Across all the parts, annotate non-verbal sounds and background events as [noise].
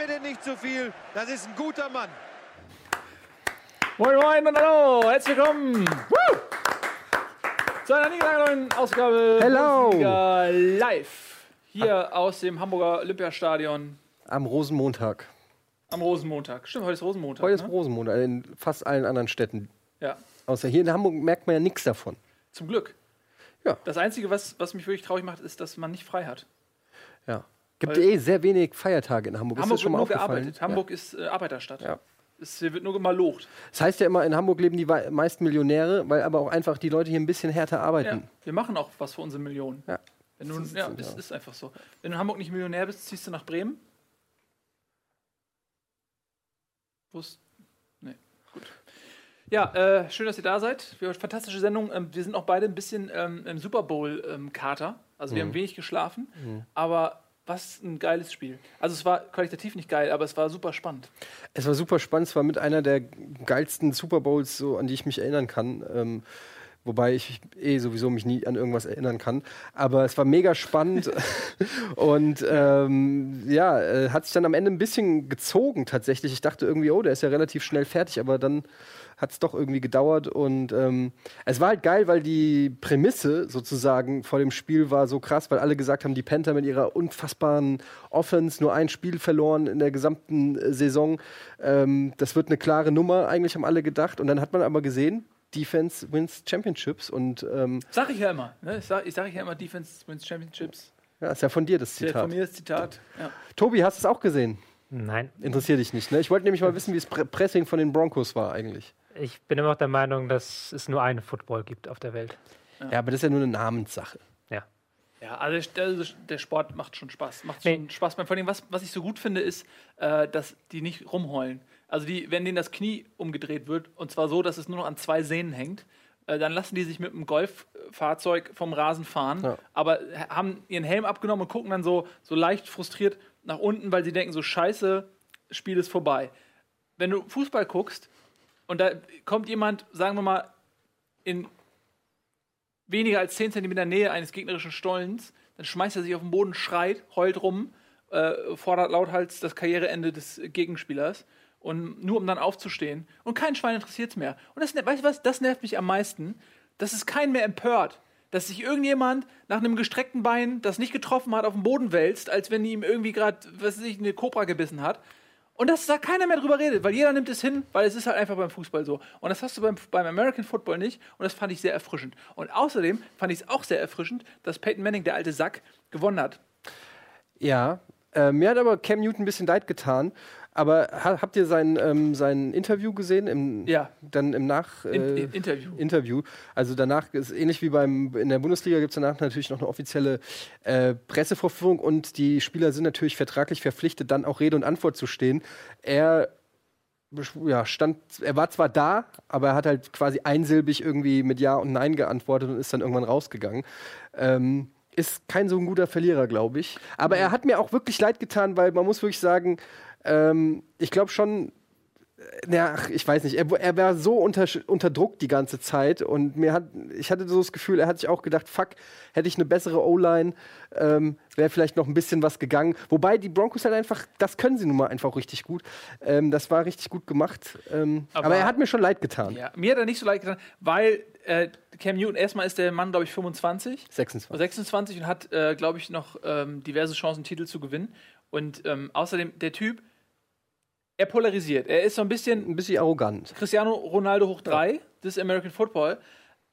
mir denn nicht zu viel. Das ist ein guter Mann. Moin Moin und hallo, herzlich willkommen Woo! zu einer neuen Ausgabe Hello. Bundesliga live hier aus dem Hamburger Olympiastadion Am Rosenmontag. am Rosenmontag. Stimmt, heute ist Rosenmontag. Heute ist ne? Rosenmontag in fast allen anderen Städten. Ja, Außer hier in Hamburg merkt man ja nichts davon. zum Glück. Ja. Das Einzige, was, was mich wirklich traurig macht, ist, dass man nicht frei hat. Ja. Gibt eh sehr wenig Feiertage in Hamburg. Hamburg ist das schon wird mal nur aufgefallen? gearbeitet. Hamburg ist äh, Arbeiterstadt. Ja. Es hier wird nur mal locht. Das heißt ja immer, in Hamburg leben die meisten Millionäre, weil aber auch einfach die Leute hier ein bisschen härter Ja. arbeiten. Wir machen auch was für unsere Millionen. Ja. Wenn du, Das ist ja, ja. ist einfach so. Wenn du in Hamburg nicht Millionär bist, ziehst du nach Bremen. Wo ist. Nee, gut. Ja, äh, schön, dass ihr da seid. Wir haben eine fantastische Sendung. Ähm, wir sind auch beide ein bisschen ähm, im Super Bowl-Kater. also, Mhm. wir haben wenig geschlafen. Aber was ein geiles Spiel. Also, es war qualitativ nicht geil, aber es war super spannend. Es war super spannend. Es war mit einer der geilsten Super Bowls, so, an die ich mich erinnern kann. Ähm, wobei ich eh sowieso mich nie an irgendwas erinnern kann. Aber es war mega spannend. [laughs] und ähm, ja, äh, hat sich dann am Ende ein bisschen gezogen tatsächlich. Ich dachte irgendwie, oh, der ist ja relativ schnell fertig. Aber dann hat es doch irgendwie gedauert. Und ähm, es war halt geil, weil die Prämisse sozusagen vor dem Spiel war so krass, weil alle gesagt haben, die Panther mit ihrer unfassbaren Offense nur ein Spiel verloren in der gesamten äh, Saison. Ähm, das wird eine klare Nummer, eigentlich haben alle gedacht. Und dann hat man aber gesehen, Defense wins Championships. Und ähm, Sag ich ja immer. Ne? Ich sage ich sag ja immer, Defense wins Championships. ja, ist ja von dir das Zitat. Von mir das Zitat. Ja. Tobi, hast du es auch gesehen? Nein, Interessiert dich nicht, ne? Ich wollte nämlich mal wissen, wie das Pre Pressing von den Broncos war eigentlich. ich bin immer noch der Meinung, dass es nur einen Football gibt auf der Welt. Ja, aber das ist ja nur eine Namenssache. Ja. Ja, also der, also der Sport macht schon Spaß. Macht Nee. schon Spaß. Vor allem, was, was ich so gut finde, ist, äh, dass die nicht rumheulen. Also die, wenn denen das Knie umgedreht wird, und zwar so, dass es nur noch an zwei Sehnen hängt, äh, dann lassen die sich mit einem Golffahrzeug vom Rasen fahren, Ja. aber ha- haben ihren Helm abgenommen und gucken dann so, so leicht frustriert nach unten, weil sie denken, so scheiße, Spiel ist vorbei. Wenn du Fußball guckst und da kommt jemand, sagen wir mal, in weniger als 10 cm Nähe eines gegnerischen Stollens, dann schmeißt er sich auf den Boden, schreit, heult rum, äh, fordert lauthals das Karriereende des Gegenspielers. Und nur um dann aufzustehen. Und kein Schwein interessiert es mehr. Und das, weißt du was, das nervt mich am meisten, dass es keinen mehr empört. Dass sich irgendjemand nach einem gestreckten Bein, das nicht getroffen hat, auf den Boden wälzt, als wenn ihm irgendwie gerade, was weiß ich, eine Kobra gebissen hat. Und dass da keiner mehr drüber redet, weil jeder nimmt es hin, weil es ist halt einfach beim Fußball so. Und das hast du beim, beim American Football nicht und das fand ich sehr erfrischend. Und außerdem fand ich es auch sehr erfrischend, dass Peyton Manning, der alte Sack, gewonnen hat. Ja, äh, mir hat aber Cam Newton ein bisschen leid getan. Aber ha habt ihr sein, ähm, sein Interview gesehen? Im, Ja. Dann im Nach In, äh, in, Interview. Interview. Also danach ist ähnlich wie beim in der Bundesliga gibt es danach natürlich noch eine offizielle äh, Pressevorführung und die Spieler sind natürlich vertraglich verpflichtet, dann auch Rede und Antwort zu stehen. Er ja, stand, er war zwar da, aber er hat halt quasi einsilbig irgendwie mit Ja und Nein geantwortet und ist dann irgendwann rausgegangen. Ähm, ist kein so ein guter Verlierer, glaube ich. Aber er hat mir auch wirklich leid getan, weil man muss wirklich sagen, ähm, ich glaube schon, äh, ja, ich weiß nicht, er, er war so unter, unter Druck die ganze Zeit und mir hat, ich hatte so das Gefühl, er hat sich auch gedacht, fuck, hätte ich eine bessere O-Line, ähm, wäre vielleicht noch ein bisschen was gegangen. Wobei die Broncos halt einfach, das können sie nun mal einfach richtig gut. Ähm, das war richtig gut gemacht. Ähm, aber, Aber- er hat mir schon leid getan. Ja, mir hat er nicht so leid getan, weil äh, Cam Newton, erstmal ist der Mann, glaube ich, 25. 26. 26 und hat, äh, glaube ich, noch ähm, diverse Chancen, Titel zu gewinnen. Und ähm, außerdem, der Typ, er polarisiert. Er ist so ein bisschen Ein bisschen arrogant. Cristiano Ronaldo hoch 3 des American Football.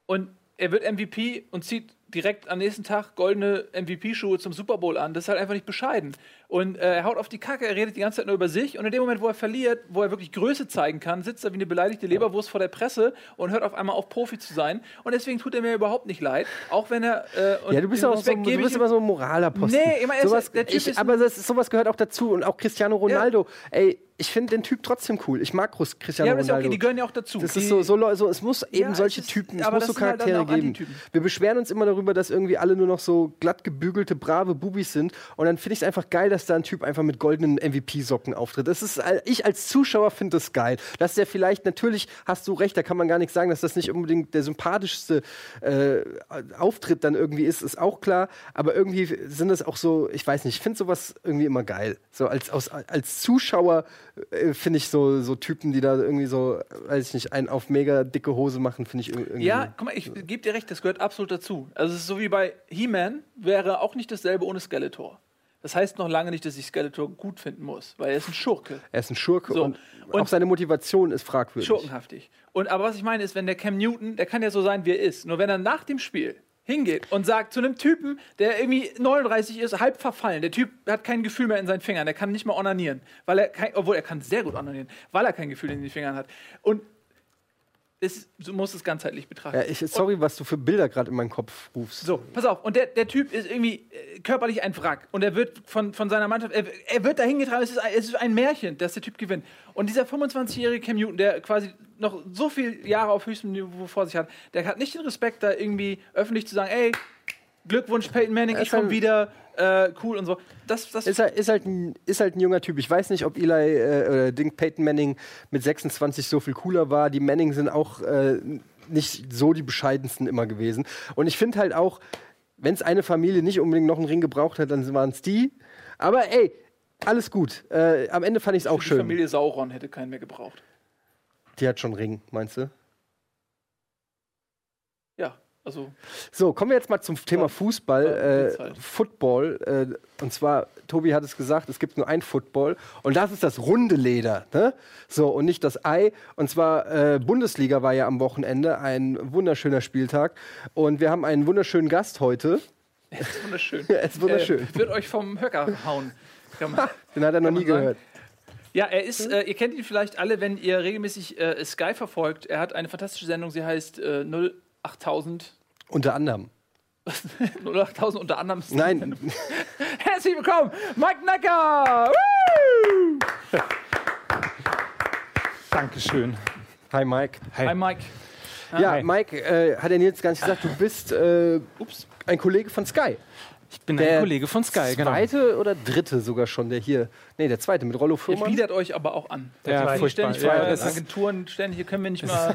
Und er wird MVP und zieht direkt am nächsten Tag goldene MVP-Schuhe zum Super Bowl an. Das ist halt einfach nicht bescheiden. Und äh, er haut auf die Kacke, er redet die ganze Zeit nur über sich. Und in dem Moment, wo er verliert, wo er wirklich Größe zeigen kann, sitzt er wie eine beleidigte Leberwurst vor der Presse und hört auf einmal auf, Profi zu sein. Und deswegen tut er mir überhaupt nicht leid. Auch wenn er. Äh, Ja, du bist auch so, du bist immer so ein moraler Posten. Nee, immer er ist- sowas, ich, ist- aber das, sowas gehört auch dazu. Und auch Cristiano Ronaldo. Ey, ich finde den Typ trotzdem cool. Ich mag Cristiano Ja, aber ist ja Ronaldo. okay, die gehören ja auch dazu. Das Die- ist so, so, so, es muss eben Ja, solche ist- Typen, es muss so halt Charaktere auch geben. Wir beschweren uns immer darüber, dass irgendwie alle nur noch so glatt gebügelte, brave Bubis sind. Und dann finde ich es einfach geil, dass da ein Typ einfach mit goldenen MVP-Socken auftritt. Das ist, ich als Zuschauer finde das geil. Dass der vielleicht, natürlich hast du recht, da kann man gar nicht sagen, dass das nicht unbedingt der sympathischste äh, Auftritt dann irgendwie ist, ist auch klar. Aber irgendwie sind das auch so, ich weiß nicht, ich finde sowas irgendwie immer geil. So als, aus, als Zuschauer finde ich so, so Typen, die da irgendwie so, weiß ich nicht, einen auf mega dicke Hose machen, finde ich irgendwie. Ja, guck mal, ich gebe dir recht, das gehört absolut dazu. Also es ist so wie bei He-Man, wäre auch nicht dasselbe ohne Skeletor. Das heißt noch lange nicht, dass ich Skeletor gut finden muss, weil er ist ein Schurke. Er ist ein Schurke So, und, und- auch seine Motivation ist fragwürdig. Schurkenhaftig. Und aber was ich meine ist, wenn der Cam Newton, der kann ja so sein, wie er ist. Nur wenn er nach dem Spiel hingeht und sagt zu einem Typen, der irgendwie 39 ist, halb verfallen, der Typ hat kein Gefühl mehr in seinen Fingern, der kann nicht mal onanieren, weil er kein, obwohl er kann sehr gut onanieren, weil er kein Gefühl in den Fingern hat. Und es, du musst es ganzheitlich betrachten. Ja, ich, sorry, was du für Bilder gerade in meinen Kopf rufst. So, pass auf. Und der, der Typ ist irgendwie äh, körperlich ein Wrack. Und er wird von, von seiner Mannschaft, er, er wird dahin getragen. Es ist, ein, es ist ein Märchen, dass der Typ gewinnt. Und dieser 25-jährige Cam Newton, der quasi noch so viele Jahre auf höchstem Niveau vor sich hat, der hat nicht den Respekt, da irgendwie öffentlich zu sagen, ey, Glückwunsch, Peyton Manning, ich ist komme wieder, äh, cool und so. Das, das Ist halt, ist, halt ein, ist halt ein junger Typ. Ich weiß nicht, ob Eli äh, oder Ding Peyton Manning mit 26 so viel cooler war. Die Manning sind auch äh, nicht so die bescheidensten immer gewesen. Und ich finde halt auch, wenn es eine Familie nicht unbedingt noch einen Ring gebraucht hat, dann waren es die. Aber ey, alles gut. Äh, am Ende fand ich es auch die schön. Familie Sauron hätte keinen mehr gebraucht. Die hat schon einen Ring, meinst du? Also So, kommen wir jetzt mal zum Thema Fußball, äh, halt. Football. Äh, und zwar, Tobi hat es gesagt, es gibt nur ein Football. Und das ist das runde Leder. Ne? So, und nicht das Ei. Und zwar, äh, Bundesliga war ja am Wochenende ein wunderschöner Spieltag. Und wir haben einen wunderschönen Gast heute. es ist wunderschön. Ja, [laughs] ist wunderschön. Äh, wird euch vom Höcker hauen. Man- [laughs] Den hat er noch nie sagen. gehört. Ja, er ist, äh, ihr kennt ihn vielleicht alle, wenn ihr regelmäßig äh, Sky verfolgt. Er hat eine fantastische Sendung, sie heißt äh, 08000. Unter anderem. 08000 unter anderem. Nein, [laughs] Herzlich willkommen, Mike Nacker! Woo! Dankeschön. hi Mike. Hi, Mike. Ja, hi. Mike, äh, hat er Nils gar nicht gesagt, du bist äh, Ups. ein Kollege von Sky. Ich bin Der ein Kollege von Sky, genau. Zweite oder dritte sogar schon, der hier. Nee, der zweite mit Rollo Ihr Fuhrmann. biedert euch aber auch an. Ja, Ständig furchtbar. ständig Ja, Agenturen, ständig, hier können wir nicht [laughs] mal.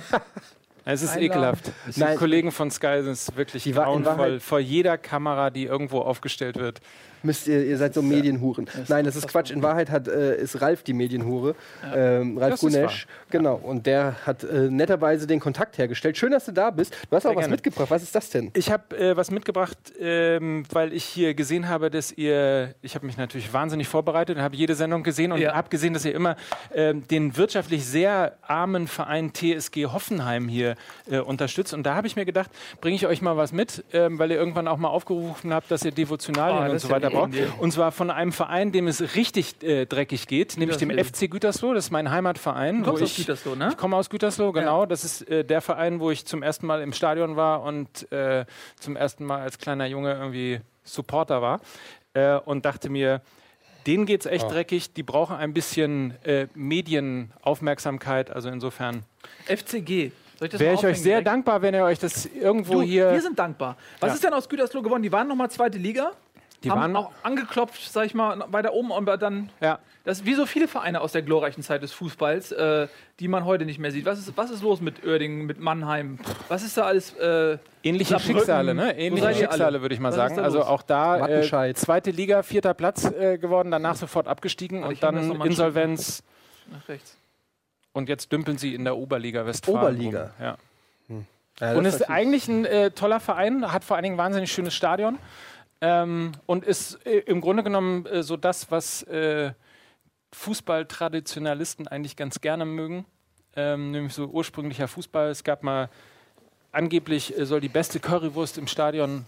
Es ist Einladen. ekelhaft. Die Nein. Kollegen von Sky sind wirklich grauenvoll. Vor jeder Kamera, die irgendwo aufgestellt wird. Müsst ihr, ihr seid so Medienhuren. Nein, das ist Quatsch. In Wahrheit hat, äh, ist Ralf die Medienhure. Ähm, Ralf Das Gunesch. Genau. Und der hat äh, netterweise den Kontakt hergestellt. Schön, dass du da bist. Du hast auch was gerne. mitgebracht. Was ist das denn? Ich habe äh, was mitgebracht, ähm, weil ich hier gesehen habe, dass ihr, ich habe mich natürlich wahnsinnig vorbereitet und habe jede Sendung gesehen und Ja. habe gesehen, dass ihr immer ähm, den wirtschaftlich sehr armen Verein TSG Hoffenheim hier äh, unterstützt. Und da habe ich mir gedacht, bringe ich euch mal was mit, ähm, weil ihr irgendwann auch mal aufgerufen habt, dass ihr Devotionalien Ah, und so ja weiter braucht. dir. Und zwar von einem Verein, dem es richtig äh, dreckig geht, nämlich dem. FC Gütersloh. Das ist mein Heimatverein. Du kommst aus ich, Gütersloh, ne? ich komme aus Gütersloh, genau. Das ist äh, der Verein, wo ich zum ersten Mal im Stadion war und äh, zum ersten Mal als kleiner Junge irgendwie Supporter war. Äh, und dachte mir, denen geht's echt dreckig. Die brauchen ein bisschen äh, Medienaufmerksamkeit. Also insofern FCG. Soll ich das wäre ich euch sehr direkt? dankbar, wenn ihr euch das irgendwo Du, hier. wir sind dankbar. Was Ja. ist denn aus Gütersloh geworden? Die waren nochmal zweite Liga. Die haben waren- auch angeklopft, sag ich mal, weiter oben und dann. ja. Das ist wie so viele Vereine aus der glorreichen Zeit des Fußballs, äh, die man heute nicht mehr sieht. Was ist, was ist los mit Oerdingen, mit Mannheim? Was ist da alles? Äh, Ähnliche Saarbrücken. Schicksale, ne? Ähnliche? Schicksale, würde ich mal Was ist sagen. Also auch da äh, zweite Liga, vierter Platz äh, geworden, danach sofort abgestiegen und dann Insolvenz. nach rechts. Und jetzt dümpeln sie in der Oberliga Westfalen. Oberliga? Rum. Ja. Ja, Und ist natürlich- eigentlich ein äh, toller Verein, hat vor allen Dingen ein wahnsinnig schönes Stadion ähm, und ist äh, im Grunde genommen äh, so das, was äh, Fußballtraditionalisten eigentlich ganz gerne mögen. Ähm, nämlich so ursprünglicher Fußball. Es gab mal, angeblich äh, soll die beste Currywurst im Stadion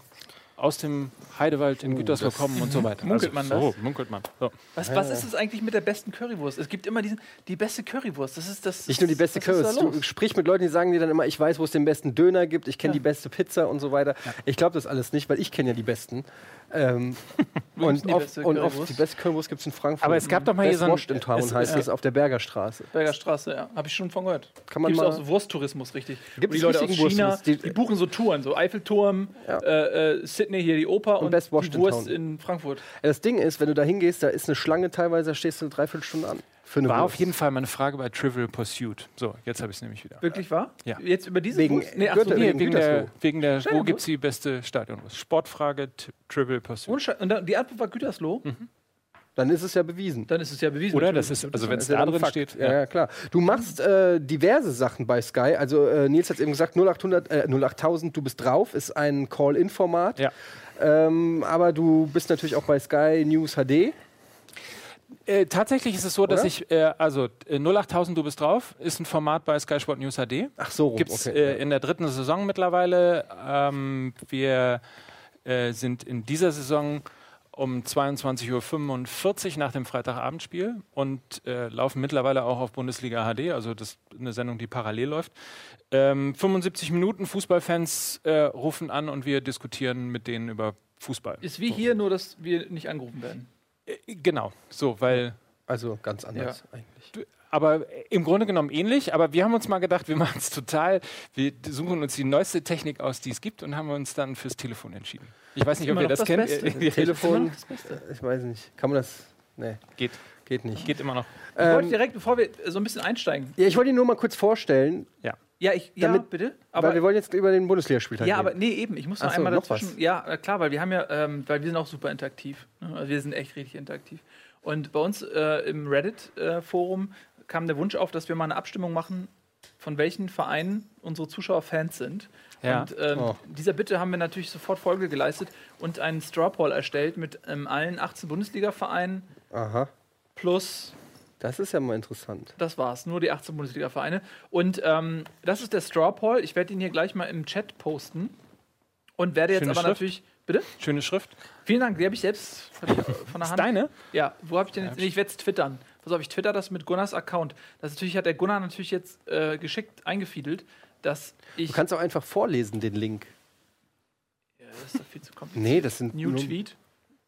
aus dem Heidewald in Gütersloh kommen und so weiter. Munkelt man so, das? munkelt man. So. Was, was ist es eigentlich mit der besten Currywurst? Es gibt immer diesen, die beste Currywurst. Das ist das. Nicht nur die beste Currywurst. Du los? sprich mit Leuten, die sagen dir dann immer, ich weiß, wo es den besten Döner gibt, ich kenne die beste Pizza und so weiter. Ich glaube das alles nicht, weil ich kenne ja die besten. Ähm, [laughs] und, die oft, beste und oft Currywurst? die beste Currywurst gibt es in Frankfurt. Aber es gab doch mal hier Best so ein- Town es- heißt es- es auf der Bergerstraße. Bergerstraße, ja. Habe ich schon von gehört. Kann man Gibt's mal- auch so Wursttourismus, richtig. Gibt die es Leute aus China, die, Die- buchen so Touren, so Eiffelturm, Ja. äh, äh, Sydney hier die Oper und, Best Washed die Wurst Town. in Frankfurt. Das Ding ist, wenn du da hingehst, da ist eine Schlange teilweise, da stehst du eine Dreiviertelstunde an. Für eine War auf Wurst. jeden Fall meine Frage bei Trivial Pursuit. So, jetzt habe ich es nämlich wieder. Wirklich wahr? Ja. Jetzt über diese Wegen Wurst? Nee, ach so, Gürtel- nee, wegen wegen, der, wegen der, wo gibt es die beste Stadionwurst? Sportfrage, Trivial Pursuit. Scheiß. Und dann, die Antwort war Gütersloh. Dann ist es ja bewiesen. Dann ist es ja bewiesen. Oder? Das ist, also wenn es ja da drin steht. Ja, ja, klar. Du machst äh, diverse Sachen bei Sky. Also äh, Nils hat eben gesagt, 0800, äh, 08000, du bist drauf, ist ein Call-In-Format. Ja. Ähm, aber du bist natürlich auch bei Sky News HD. Äh, tatsächlich ist es so, dass Oder? ich, äh, also äh, 08000 Du bist drauf, ist ein Format bei Sky Sport News HD. Ach so, rum, Gibt es okay. äh, in der dritten Saison mittlerweile. Ähm, wir äh, sind in dieser Saison um 22.45 Uhr nach dem Freitagabendspiel und äh, laufen mittlerweile auch auf Bundesliga HD, also das ist eine Sendung, die parallel läuft. Ähm, 75 Minuten, Fußballfans äh, rufen an und wir diskutieren mit denen über Fußball. Ist wie hier, nur dass wir nicht angerufen werden. Äh, genau, so, weil Also ganz anders eigentlich. Aber im Grunde genommen ähnlich. Aber wir haben uns mal gedacht, wir [laughs] machen es total. Wir suchen uns die neueste Technik aus, die es gibt, und haben uns dann fürs Telefon entschieden. Ich weiß nicht, ob ihr noch das, das kennt. Beste. [laughs] Äh, Telefon, Das Beste. ich weiß nicht. Kann man das? Nee, geht, geht nicht. geht immer noch. Ich wollte Ähm, direkt, bevor wir äh, so ein bisschen einsteigen. ja, ich wollte ihn nur mal kurz vorstellen, Ja, ich, ja, Damit- bitte. aber wir wollen jetzt über den Bundesligaspieltag Ja, aber nee, eben. Ich muss noch so, einmal noch dazwischen. was? Ja, äh, klar, weil wir haben ja, ähm, weil wir sind auch super interaktiv. ne? Also wir sind echt richtig interaktiv. Und bei uns äh, im Reddit-Forum kam der Wunsch auf, dass wir mal eine Abstimmung machen, von welchen Vereinen unsere Zuschauer Fans sind. Ja. Und ähm, Oh. dieser Bitte haben wir natürlich sofort Folge geleistet und einen Straw Poll erstellt mit ähm, allen 18 Bundesliga-Vereinen Aha, plus das ist ja mal interessant. das war's, nur die 18 Bundesliga-Vereine. Und ähm, das ist der Straw Poll. Ich werde ihn hier gleich mal im Chat posten. Und werde jetzt Schöne aber Schrift. natürlich. Bitte? Schöne Schrift. Vielen Dank, die habe ich selbst hab ich von der [laughs] Hand. Deine? Ja, wo habe ich denn jetzt? Nee, ich werde es twittern. Pass auf, ich twitter das mit Gunnars Account. Das natürlich hat der Gunnar natürlich jetzt äh, geschickt eingefiedelt, dass ich. Du kannst auch einfach vorlesen, den Link. ja, das ist doch viel zu kompliziert. Nee, das sind New nur- Tweet.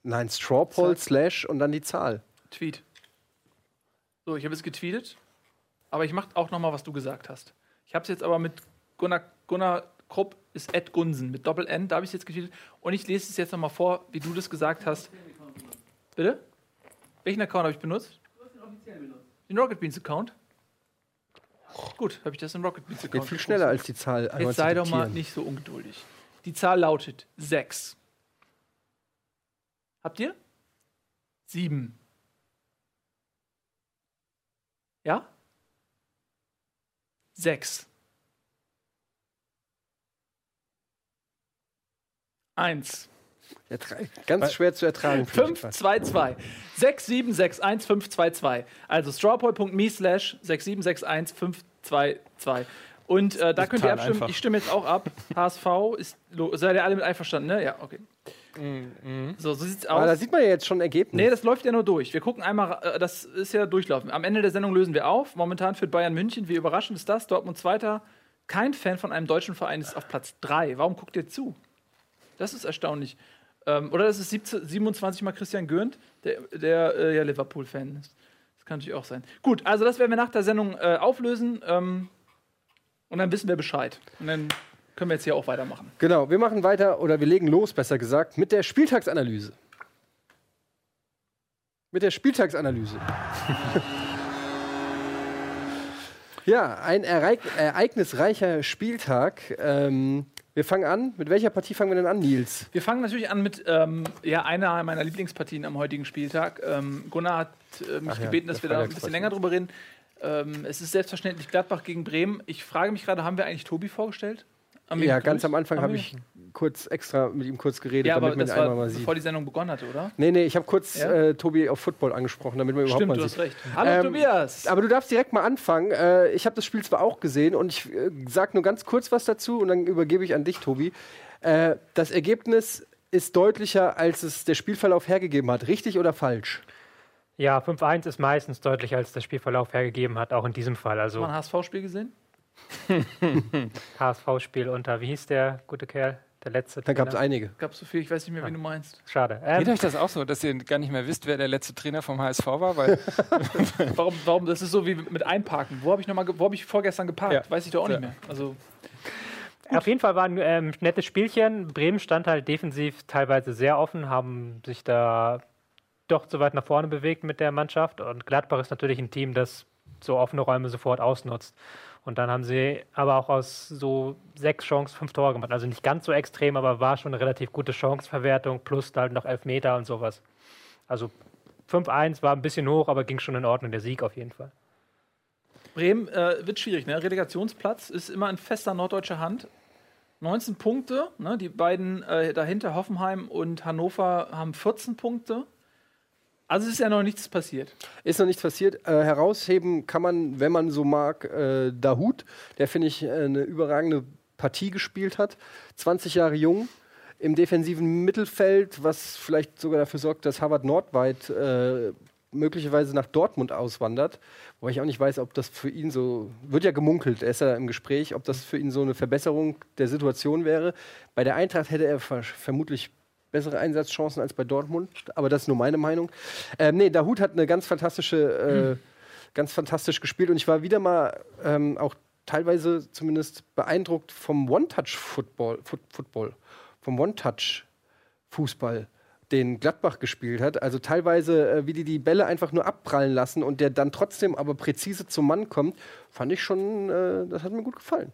Nein, Strawpoll slash und dann die Zahl. Tweet. So, ich habe es getweetet, aber ich mache auch noch mal, was du gesagt hast. Ich habe es jetzt aber mit Gunnar, Gunnar Krupp ist Ed Gunsen mit Doppel N, da habe ich es jetzt getweetet und ich lese es jetzt noch mal vor, wie du das gesagt hast. Bitte? Welchen Account habe ich benutzt? Den Rocket Beans Account. Gut, habe ich das in Rocket Beans Account. Geht viel gepostet. schneller als die Zahl. Jetzt sei doch mal nicht so ungeduldig. Die Zahl lautet 6. Habt ihr? 7. Ja? 6. 1. Ganz schwer zu ertragen. für mich 5, fast. 2, 2. 6, 7, 6, 1, 5, 2, 2. Also strawpoll.me slash 6, 7, 6, 1, 5, 2, 2. Und äh, da könnt ihr abstimmen. einfach. Ich stimme jetzt auch ab. [laughs] HSV ist. Seid ihr alle mit einverstanden, ne? Ja, okay. So, so sieht's Aber da aus. sieht man ja jetzt schon Ergebnis. Nee, das läuft ja nur durch. Wir gucken einmal, äh, das ist ja durchlaufen. Am Ende der Sendung lösen wir auf. Momentan führt Bayern München. Wie überraschend ist das? Dortmund Zweiter. Kein Fan von einem deutschen Verein ist auf Platz 3. Warum guckt ihr zu? Das ist erstaunlich. Ähm, oder das ist 17, 27 mal Christian Gürnt, der, der äh, ja Liverpool-Fan ist. Das kann natürlich auch sein. Gut, also das werden wir nach der Sendung äh, auflösen. Ähm, und dann wissen wir Bescheid. Und dann können wir jetzt hier auch weitermachen. Genau, wir machen weiter oder wir legen los, besser gesagt, mit der Spieltagsanalyse. Mit der Spieltagsanalyse. [laughs] ja, ein ereig ereignisreicher Spieltag. Ähm, wir fangen an. Mit welcher Partie fangen wir denn an, Nils? Wir fangen natürlich an mit ähm, ja, einer meiner Lieblingspartien am heutigen Spieltag. Ähm, Gunnar hat äh, mich Ach ja, gebeten, dass der wir da ein bisschen länger drüber reden. Ähm, es ist selbstverständlich Gladbach gegen Bremen. Ich frage mich gerade, haben wir eigentlich Tobi vorgestellt? Ja, gegrüßt? ganz am Anfang habe ich kurz extra mit ihm kurz geredet, Ja, aber damit man ihn das einmal war mal sieht. bevor die Sendung begonnen hatte, oder? Nee, nee, ich habe kurz Ja? äh, Tobi auf Football angesprochen, damit man überhaupt Stimmt, mal du sieht. hast recht. Hallo Ähm, Tobias! Aber du darfst direkt mal anfangen. Äh, ich habe das Spiel zwar auch gesehen und ich äh, sag nur ganz kurz was dazu und dann übergebe ich an dich, Tobi. Äh, das Ergebnis ist deutlicher, als es der Spielverlauf hergegeben hat. Richtig oder falsch? Ja, 5-1 ist meistens deutlicher, als der Spielverlauf hergegeben hat, auch in diesem Fall. Also Hast du mal ein HSV-Spiel gesehen? [laughs] HSV-Spiel unter, wie hieß der gute Kerl? Der letzte. Da gab es Trainer? einige. Gab so viel, ich weiß nicht mehr, wen du meinst. Schade. Geht Ähm, euch das auch so, dass ihr gar nicht mehr wisst, wer der letzte Trainer vom HSV war? Weil [laughs] Warum, warum, das ist so wie mit Einparken. Wo habe ich noch mal, ge- wo habe ich vorgestern geparkt? Ja. Weiß ich doch auch Ja. nicht mehr. Also, Auf jeden Fall war ein ähm, nettes Spielchen. Bremen stand halt defensiv teilweise sehr offen, haben sich da doch zu weit nach vorne bewegt mit der Mannschaft. Und Gladbach ist natürlich ein Team, das so offene Räume sofort ausnutzt. Und dann haben sie aber auch aus so sechs Chancen fünf Tore gemacht. Also nicht ganz so extrem, aber war schon eine relativ gute Chancenverwertung, plus halt noch elf Meter und sowas. Also 5-1 war ein bisschen hoch, aber ging schon in Ordnung. Der Sieg auf jeden Fall. Bremen äh, wird schwierig, ne? Relegationsplatz ist immer in fester norddeutscher Hand. 19 Punkte, ne? Die beiden äh, dahinter, Hoffenheim und Hannover, haben 14 Punkte. Also ist ja noch nichts passiert. Ist noch nichts passiert. Äh, herausheben kann man, wenn man so mag, äh, Dahut, der, finde ich, äh, eine überragende Partie gespielt hat. 20 Jahre jung, im defensiven Mittelfeld, was vielleicht sogar dafür sorgt, dass Harvard Nordweit äh, möglicherweise nach Dortmund auswandert. Wobei ich auch nicht weiß, ob das für ihn so, wird ja gemunkelt, er ist ja im Gespräch, ob das für ihn so eine Verbesserung der Situation wäre. Bei der Eintracht hätte er ver vermutlich bessere Einsatzchancen als bei Dortmund, aber das ist nur meine Meinung. Ähm, nee, Dahut hat eine ganz fantastische, äh, ganz fantastisch gespielt und ich war wieder mal ähm, auch teilweise zumindest beeindruckt vom One-Touch-Football, Foot Football, vom One-Touch-Fußball, den Gladbach gespielt hat. Also teilweise, äh, wie die die Bälle einfach nur abprallen lassen und der dann trotzdem aber präzise zum Mann kommt, fand ich schon, äh, das hat mir gut gefallen.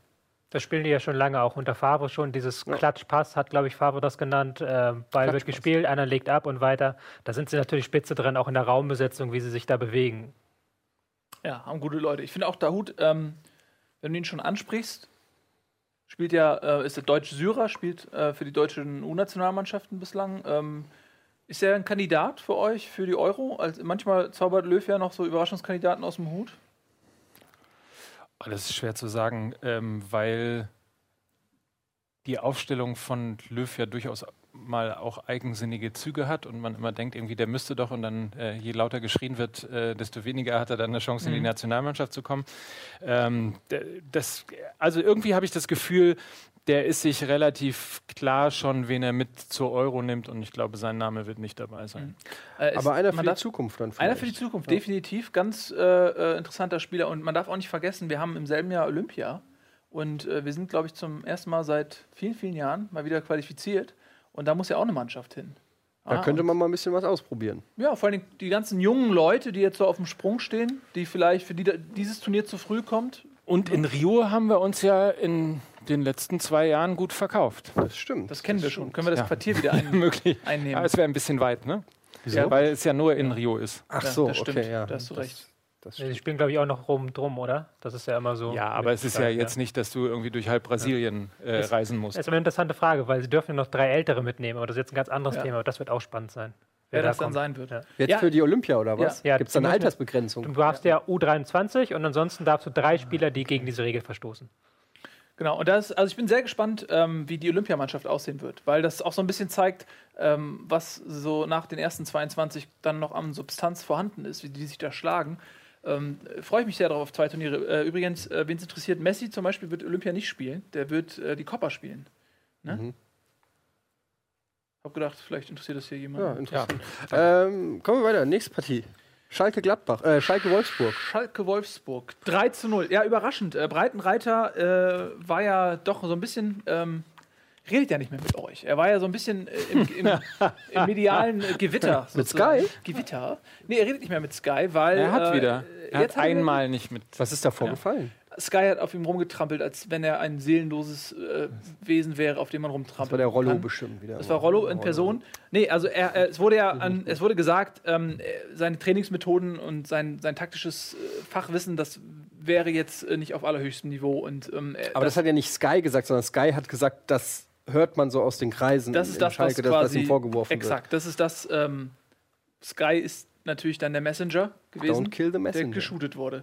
Das spielen die ja schon lange, auch unter Favre schon. Dieses Klatschpass hat, glaube ich, Favre das genannt. Äh, Ball wird gespielt, einer legt ab und weiter. Da sind sie natürlich spitze drin, auch in der Raumbesetzung, wie sie sich da bewegen. Ja, haben gute Leute. Ich finde auch Dahut, ähm, wenn du ihn schon ansprichst, spielt ja, äh, ist der deutsche Syrer, spielt äh, für die deutschen U-Nationalmannschaften bislang. Ähm, ist er ein Kandidat für euch für die Euro? Also manchmal zaubert Löw ja noch so Überraschungskandidaten aus dem Hut. Oh, das ist schwer zu sagen, ähm, weil die Aufstellung von Löw ja durchaus mal auch eigensinnige Züge hat und man immer denkt, irgendwie der müsste doch und dann äh, je lauter geschrien wird, äh, desto weniger hat er dann eine Chance, in die Nationalmannschaft zu kommen. Ähm, das, also irgendwie habe ich das Gefühl, der ist sich relativ klar schon, wen er mit zur Euro nimmt und ich glaube, sein Name wird nicht dabei sein. Äh, ist- Aber einer für die Zukunft dann Einer für die vielleicht. Zukunft, definitiv. Ganz äh, äh, interessanter Spieler. Und man darf auch nicht vergessen, wir haben im selben Jahr Olympia. Und äh, wir sind, glaube ich, zum ersten Mal seit vielen, vielen Jahren mal wieder qualifiziert. Und da muss ja auch eine Mannschaft hin. Da Ah, könnte man mal ein bisschen was ausprobieren. Ja, vor allem die ganzen jungen Leute, die jetzt so auf dem Sprung stehen, die vielleicht für die dieses Turnier zu früh kommt. Und in Rio haben wir uns ja in den letzten zwei Jahren gut verkauft. Das stimmt. Das kennen wir schon. Können wir das Ja. Quartier wieder [laughs] ein, Möglich. einnehmen? Ja, es wäre ein bisschen weit, ne? Wieso? Weil es ja nur in Rio ist. Ach Ja, so, das stimmt. okay, ja. Da hast du Das- recht. Das Sie stimmt. spielen, glaube ich, auch noch rum drum, oder? Das ist ja immer so. Ja, aber es ist ja jetzt nicht, dass du irgendwie durch halb Brasilien äh, reisen musst. Das ist eine interessante Frage, weil sie dürfen ja noch drei Ältere mitnehmen, aber das ist jetzt ein ganz anderes Ja. Thema. Aber das wird auch spannend sein. Wer da das dann kommt. sein wird. Ja. Jetzt Ja. für die Olympia oder was? Ja. Ja, Gibt es da eine die Altersbegrenzung? Du darfst ja U23 und ansonsten darfst du drei Spieler, die gegen diese Regel verstoßen. Genau, und das, also ich bin sehr gespannt, ähm, wie die Olympiamannschaft aussehen wird, weil das auch so ein bisschen zeigt, ähm, was so nach den ersten 22 dann noch an Substanz vorhanden ist, wie die sich da schlagen. Ähm, Freue ich mich sehr darauf auf zwei Turniere. Äh, übrigens, äh, wen es interessiert, Messi zum Beispiel wird Olympia nicht spielen, der wird äh, die Copa spielen. Ne? Mhm. Hab gedacht, vielleicht interessiert das hier Ja, jemand. interessant. Ähm, kommen wir weiter. Nächste Partie. Schalke Gladbach, äh, Schalke Wolfsburg. Schalke Wolfsburg 3 zu 0. Ja, überraschend. Äh, Breitenreiter äh, war ja doch so ein bisschen. Ähm, redet ja nicht mehr mit euch. Er war ja so ein bisschen äh, im, im, im [laughs] medialen äh, Gewitter. Mit. Sky? Gewitter? Nee, er redet nicht mehr mit Sky, weil. Er hat äh, wieder. Er hat einmal nicht mit. Was ist da vorgefallen? Sky hat auf ihm rumgetrampelt, als wenn er ein seelenloses äh, Wesen wäre, auf dem man rumtrampelt. Das war der Rollo kann. bestimmt wieder. Das war Rollo in Person. Nee, also er, er, es wurde ja an, es wurde gesagt, ähm, äh, seine Trainingsmethoden und sein, sein taktisches äh, Fachwissen, das wäre jetzt äh, nicht auf allerhöchstem Niveau. Und, ähm, er- Aber das hat ja nicht Sky gesagt, sondern Sky hat gesagt, das hört man so aus den Kreisen. das ist das, Schalke, was dass quasi das ihm vorgeworfen exakt. Das ist das. Ähm, Sky ist natürlich dann der Messenger gewesen, Don't kill the der geshootet wurde.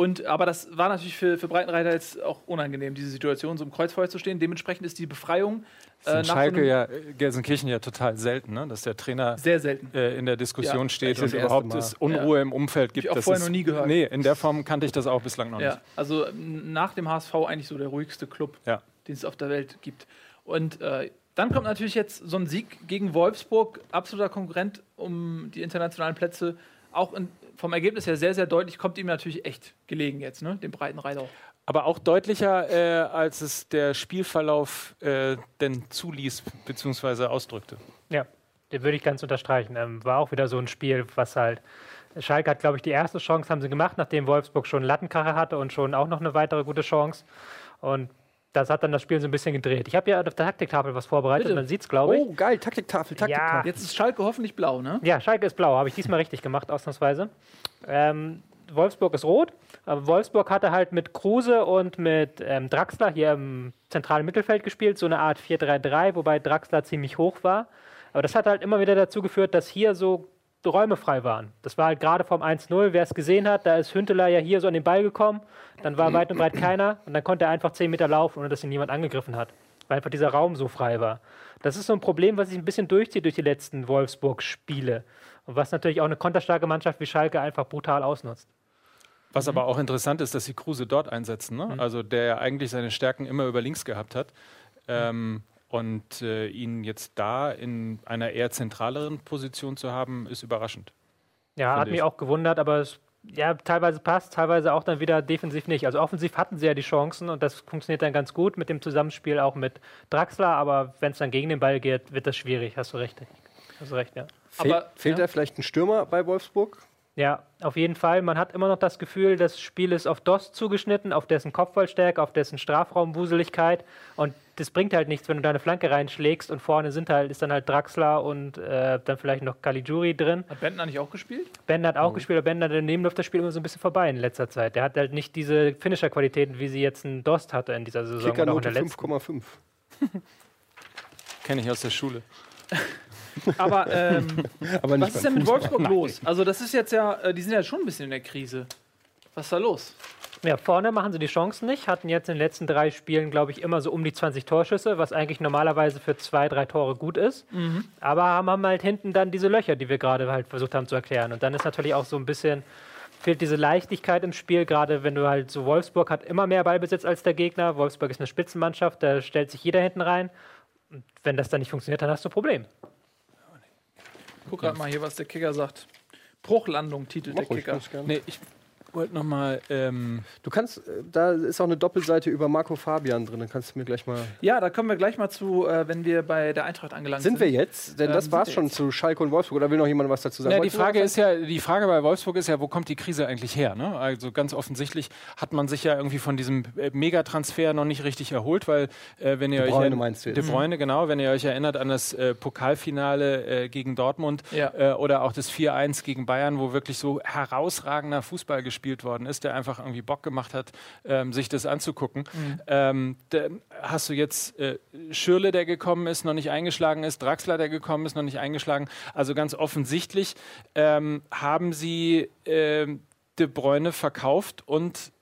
Und, aber das war natürlich für, für Breitenreiter jetzt auch unangenehm, diese Situation, so im Kreuzfeuer zu stehen. Dementsprechend ist die Befreiung äh, nach Schalke so einem- ja, Gelsenkirchen ja total selten, ne? dass der Trainer sehr selten. äh, in der Diskussion Ja, steht und überhaupt es Unruhe im Umfeld gibt. ich auch Das vorher ist- noch nie gehört. Nee, in der Form kannte ich das auch bislang noch Ja, nicht. also nach dem HSV eigentlich so der ruhigste Club, Ja. den es auf der Welt gibt. Und äh, dann kommt natürlich jetzt so ein Sieg gegen Wolfsburg, absoluter Konkurrent um die internationalen Plätze. Auch in, vom Ergebnis her sehr, sehr deutlich, kommt ihm natürlich echt gelegen jetzt, ne? dem breiten Reiter. Aber auch deutlicher, äh, als es der Spielverlauf äh, denn zuließ bzw. ausdrückte. Ja, den würde ich ganz unterstreichen. Ähm, war auch wieder so ein Spiel, was halt. Schalke hat, glaube ich, die erste Chance haben sie gemacht, nachdem Wolfsburg schon einen Lattenkracher hatte und schon auch noch eine weitere gute Chance. Und das hat dann das Spiel so ein bisschen gedreht. Ich habe ja auf der Taktiktafel was vorbereitet, Bitte. man sieht es, glaube ich. Oh, geil, Taktiktafel, Taktiktafel. Jetzt ist Schalke hoffentlich blau, ne? Ja, Schalke ist blau, habe ich diesmal richtig gemacht, ausnahmsweise. Ähm, Wolfsburg ist rot, aber Wolfsburg hatte halt mit Kruse und mit ähm, Draxler hier im zentralen Mittelfeld gespielt, so eine Art 4-3-3, wobei Draxler ziemlich hoch war. Aber das hat halt immer wieder dazu geführt, dass hier so Räume frei waren. Das war halt gerade vom 1-0, wer es gesehen hat, da ist Hünteler ja hier so an den Ball gekommen, dann war weit und breit keiner und dann konnte er einfach 10 Meter laufen, ohne dass ihn niemand angegriffen hat, weil einfach dieser Raum so frei war. Das ist so ein Problem, was sich ein bisschen durchzieht durch die letzten Wolfsburg-Spiele und was natürlich auch eine konterstarke Mannschaft wie Schalke einfach brutal ausnutzt. Was aber auch interessant ist, dass sie Kruse dort einsetzen. Ne? Also der ja eigentlich seine Stärken immer über links gehabt hat. Ähm, und äh, ihn jetzt da in einer eher zentraleren Position zu haben, ist überraschend. Ja, hat Finde mich ich. auch gewundert, aber es ja, teilweise passt, teilweise auch dann wieder defensiv nicht. Also offensiv hatten sie ja die Chancen und das funktioniert dann ganz gut mit dem Zusammenspiel auch mit Draxler, aber wenn es dann gegen den Ball geht, wird das schwierig. Hast du recht. Hast du recht, ja. Fehl, Aber- fehlt ja. da vielleicht ein Stürmer bei Wolfsburg? Ja, auf jeden Fall. Man hat immer noch das Gefühl, das Spiel ist auf Dost zugeschnitten, auf dessen Kopfballstärke, auf dessen Strafraumwuseligkeit. Und das bringt halt nichts, wenn du deine Flanke reinschlägst und vorne sind halt, ist dann halt Draxler und äh, dann vielleicht noch Caligiuri drin. Hat Bentner nicht auch gespielt? Bender hat auch gespielt, aber Bender daneben läuft das Spiel immer so ein bisschen vorbei in letzter Zeit. Der hat halt nicht diese Finisher-Qualitäten, wie sie jetzt ein Dost hatte in dieser Saison oder auch in der letzten. 5,5. [laughs] Kenne ich aus der Schule. [laughs] Aber ähm, Aber nicht was ist denn mit Fußball. Wolfsburg los? Also, das ist jetzt ja, äh, die sind ja schon ein bisschen in der Krise. Was ist da los? Ja, vorne machen sie die Chancen nicht, hatten jetzt in den letzten drei Spielen, glaube ich, immer so um die 20 Torschüsse, was eigentlich normalerweise für zwei, drei Tore gut ist. Aber haben, halt hinten dann diese Löcher, die wir gerade halt versucht haben zu erklären. Und dann ist natürlich auch so ein bisschen, fehlt diese Leichtigkeit im Spiel, gerade wenn du halt so Wolfsburg hat immer mehr Ballbesitz als der Gegner. Wolfsburg ist eine Spitzenmannschaft, da stellt sich jeder hinten rein. Und wenn das dann nicht funktioniert, dann hast du ein Problem. Guck gerade mal hier, was der Kicker sagt. Bruchlandung titelt der Mach ruhig, Kicker. Nee, ich wollte noch mal. Ähm, Du kannst, äh, da ist auch eine Doppelseite über Marco Fabian drin. Dann kannst du mir gleich mal. Ja, da kommen wir gleich mal zu, äh, wenn wir bei der Eintracht angelangt sind. Sind wir jetzt? Denn Ähm, das war's wir schon jetzt. zu Schalke und Wolfsburg. Oder will noch jemand was dazu sagen? Ja, die Frage ist ja, die Frage bei Wolfsburg ist ja, wo kommt die Krise eigentlich her? Ne? Also ganz offensichtlich hat man sich ja irgendwie von diesem äh, Megatransfer noch nicht richtig erholt, weil äh, wenn ihr De euch Bruyne erinn- meinst du jetzt. De Bruyne, genau, wenn ihr euch erinnert an das äh, Pokalfinale äh, gegen Dortmund Ja. äh, oder auch das 4-1 gegen Bayern, wo wirklich so herausragender Fußball gespielt worden ist, der einfach irgendwie Bock gemacht hat, ähm, sich das anzugucken. Ähm, da hast du jetzt äh, Schürle, der gekommen ist, noch nicht eingeschlagen ist, Draxler, der gekommen ist, noch nicht eingeschlagen. Also ganz offensichtlich ähm, haben sie ähm, De Bruyne verkauft und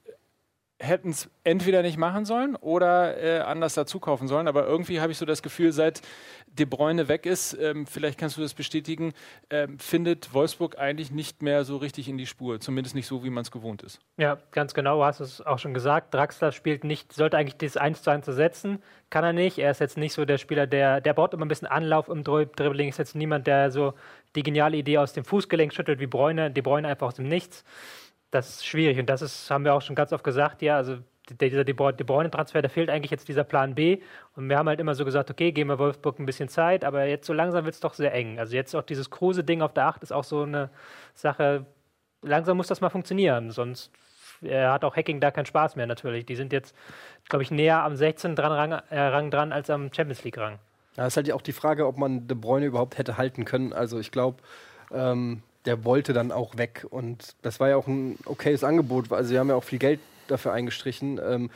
hätten es entweder nicht machen sollen oder äh, anders dazu kaufen sollen. Aber irgendwie habe ich so das Gefühl, seit De Bruyne weg ist, ähm, vielleicht kannst du das bestätigen, ähm, findet Wolfsburg eigentlich nicht mehr so richtig in die Spur. Zumindest nicht so, wie man es gewohnt ist. Ja, ganz genau, du hast es auch schon gesagt. Draxler spielt nicht, sollte eigentlich das 1 zu 1 setzen, kann er nicht. Er ist jetzt nicht so der Spieler, der, der braucht immer ein bisschen Anlauf im Dri- Dribbling, ist jetzt niemand, der so die geniale Idee aus dem Fußgelenk schüttelt wie Bräune, die Bräune einfach aus dem Nichts. Das ist schwierig und das ist, haben wir auch schon ganz oft gesagt, ja, also dieser De Bruyne- De Bruyne-Transfer, da fehlt eigentlich jetzt dieser Plan B. Und wir haben halt immer so gesagt, okay, geben wir Wolfsburg ein bisschen Zeit, aber jetzt so langsam wird es doch sehr eng. Also jetzt auch dieses Kruse-Ding auf der 8 ist auch so eine Sache, langsam muss das mal funktionieren, sonst äh, hat auch Hacking da keinen Spaß mehr natürlich. Die sind jetzt, glaube ich, näher am 16 dran, Rang, äh, Rang dran als am Champions League Rang. Ja, ist halt auch die Frage, ob man De Bruyne überhaupt hätte halten können. Also ich glaube, ähm, der wollte dann auch weg. Und das war ja auch ein okayes Angebot. Also sie haben ja auch viel Geld dafür eingestrichen. Ähm,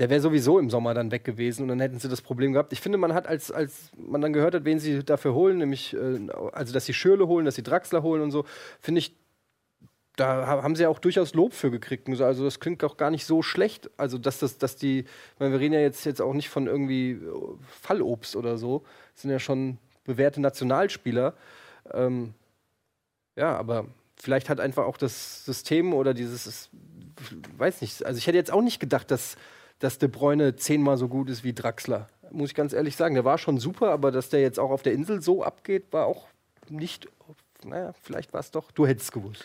der wäre sowieso im Sommer dann weg gewesen und dann hätten sie das Problem gehabt. Ich finde, man hat, als, als man dann gehört hat, wen sie dafür holen, nämlich, äh, also dass sie Schürle holen, dass sie Draxler holen und so, finde ich, da ha- haben sie ja auch durchaus Lob für gekriegt. Also das klingt auch gar nicht so schlecht. Also dass das, dass die, meine, wir reden ja jetzt, jetzt auch nicht von irgendwie äh, Fallobst oder so. Das sind ja schon bewährte Nationalspieler. Ähm, ja, aber vielleicht hat einfach auch das System oder dieses, es- weiß nicht, also ich hätte jetzt auch nicht gedacht, dass, dass De Bruyne zehnmal so gut ist wie Draxler. Muss ich ganz ehrlich sagen. Der war schon super, aber dass der jetzt auch auf der Insel so abgeht, war auch nicht, naja, vielleicht war es doch, du hättest es gewusst.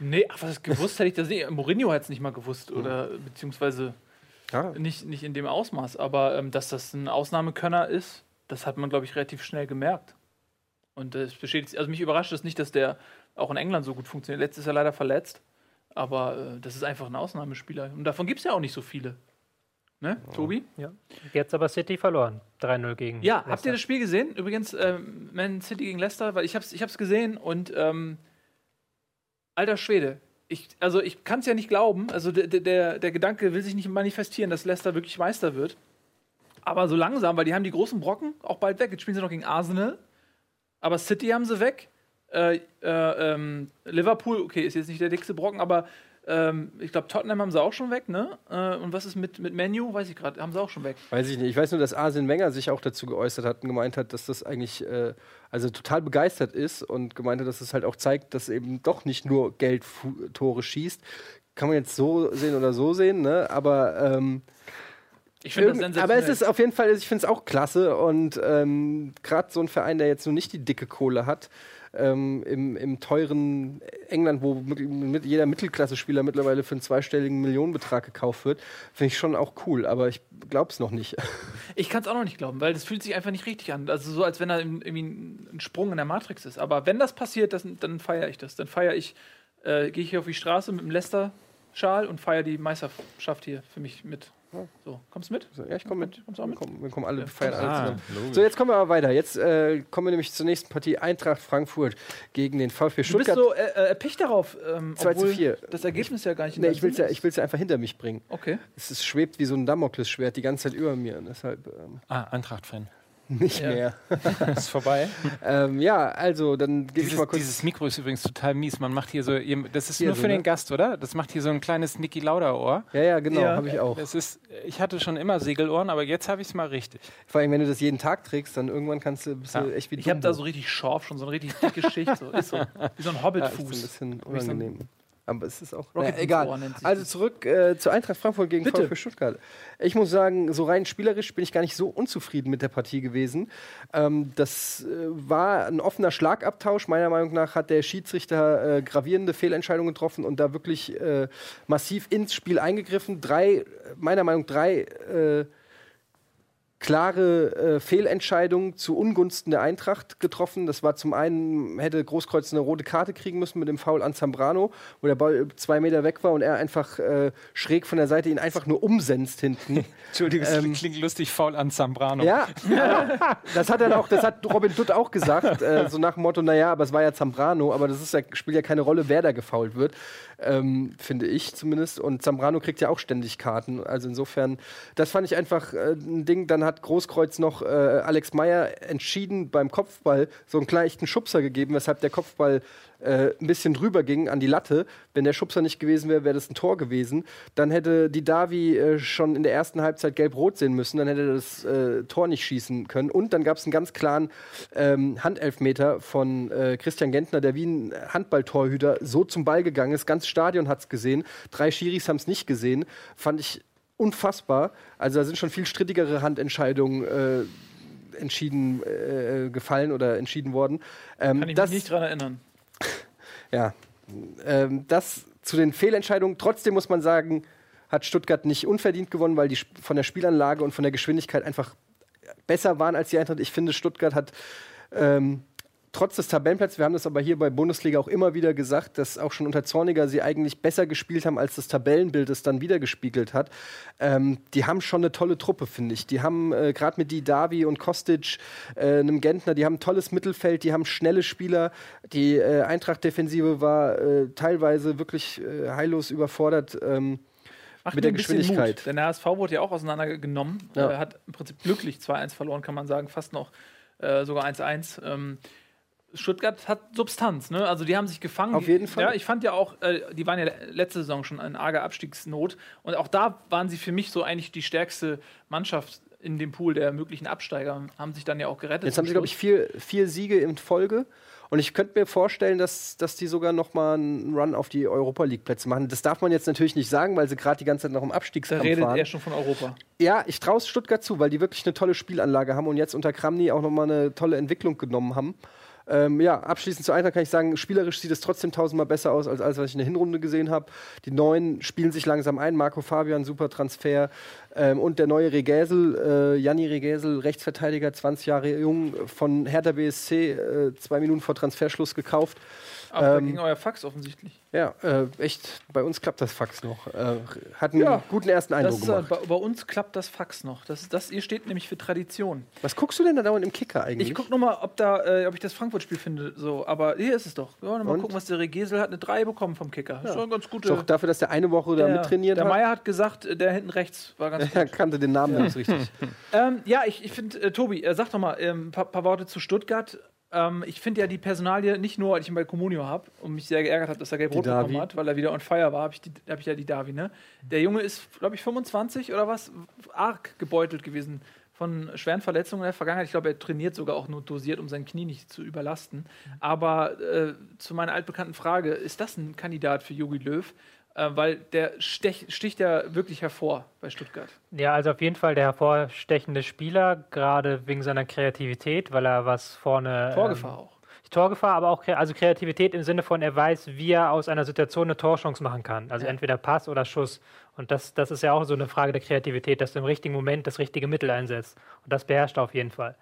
Nee, ach, was gewusst hätte ich das nicht. Mourinho hat es nicht mal gewusst. Oder beziehungsweise Ja, nicht, nicht in dem Ausmaß. Aber ähm, dass das ein Ausnahmekönner ist, das hat man, glaube ich, relativ schnell gemerkt. Und es besteht, also mich überrascht es nicht, dass der auch in England so gut funktioniert. Letztes Jahr leider verletzt. Aber äh, das ist einfach ein Ausnahmespieler. Und davon gibt es ja auch nicht so viele. Ne, Tobi? Ja. Jetzt aber City verloren. 3-0 gegen. Ja, Leicester. habt ihr das Spiel gesehen? Übrigens, ähm, Man City gegen Leicester, weil ich hab's, ich hab's gesehen und ähm, alter Schwede. Ich, also ich kann es ja nicht glauben. Also der, der, der Gedanke will sich nicht manifestieren, dass Leicester wirklich Meister wird. Aber so langsam, weil die haben die großen Brocken auch bald weg. Jetzt spielen sie noch gegen Arsenal. Aber City haben sie weg. Äh, äh, ähm, Liverpool, okay, ist jetzt nicht der dickste Brocken, aber ähm, ich glaube, Tottenham haben sie auch schon weg, ne? Äh, und was ist mit, mit Menu? Weiß ich gerade, haben sie auch schon weg. Weiß ich nicht. Ich weiß nur, dass Arsene Wenger sich auch dazu geäußert hat und gemeint hat, dass das eigentlich äh, also total begeistert ist und gemeint hat, dass es halt auch zeigt, dass eben doch nicht nur Geld Tore schießt. Kann man jetzt so sehen oder so sehen, ne? Aber ähm, Ich finde das sensationell. aber es ist auf jeden Fall, ich finde es auch klasse und ähm, gerade so ein Verein, der jetzt nur nicht die dicke Kohle hat, ähm, im, im teuren England, wo mit, jeder Mittelklasse-Spieler mittlerweile für einen zweistelligen Millionenbetrag gekauft wird, finde ich schon auch cool, aber ich glaube es noch nicht. [laughs] Ich kann es auch noch nicht glauben, weil das fühlt sich einfach nicht richtig an. Also so, als wenn da irgendwie ein ein Sprung in der Matrix ist. Aber wenn das passiert, das, dann feiere ich das. Dann feiere ich, äh, gehe ich hier auf die Straße mit dem Leicester-Schal und feiere die Meisterschaft hier für mich mit. So, kommst du mit? ja, ich komme mit. Kommst du auch Wir mit? kommen, wir kommen alle, Ja. feiern alle Ah, zusammen. logisch. So, jetzt kommen wir aber weiter. Jetzt äh, kommen wir nämlich zur nächsten Partie Eintracht Frankfurt gegen den VfB Du bist Stuttgart. so äh, äh, erpicht darauf, ähm, 2 zu obwohl 4. das Ergebnis ja gar nicht nee, ich will es ja, ist. ich will's ja einfach hinter mich bringen. Okay. Es ist, schwebt wie so ein Damoklesschwert die ganze Zeit über mir. Und deshalb ähm, Ah, Eintracht-Fan. Nicht Ja. mehr. [laughs] Ist vorbei. Ähm, ja, also dann gebe ich Dieses, mal kurz. dieses Mikro ist übrigens total mies. Man macht hier so, das ist Hier nur so, für ne? den Gast, oder? Das macht hier so ein kleines Niki Lauda-Ohr. ja, ja, genau, Ja. habe ich auch. Das ist, ich hatte schon immer Segelohren, aber jetzt habe ich es mal richtig. Vor allem, wenn du das jeden Tag trägst, dann irgendwann kannst du, bist du Ja. echt wie Ich habe da so richtig Schorf, schon so eine richtig dicke Schicht. So. Ist so. [laughs] Wie so ein ja, ist so ein Hobbitfuß. bisschen unangenehm. Aber es ist auch Rocket naja, egal. Also zurück äh, zu Eintracht Frankfurt gegen Bitte. VfB Stuttgart. Ich muss sagen, so rein spielerisch bin ich gar nicht so unzufrieden mit der Partie gewesen. Ähm, das äh, war ein offener Schlagabtausch. Meiner Meinung nach hat der Schiedsrichter äh, gravierende Fehlentscheidungen getroffen und da wirklich äh, massiv ins Spiel eingegriffen. Drei, meiner Meinung nach drei äh, klare äh, Fehlentscheidungen zu Ungunsten der Eintracht getroffen. Das war zum einen, hätte Großkreuz eine rote Karte kriegen müssen mit dem Foul an Zambrano, wo der Ball zwei Meter weg war und er einfach äh, schräg von der Seite ihn einfach nur umsenzt hinten. [laughs] Entschuldigung, Ähm, klingt lustig faul an Zambrano. Ja, äh, [laughs] das hat er auch, das hat Robin Dutt auch gesagt, äh, so nach dem Motto, naja, aber es war ja Zambrano, aber das ist ja, spielt ja keine Rolle, wer da gefault wird, ähm, finde ich zumindest. Und Zambrano kriegt ja auch ständig Karten. Also insofern, das fand ich einfach äh, ein Ding. Dann hat Großkreuz noch äh, Alex Meyer entschieden beim Kopfball so einen leichten Schubser gegeben, weshalb der Kopfball äh, ein bisschen drüber ging an die Latte. Wenn der Schubser nicht gewesen wäre, wäre das ein Tor gewesen. Dann hätte die Davi äh, schon in der ersten Halbzeit gelb-rot sehen müssen. Dann hätte das äh, Tor nicht schießen können. Und dann gab es einen ganz klaren ähm, Handelfmeter von äh, Christian Gentner, der wie ein Handballtorhüter so zum Ball gegangen ist. Ganz Stadion hat es gesehen. Drei Schiris haben es nicht gesehen. Fand ich unfassbar. Also da sind schon viel strittigere Handentscheidungen äh, entschieden äh, gefallen oder entschieden worden. Ähm, Kann ich das, mich nicht dran erinnern. ja, ähm, das zu den Fehlentscheidungen. Trotzdem muss man sagen, hat Stuttgart nicht unverdient gewonnen, weil die von der Spielanlage und von der Geschwindigkeit einfach besser waren als die Eintracht. Ich finde, Stuttgart hat ähm, trotz des Tabellenplatzes, wir haben das aber hier bei Bundesliga auch immer wieder gesagt, dass auch schon unter Zorniger sie eigentlich besser gespielt haben, als das Tabellenbild es dann wieder gespiegelt hat. Ähm, die haben schon eine tolle Truppe, finde ich. Die haben äh, gerade mit Didavi und Kostic, äh, einem Gentner, die haben ein tolles Mittelfeld, die haben schnelle Spieler. Die äh, Eintracht-Defensive war äh, teilweise wirklich äh, heillos überfordert. Ähm, Macht Mit der Geschwindigkeit. Mut, denn der HSV wurde ja auch auseinandergenommen. Ja. Er hat im Prinzip glücklich 2-1 verloren, kann man sagen. Fast noch äh, sogar 1-1. Ähm, Stuttgart hat Substanz, ne? Also die haben sich gefangen. Auf jeden Fall. Ja, ich fand ja auch, äh, die waren ja letzte Saison schon in arger Abstiegsnot. Und auch da waren sie für mich so eigentlich die stärkste Mannschaft in dem Pool der möglichen Absteiger. Haben sich dann ja auch gerettet. Jetzt haben sie, glaube ich, vier, vier Siege in Folge. Und ich könnte mir vorstellen, dass, dass die sogar noch mal einen Run auf die Europa League-Plätze machen. Das darf man jetzt natürlich nicht sagen, weil sie gerade die ganze Zeit noch im Da Abstiegskampf redet waren. er schon von Europa. Ja, ich traue es Stuttgart zu, weil die wirklich eine tolle Spielanlage haben und jetzt unter Kramny auch noch mal eine tolle Entwicklung genommen haben. Ähm, ja, abschließend zu Eintracht kann ich sagen, spielerisch sieht es trotzdem tausendmal besser aus, als alles, was ich in der Hinrunde gesehen habe. Die Neuen spielen sich langsam ein. Marco Fabian, super Transfer. Ähm, und der neue Regäsel, äh, Janni Regäsel, Rechtsverteidiger, 20 Jahre jung, von Hertha BSC, äh, zwei Minuten vor Transferschluss gekauft. Aber da Ähm, ging euer Fax offensichtlich. Ja, äh, echt, bei uns klappt das Fax noch. Äh, hat einen Ja, guten ersten Das Eindruck ist, gemacht. bei, bei uns klappt das Fax noch. Das, ist- das ihr steht nämlich für Tradition. Was guckst du denn da dauernd im Kicker eigentlich? Ich guck noch mal, ob da, äh, ob ich das Frankfurt-Spiel finde. So, aber hier ist es doch. Ja, mal Und? gucken, was der Regesel hat. Eine 3 bekommen vom Kicker. Das ist doch eine ganz gute. Doch dafür, dass der eine Woche da der, mittrainiert der hat. Meier hat gesagt, der hinten rechts war ganz [laughs] gut. Er kannte den Namen nicht so richtig. [laughs] Ähm, ja, ich, ich finde, äh, Tobi, äh, sag doch mal ein ähm, paar, paar Worte zu Stuttgart. Ähm, ich finde ja die Personalie nicht nur, weil ich ihn bei Comunio habe und mich sehr geärgert habe, dass er gelb-rot bekommen hat, weil er wieder on fire war, habe ich, die- hab ich ja die Davi, ne? Der Junge ist, glaube ich, 25 oder was, arg gebeutelt gewesen von schweren Verletzungen in der Vergangenheit. Ich glaube, er trainiert sogar auch nur dosiert, um sein Knie nicht zu überlasten. Aber äh, zu meiner altbekannten Frage, ist das ein Kandidat für Jogi Löw? Äh, weil der stech, sticht ja wirklich hervor bei Stuttgart. Ja, also auf jeden Fall der hervorstechende Spieler, gerade wegen seiner Kreativität, weil er was vorne. Torgefahr Ähm, auch. Torgefahr, aber auch also Kreativität im Sinne von, er weiß, wie er aus einer Situation eine Torchance machen kann. Also Ja. entweder Pass oder Schuss. Und das, das ist ja auch so eine Frage der Kreativität, dass du im richtigen Moment das richtige Mittel einsetzt. Und das beherrscht er auf jeden Fall.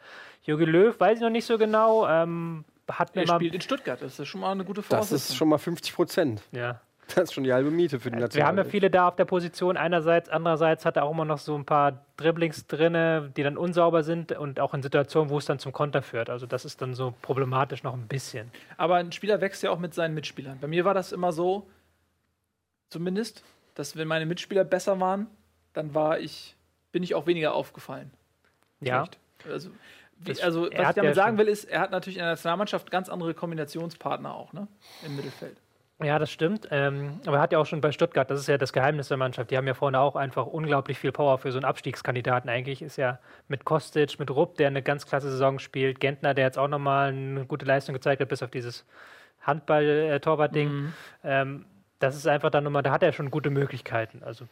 Jogi Löw weiß ich noch nicht so genau. Ähm, hat mir Er mal. spielt in Stuttgart, das ist schon mal eine gute Das Voraussetzung. ist schon mal 50 Prozent. Ja. [laughs] Das ist schon die halbe Miete für den Wir haben ja viele da auf der Position einerseits, andererseits hat er auch immer noch so ein paar Dribblings drinne, die dann unsauber sind und auch in Situationen, wo es dann zum Konter führt. Also das ist dann so problematisch noch ein bisschen. Aber ein Spieler wächst ja auch mit seinen Mitspielern. Bei mir war das immer so, zumindest, dass wenn meine Mitspieler besser waren, dann war ich, bin ich auch weniger aufgefallen. Ja. Also, wie, also er was ich damit ja sagen will, ist, er hat natürlich in der Nationalmannschaft ganz andere Kombinationspartner auch, ne? Im Mittelfeld. Ja, das stimmt. Ähm, aber er hat ja auch schon bei Stuttgart, das ist ja das Geheimnis der Mannschaft. Die haben ja vorne auch einfach unglaublich viel Power für so einen Abstiegskandidaten. Eigentlich ist ja mit Kostic, mit Rupp, der eine ganz klasse Saison spielt, Gentner, der jetzt auch nochmal eine gute Leistung gezeigt hat, bis auf dieses Handball-Torwart-Ding. Mhm. Ähm, das ist einfach dann nochmal, da hat er schon gute Möglichkeiten. Also,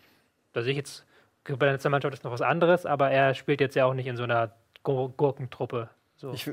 da sehe ich jetzt, bei der Nationalmannschaft ist noch was anderes, aber er spielt jetzt ja auch nicht in so einer Gur Gurkentruppe. So. Ich,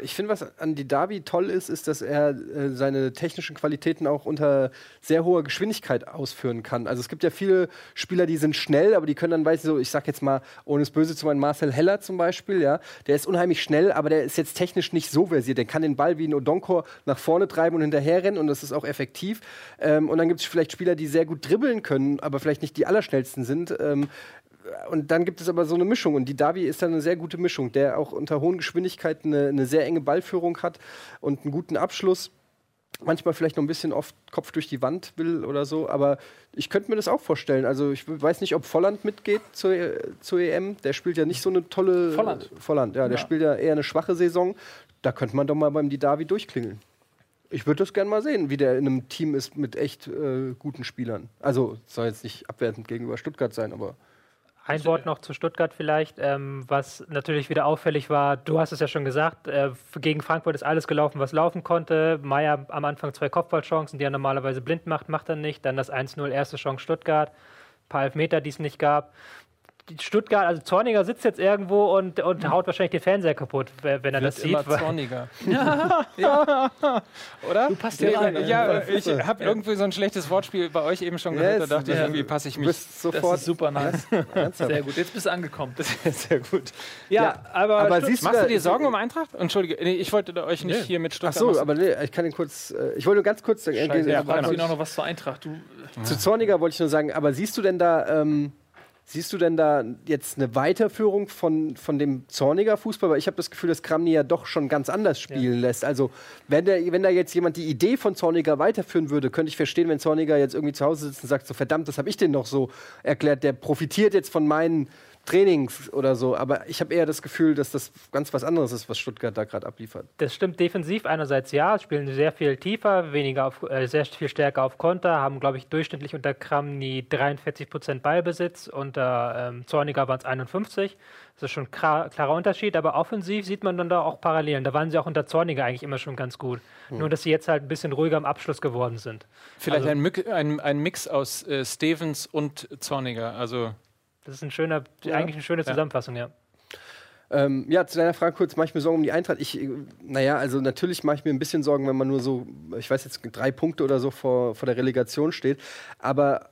ich finde, was an die Davi toll ist, ist, dass er äh, seine technischen Qualitäten auch unter sehr hoher Geschwindigkeit ausführen kann. Also es gibt ja viele Spieler, die sind schnell, aber die können dann, weiß ich so, ich sag jetzt mal, ohne es böse zu meinen, Marcel Heller zum Beispiel, ja, der ist unheimlich schnell, aber der ist jetzt technisch nicht so versiert. Der kann den Ball wie ein Odonkor nach vorne treiben und hinterher rennen und das ist auch effektiv. Ähm, und dann gibt es vielleicht Spieler, die sehr gut dribbeln können, aber vielleicht nicht die allerschnellsten sind. Ähm, und dann gibt es aber so eine Mischung. Und die Davi ist dann eine sehr gute Mischung, der auch unter hohen Geschwindigkeiten eine, eine sehr enge Ballführung hat und einen guten Abschluss. Manchmal vielleicht noch ein bisschen oft Kopf durch die Wand will oder so, aber ich könnte mir das auch vorstellen. Also ich weiß nicht, ob Volland mitgeht zur, äh, zur EM. Der spielt ja nicht so eine tolle. Volland. Volland, ja, der Ja. spielt ja eher eine schwache Saison. Da könnte man doch mal beim Didavi durchklingeln. Ich würde das gerne mal sehen, wie der in einem Team ist mit echt äh, guten Spielern. Also soll jetzt nicht abwertend gegenüber Stuttgart sein, aber Ein Wort noch zu Stuttgart vielleicht, ähm, was natürlich wieder auffällig war. Du hast es ja schon gesagt, äh, gegen Frankfurt ist alles gelaufen, was laufen konnte. Meier am Anfang zwei Kopfballchancen, die er normalerweise blind macht, macht er nicht. Dann das 1-0, erste Chance Stuttgart. Ein paar Elfmeter, die es nicht gab. Stuttgart, also Zorniger sitzt jetzt irgendwo und, und haut wahrscheinlich den Fernseher kaputt, wenn er das Wird immer sieht. weil- zorniger. [laughs] Oder? Du passt hier rein, Ja, ich habe irgendwie so ein schlechtes Wortspiel bei euch eben schon Ja, gehört. Da dachte ich, ja. irgendwie passe ich du mich. bist Das sofort ist super nice. Sehr gut. Jetzt bist du angekommen. [laughs] Sehr gut. Ja, Ja, aber, aber Stutt- siehst Machst du dir Sorgen um Eintracht? Entschuldige, nee, ich wollte euch nicht hier mit Ach Stuttgart so, machen. aber nee, ich kann ihn kurz. Äh, ich wollte nur ganz kurz sagen. Scheiße, äh, ja, äh, auch noch was zur Eintracht. Du, Zu Zorniger wollte ich nur sagen, aber siehst du denn da, ähm, siehst du denn da jetzt eine Weiterführung von, von dem Zorniger Fußball? Weil ich habe das Gefühl, dass Kramny ja doch schon ganz anders spielen lässt. Also wenn, der, wenn da jetzt jemand die Idee von Zorniger weiterführen würde, könnte ich verstehen, wenn Zorniger jetzt irgendwie zu Hause sitzt und sagt, so verdammt, das habe ich denn noch so erklärt. Der profitiert jetzt von meinen Trainings oder so. Aber ich habe eher das Gefühl, dass das ganz was anderes ist, was Stuttgart da gerade abliefert. Das stimmt defensiv einerseits ja, spielen sehr viel tiefer, weniger auf, äh, sehr viel stärker auf Konter, haben glaube ich durchschnittlich unter Kramny 43 Prozent Ballbesitz, unter ähm, Zorniger waren es 51. Das ist schon ein klar, klarer Unterschied, aber offensiv sieht man dann da auch Parallelen. Da waren sie auch unter Zorniger eigentlich immer schon ganz gut. Nur, dass sie jetzt halt ein bisschen ruhiger am Abschluss geworden sind. Vielleicht Also- ein, ein, ein Mix aus äh, Stevens und Zorniger. Also Das ist ein schöner, Ja. eigentlich eine schöne. Zusammenfassung, ja. Ähm, ja, zu deiner Frage kurz, mache ich mir Sorgen um die Eintracht? Ich, äh, naja, also natürlich mache ich mir ein bisschen Sorgen, wenn man nur so, ich weiß jetzt, drei Punkte oder so vor, vor der Relegation steht. Aber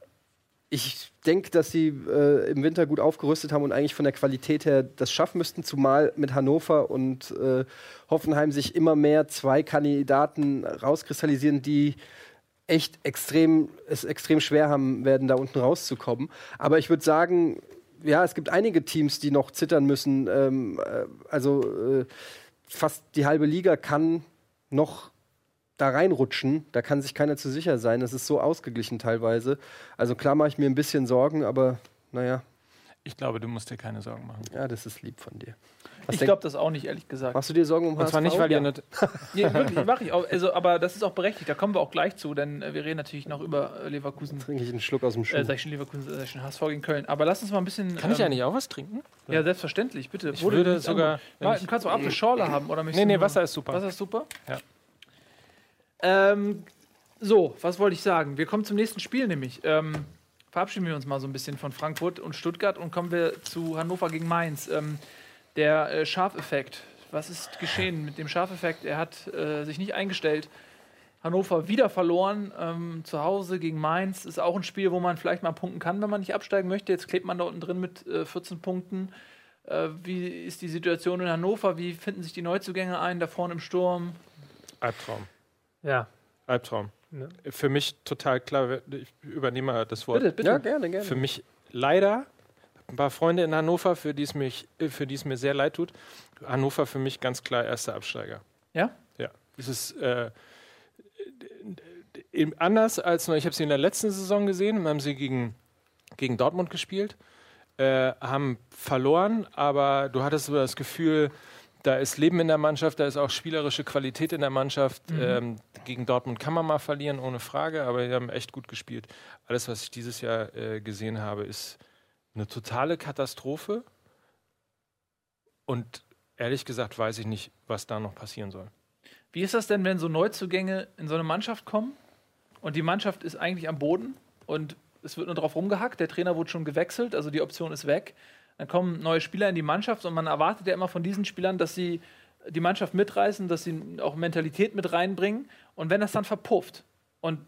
ich denke, dass sie äh, im Winter gut aufgerüstet haben und eigentlich von der Qualität her das schaffen müssten, zumal mit Hannover und äh, Hoffenheim sich immer mehr zwei Kandidaten rauskristallisieren, die echt extrem, es extrem schwer haben werden, da unten rauszukommen. Aber ich würde sagen, ja, es gibt einige Teams, die noch zittern müssen. Ähm, äh, also äh, fast die halbe Liga kann noch da reinrutschen. Da kann sich keiner zu sicher sein. Das ist so ausgeglichen teilweise. Also klar mache ich mir ein bisschen Sorgen, aber naja, ich glaube, du musst dir keine Sorgen machen. ja, das ist lieb von dir. Was Ich glaube das auch nicht, ehrlich gesagt. Machst du dir Sorgen um Und zwar HSV? nicht, weil Ja. ihr nicht. [laughs] Nee, [laughs] wirklich, mache ich auch. Also, aber das ist auch berechtigt. Da kommen wir auch gleich zu, denn äh, wir reden natürlich noch über äh, Leverkusen. Trinke ich einen Schluck aus dem Schuh. Äh, sag ich schon Leverkusen, äh, sag ich schon HSV gegen Köln. Aber lass uns mal ein bisschen. Kann ich ähm, eigentlich auch was trinken? Ja, selbstverständlich, bitte. Ich würde sogar- Mal, ich- du kannst auch Apfelschorle haben, oder Nee, nee, Wasser ist super. Wasser ist super? Ja. Ähm, so, was wollte ich sagen? Wir kommen zum nächsten Spiel nämlich. Ähm, verabschieden wir uns mal so ein bisschen von Frankfurt und Stuttgart und kommen wir zu Hannover gegen Mainz. Ähm, der äh, Schafeffekt. Was ist geschehen mit dem Schafeffekt? Er hat äh, sich nicht eingestellt. Hannover wieder verloren, ähm, zu Hause gegen Mainz. Ist auch ein Spiel, wo man vielleicht mal punkten kann, wenn man nicht absteigen möchte. Jetzt klebt man da unten drin mit äh, 14 Punkten. Äh, wie ist die Situation in Hannover? Wie finden sich die Neuzugänge ein, da vorne im Sturm? Albtraum. Ja, Albtraum. Ne? Für mich total klar, ich übernehme das Wort. Bitte, bitte. ja, gerne, gerne. Für mich leider, ein paar Freunde in Hannover, für die es, mich, äh, für die es mir sehr leid tut. Hannover für mich ganz klar erster Absteiger. Ja? Ja. Es ist äh, eben anders als ich habe sie in der letzten Saison gesehen, haben sie gegen, gegen Dortmund gespielt, äh, haben verloren, aber du hattest so das Gefühl, da ist Leben in der Mannschaft, da ist auch spielerische Qualität in der Mannschaft. Ähm, gegen Dortmund kann man mal verlieren, ohne Frage, aber die haben echt gut gespielt. Alles, was ich dieses Jahr äh, gesehen habe, ist eine totale Katastrophe. Und ehrlich gesagt weiß ich nicht, was da noch passieren soll. Wie ist das denn, wenn so Neuzugänge in so eine Mannschaft kommen und die Mannschaft ist eigentlich am Boden und es wird nur drauf rumgehackt, der Trainer wurde schon gewechselt, also die Option ist weg. Dann kommen neue Spieler in die Mannschaft und man erwartet ja immer von diesen Spielern, dass sie die Mannschaft mitreißen, dass sie auch Mentalität mit reinbringen. Und wenn das dann verpufft und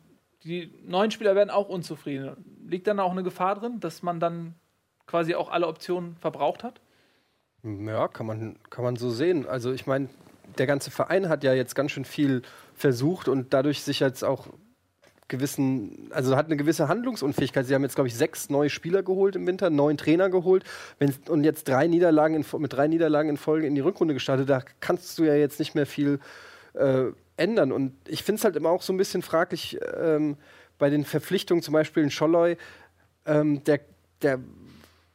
die neuen Spieler werden auch unzufrieden, liegt dann auch eine Gefahr drin, dass man dann quasi auch alle Optionen verbraucht hat? Ja, kann man, kann man so sehen. Also ich meine, der ganze Verein hat ja jetzt ganz schön viel versucht und dadurch sich jetzt auch gewissen, also hat eine gewisse Handlungsunfähigkeit. Sie haben jetzt, glaube ich, sechs neue Spieler geholt im Winter, neun Trainer geholt Wenn, und jetzt drei Niederlagen in, mit drei Niederlagen in Folge in die Rückrunde gestartet. Da kannst du ja jetzt nicht mehr viel äh, ändern. Und ich finde es halt immer auch so ein bisschen fraglich ähm, bei den Verpflichtungen, zum Beispiel in Scholloy, ähm, der, der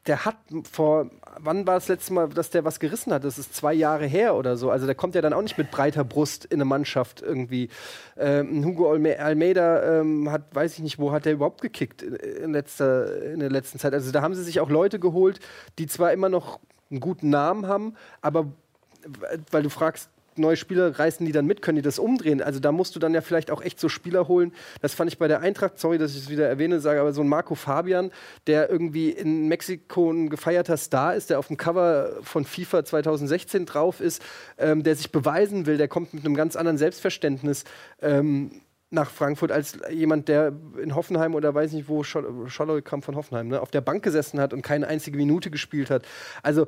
der hat vor, wann war das letzte Mal, dass der was gerissen hat? Das ist zwei Jahre her oder so. Also der kommt ja dann auch nicht mit breiter Brust in eine Mannschaft irgendwie. Ähm, Hugo Alme Almeida ähm, hat, weiß ich nicht, wo hat der überhaupt gekickt in, letzter, in der letzten Zeit. Also da haben sie sich auch Leute geholt, die zwar immer noch einen guten Namen haben, aber weil du fragst, neue Spieler reißen die dann mit, können die das umdrehen? Also da musst du dann ja vielleicht auch echt so Spieler holen. Das fand ich bei der Eintracht, sorry, dass ich es wieder erwähne, sage, aber so ein Marco Fabian, der irgendwie in Mexiko ein gefeierter Star ist, der auf dem Cover von FIFA 2016 drauf ist, ähm, der sich beweisen will, der kommt mit einem ganz anderen Selbstverständnis. Ähm, nach Frankfurt als jemand, der in Hoffenheim oder weiß nicht wo, Scholl- kam von Hoffenheim, ne, auf der Bank gesessen hat und keine einzige Minute gespielt hat. Also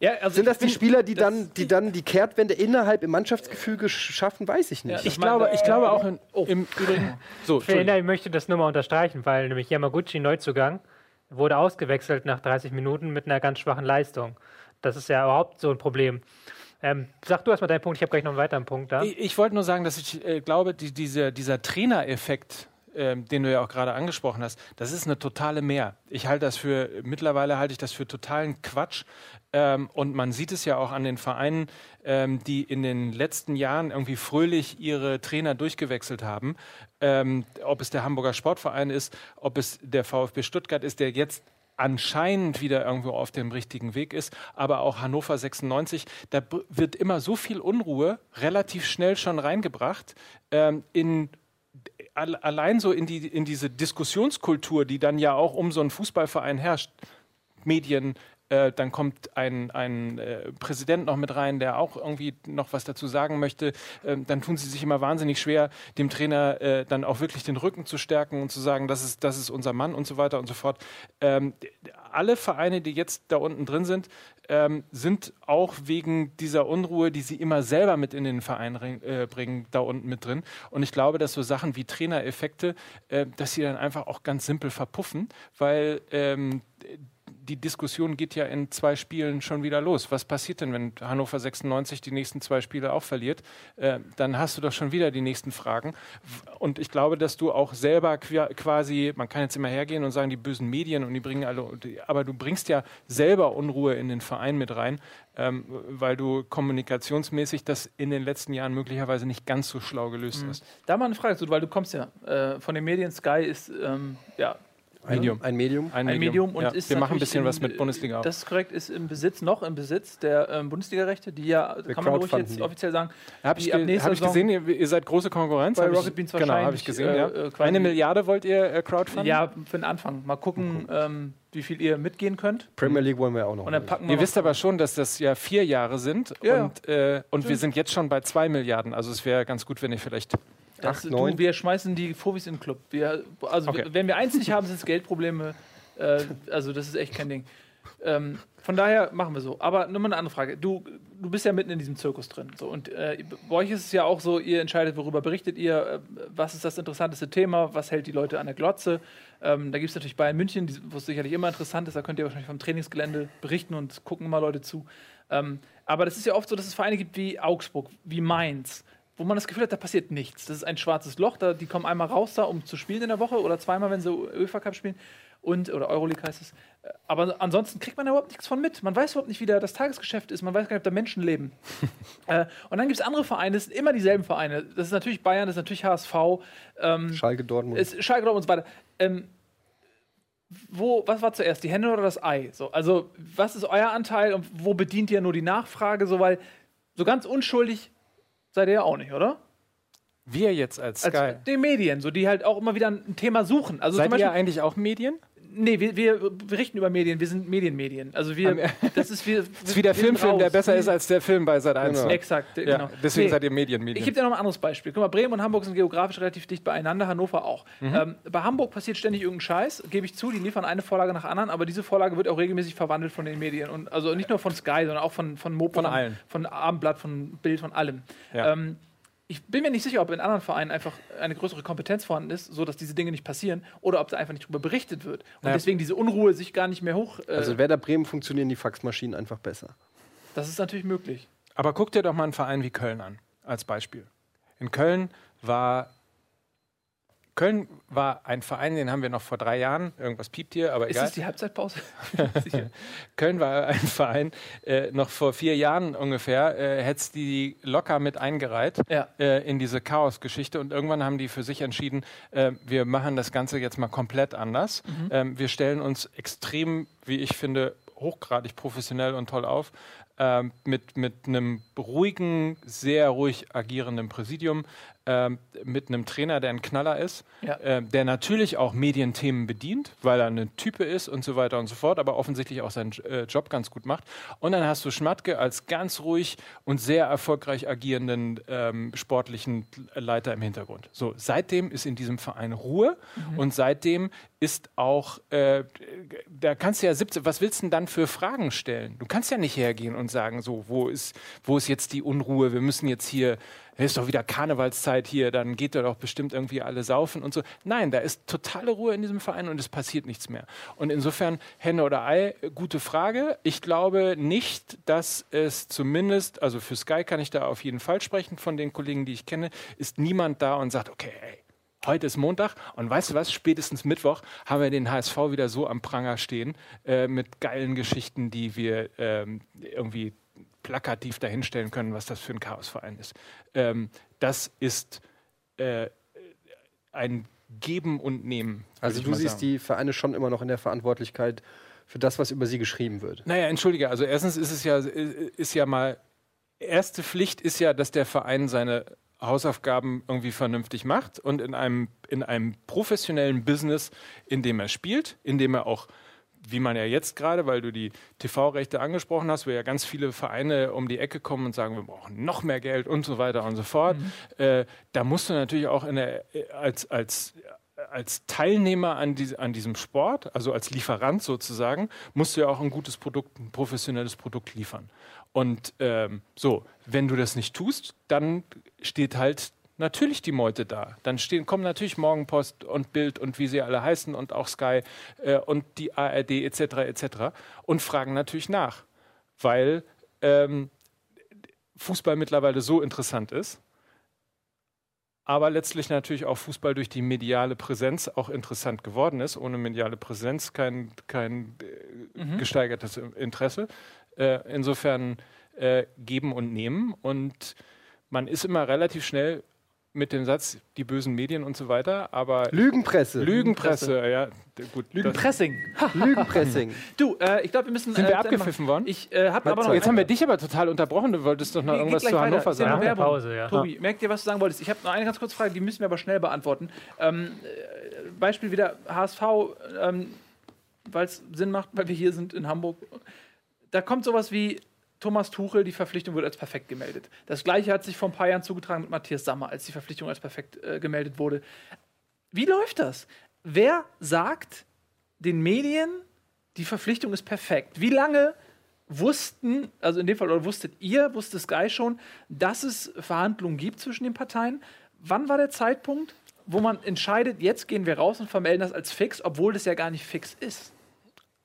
Ja, also sind das die Spieler, die das- dann, die dann die Kehrtwende innerhalb im Mannschaftsgefüge sch- schaffen, weiß ich nicht. Ja. Ich glaube, ich glaube auch in, Oh. im Übrigen. [laughs] So, Ich, erinnere, ich möchte das nur mal unterstreichen, weil nämlich Yamaguchi Neuzugang wurde ausgewechselt nach 30 Minuten mit einer ganz schwachen Leistung. Das ist ja überhaupt so ein Problem. Ähm, sag du erstmal deinen Punkt, ich habe gleich noch einen weiteren Punkt da. Ich, ich wollte nur sagen, dass ich äh, glaube, die, diese, dieser Trainereffekt ähm, den du ja auch gerade angesprochen hast, das ist eine totale Mehr. Ich halte das für, mittlerweile halte ich das für totalen Quatsch. Ähm, und man sieht es ja auch an den Vereinen, ähm, die in den letzten Jahren irgendwie fröhlich ihre Trainer durchgewechselt haben. Ähm, ob es der Hamburger Sportverein ist, ob es der VfB Stuttgart ist, der jetzt anscheinend wieder irgendwo auf dem richtigen Weg ist, aber auch Hannover 96, da wird immer so viel Unruhe relativ schnell schon reingebracht ähm, in allein so in, die, in diese Diskussionskultur, die dann ja auch um so einen Fußballverein herrscht, Medien, äh, dann kommt ein, ein äh, Präsident noch mit rein, der auch irgendwie noch was dazu sagen möchte. Äh, dann tun sie sich immer wahnsinnig schwer, dem Trainer äh, dann auch wirklich den Rücken zu stärken und zu sagen, das ist, das ist unser Mann und so weiter und so fort. Ähm, alle Vereine, die jetzt da unten drin sind, ähm, sind auch wegen dieser Unruhe, die sie immer selber mit in den Verein äh, bringen, da unten mit drin. Und ich glaube, dass so Sachen wie Trainereffekte, äh, dass sie dann einfach auch ganz simpel verpuffen, weil ähm, die Diskussion geht ja in zwei Spielen schon wieder los. Was passiert denn, wenn Hannover 96 die nächsten zwei Spiele auch verliert? Äh, dann hast du doch schon wieder die nächsten Fragen. Und ich glaube, dass du auch selber quasi, man kann jetzt immer hergehen und sagen, die bösen Medien und die bringen alle, aber du bringst ja selber Unruhe in den Verein mit rein, ähm, weil du kommunikationsmäßig das in den letzten Jahren möglicherweise nicht ganz so schlau gelöst mhm. hast. Da mal eine Frage, weil du kommst ja äh, von den Medien, Sky ist ähm, ja Medium. Ein Medium. Ein, ein Medium. und ja. ist Wir machen ein bisschen in, was mit Bundesliga auch. Das ist korrekt, ist im Besitz, noch im Besitz der ähm, Bundesliga-Rechte, die ja, der kann man ruhig jetzt offiziell sagen, habe ich, ge hab ich gesehen, ihr, ihr, seid große Konkurrenz. Bei Rocket Beans Genau, habe ich gesehen, äh, ja. Äh, Eine Milliarde wollt ihr äh, crowdfunden? Ja, für den Anfang. Mal gucken, ähm, wie viel ihr mitgehen könnt. Premier League wollen wir auch noch. Und dann packen wir ihr wisst aber schon, dass das ja vier Jahre sind ja, und, äh, und wir sind jetzt schon bei zwei Milliarden. Also es wäre ganz gut, wenn ihr vielleicht das, Acht, du, wir schmeißen die Profis in den Club. Wir, also okay. wenn wir eins nicht haben, sind es Geldprobleme. Äh, also das ist echt kein Ding. Ähm, von daher machen wir so. Aber nur mal eine andere Frage. Du, du bist ja mitten in diesem Zirkus drin. So, und äh, bei euch ist es ja auch so, ihr entscheidet, worüber berichtet ihr, äh, was ist das interessanteste Thema, was hält die Leute an der Glotze. Ähm, da gibt es natürlich Bayern München, wo es sicherlich immer interessant ist, da könnt ihr wahrscheinlich vom Trainingsgelände berichten und gucken immer Leute zu. Ähm, aber das ist ja oft so, dass es Vereine gibt wie Augsburg, wie Mainz, wo man das Gefühl hat, da passiert nichts. Das ist ein schwarzes Loch, da, die kommen einmal raus da, um zu spielen in der Woche oder zweimal, wenn sie UEFA Cup spielen und, oder Euroleague heißt es. Aber ansonsten kriegt man da überhaupt nichts von mit. Man weiß überhaupt nicht, wie da das Tagesgeschäft ist. Man weiß gar nicht, ob da Menschen leben. [laughs] äh, und dann gibt es andere Vereine, das sind immer dieselben Vereine. Das ist natürlich Bayern, das ist natürlich HSV. Ähm, Schalke Dortmund. Ist Schalke Dortmund und so weiter. Ähm, wo, was war zuerst, die Hände oder das Ei? So, also, was ist euer Anteil und wo bedient ihr nur die Nachfrage? So, weil so ganz unschuldig seid ihr ja auch nicht, oder? Wir jetzt als Sky. Als die Medien, so die halt auch immer wieder ein Thema suchen. Also Seid ihr eigentlich auch Medien? Nee, wir, wir berichten über Medien, wir sind Medienmedien. Also wir, das ist, wir, das [laughs] ist wie der Filmfilm, der besser ist als der Film bei Sat 1. Genau. Exakt, ja, genau. Deswegen nee, seid ihr Medienmedien. Ich gebe dir noch ein anderes Beispiel. Guck mal, Bremen und Hamburg sind geografisch relativ dicht beieinander, Hannover auch. Mhm. Ähm, bei Hamburg passiert ständig irgendein Scheiß, gebe ich zu, die liefern eine Vorlage nach anderen, aber diese Vorlage wird auch regelmäßig verwandelt von den Medien. Und also nicht nur von Sky, sondern auch von, von Mopo, von, allen. von Abendblatt, von Bild, von allem. Ja. Ähm, ich bin mir nicht sicher, ob in anderen Vereinen einfach eine größere Kompetenz vorhanden ist, sodass diese Dinge nicht passieren, oder ob da einfach nicht drüber berichtet wird. Und naja. deswegen diese Unruhe sich gar nicht mehr hoch. Äh also Werder Bremen funktionieren die Faxmaschinen einfach besser. Das ist natürlich möglich. Aber guck dir doch mal einen Verein wie Köln an, als Beispiel. In Köln war Köln war ein Verein, den haben wir noch vor drei Jahren. Irgendwas piept hier, aber egal. Ist das die Halbzeitpause? [laughs] Köln war ein Verein, äh, noch vor vier Jahren ungefähr, äh, hätte es die locker mit eingereiht ja. äh, in diese Chaos-Geschichte. Und irgendwann haben die für sich entschieden, äh, wir machen das Ganze jetzt mal komplett anders. Mhm. Ähm, wir stellen uns extrem, wie ich finde, hochgradig professionell und toll auf. Ähm, mit, mit einem ruhigen, sehr ruhig agierenden Präsidium, ähm, mit einem Trainer, der ein Knaller ist, ja. äh, der natürlich auch Medienthemen bedient, weil er ein Type ist und so weiter und so fort, aber offensichtlich auch seinen äh, Job ganz gut macht. Und dann hast du Schmatke als ganz ruhig und sehr erfolgreich agierenden ähm, sportlichen Leiter im Hintergrund. So, seitdem ist in diesem Verein Ruhe mhm. und seitdem ist auch, äh, da kannst du ja 17, was willst du denn dann für Fragen stellen? Du kannst ja nicht hergehen und sagen, so, wo ist, wo ist jetzt die Unruhe? Wir müssen jetzt hier ist doch wieder Karnevalszeit hier, dann geht da doch bestimmt irgendwie alle saufen und so. Nein, da ist totale Ruhe in diesem Verein und es passiert nichts mehr. Und insofern, Henne oder Ei, gute Frage. Ich glaube nicht, dass es zumindest, also für Sky kann ich da auf jeden Fall sprechen, von den Kollegen, die ich kenne, ist niemand da und sagt, okay, ey, Heute ist Montag und weißt du was? Spätestens Mittwoch haben wir den HSV wieder so am Pranger stehen äh, mit geilen Geschichten, die wir ähm, irgendwie plakativ dahinstellen können, was das für ein Chaosverein ist. Ähm, das ist äh, ein Geben und Nehmen. Also du siehst sagen. die Vereine schon immer noch in der Verantwortlichkeit für das, was über sie geschrieben wird. Naja, entschuldige, also erstens ist es ja, ist ja mal, erste Pflicht ist ja, dass der Verein seine Hausaufgaben irgendwie vernünftig macht und in einem, in einem professionellen Business, in dem er spielt, in dem er auch, wie man ja jetzt gerade, weil du die TV-Rechte angesprochen hast, wo ja ganz viele Vereine um die Ecke kommen und sagen, wir brauchen noch mehr Geld und so weiter und so fort. Äh, da musst du natürlich auch in der, als, als als Teilnehmer an, die, an diesem Sport, also als Lieferant sozusagen, musst du ja auch ein gutes Produkt, ein professionelles Produkt liefern. Und ähm, so, wenn du das nicht tust, dann steht halt natürlich die Meute da. Dann stehen, kommen natürlich Morgenpost und Bild und wie sie alle heißen und auch Sky äh, und die ARD etc. etc. und fragen natürlich nach, weil ähm, Fußball mittlerweile so interessant ist aber letztlich natürlich auch Fußball durch die mediale Präsenz auch interessant geworden ist. Ohne mediale Präsenz kein, kein äh, gesteigertes Interesse. Äh, insofern äh, geben und nehmen. Und man ist immer relativ schnell mit dem Satz, die bösen Medien und so weiter, aber Lügenpresse. Lügenpresse, ja, d- gut. Lügenpressing. [laughs] Lügenpressing. Du, äh, ich glaube, wir müssen. Sind äh, wir dann abgepfiffen worden? Ich äh, habe aber noch. Jetzt haben wir dich aber total unterbrochen. Du wolltest doch noch geht irgendwas zu weiter. Hannover ja noch sagen. Werbung. Pause, ja. Tobi, merkt ihr, was du sagen wolltest? Ich habe noch eine ganz kurze Frage, die müssen wir aber schnell beantworten. Ähm, äh, Beispiel wieder HSV, ähm, weil es Sinn macht, weil wir hier sind in Hamburg. Da kommt sowas wie Thomas Tuchel, die Verpflichtung wird als perfekt gemeldet. Das gleiche hat sich vor ein paar Jahren zugetragen mit Matthias Sammer, als die Verpflichtung als perfekt äh, gemeldet wurde. Wie läuft das? Wer sagt den Medien, die Verpflichtung ist perfekt? Wie lange wussten, also in dem Fall, oder wusstet ihr, wusste Sky schon, dass es Verhandlungen gibt zwischen den Parteien? Wann war der Zeitpunkt, wo man entscheidet, jetzt gehen wir raus und vermelden das als fix, obwohl das ja gar nicht fix ist?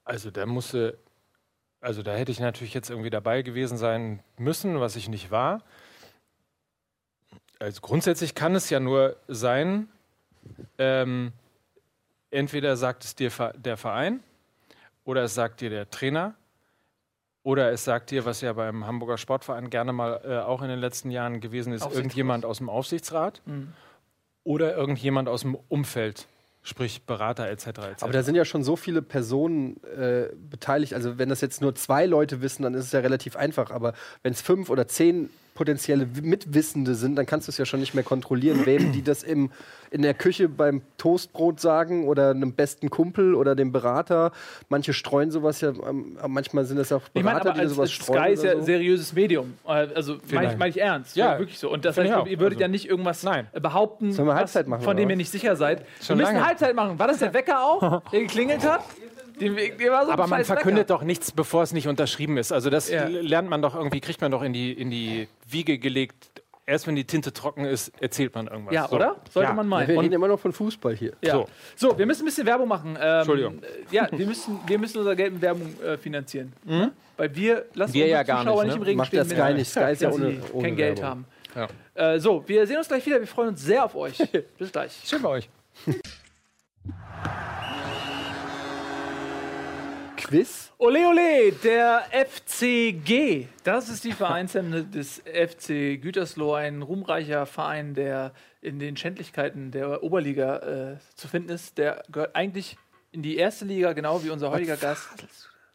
Also da musste, also da hätte ich natürlich jetzt irgendwie dabei gewesen sein müssen, was ich nicht war. Also grundsätzlich kann es ja nur sein, ähm, entweder sagt es dir der Verein oder es sagt dir der Trainer oder es sagt dir, was ja beim Hamburger Sportverein gerne mal äh, auch in den letzten Jahren gewesen ist, irgendjemand aus dem Aufsichtsrat Mhm. oder irgendjemand aus dem Umfeld, sprich Berater etc. etc. Aber da sind ja schon so viele Personen äh, beteiligt. Also wenn das jetzt nur zwei Leute wissen, dann ist es ja relativ einfach. Aber wenn es fünf oder zehn potenzielle Mitwissende sind, dann kannst du es ja schon nicht mehr kontrollieren, wem die das im, in der Küche beim Toastbrot sagen oder einem besten Kumpel oder dem Berater. Manche streuen sowas ja, ähm, manchmal sind es auch Ich meine, Berater, aber die als, sowas als streuen. Sky ist ja so. seriöses Medium. Also meine ich, mein ich ernst. Ja, wirklich so. Und das heißt, ich ihr würdet Also- ja nicht irgendwas Nein. behaupten, was- machen, von dem ihr nicht sicher seid. Schon wir müssen lange. Halbzeit machen. War das der Wecker auch, [laughs] der geklingelt hat? Den, der war so Aber man verkündet Wecker. doch nichts, bevor es nicht unterschrieben ist. Also das Ja. lernt man doch irgendwie, kriegt man doch in die, in die Wiege gelegt. Erst wenn die Tinte trocken ist, erzählt man irgendwas. Ja, So. oder? Sollte Ja. man meinen. wir Und- reden immer noch von Fußball hier. Ja. So. So. wir müssen ein bisschen Werbung machen. Ähm, Entschuldigung. äh, Ja, wir müssen, wir müssen unser Geld mit Werbung äh, finanzieren. Ne? Weil wir lassen Wir unsere ja gar Zuschauer nicht, nicht, ne? im Regen Macht stehen, Sky wenn- nicht. Sky ist ja wenn ohne- ohne kein Geld Werbung. haben. Äh, so, wir sehen uns gleich wieder. Wir freuen uns sehr auf euch. [laughs] Bis gleich. Schön bei euch. Quiz? Ole Ole, der FCG. Das ist die Vereinshemde des FC Gütersloh, ein ruhmreicher Verein, der in den Schändlichkeiten der Oberliga äh, zu finden ist. Der gehört eigentlich in die erste Liga, genau wie unser heutiger Gast.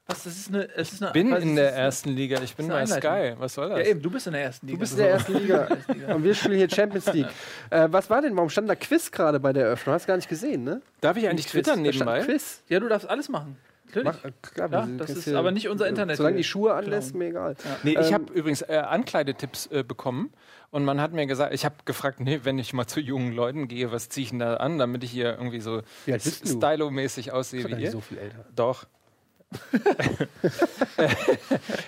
Was? Das ist eine. Es ist eine bin quasi- in der ersten Liga. Ich bin bei Sky. Was soll das? Ja, eben, du bist in der ersten Liga. Du bist in der ersten [laughs] Liga. Und wir spielen hier Champions League. [laughs] Äh, was war denn? Warum stand da Quiz gerade bei der Eröffnung? Hast gar nicht gesehen, ne? Darf ich eigentlich Quiz. twittern nebenbei? Quiz. Ja, du darfst alles machen. Natürlich. Mach, äh, klar, Ja, das ist hier- aber nicht unser Internet Solange die Schuhe anlässt, klauen. mir egal. Nee, ich Ähm, habe übrigens äh, Ankleidetipps äh, bekommen und man hat mir gesagt, ich habe gefragt, nee, wenn ich mal zu jungen Leuten gehe, was ziehe ich denn da an, damit ich hier irgendwie so du? stylo-mäßig aussehe Ich bin wie ihr? so viel älter. Doch. [laughs]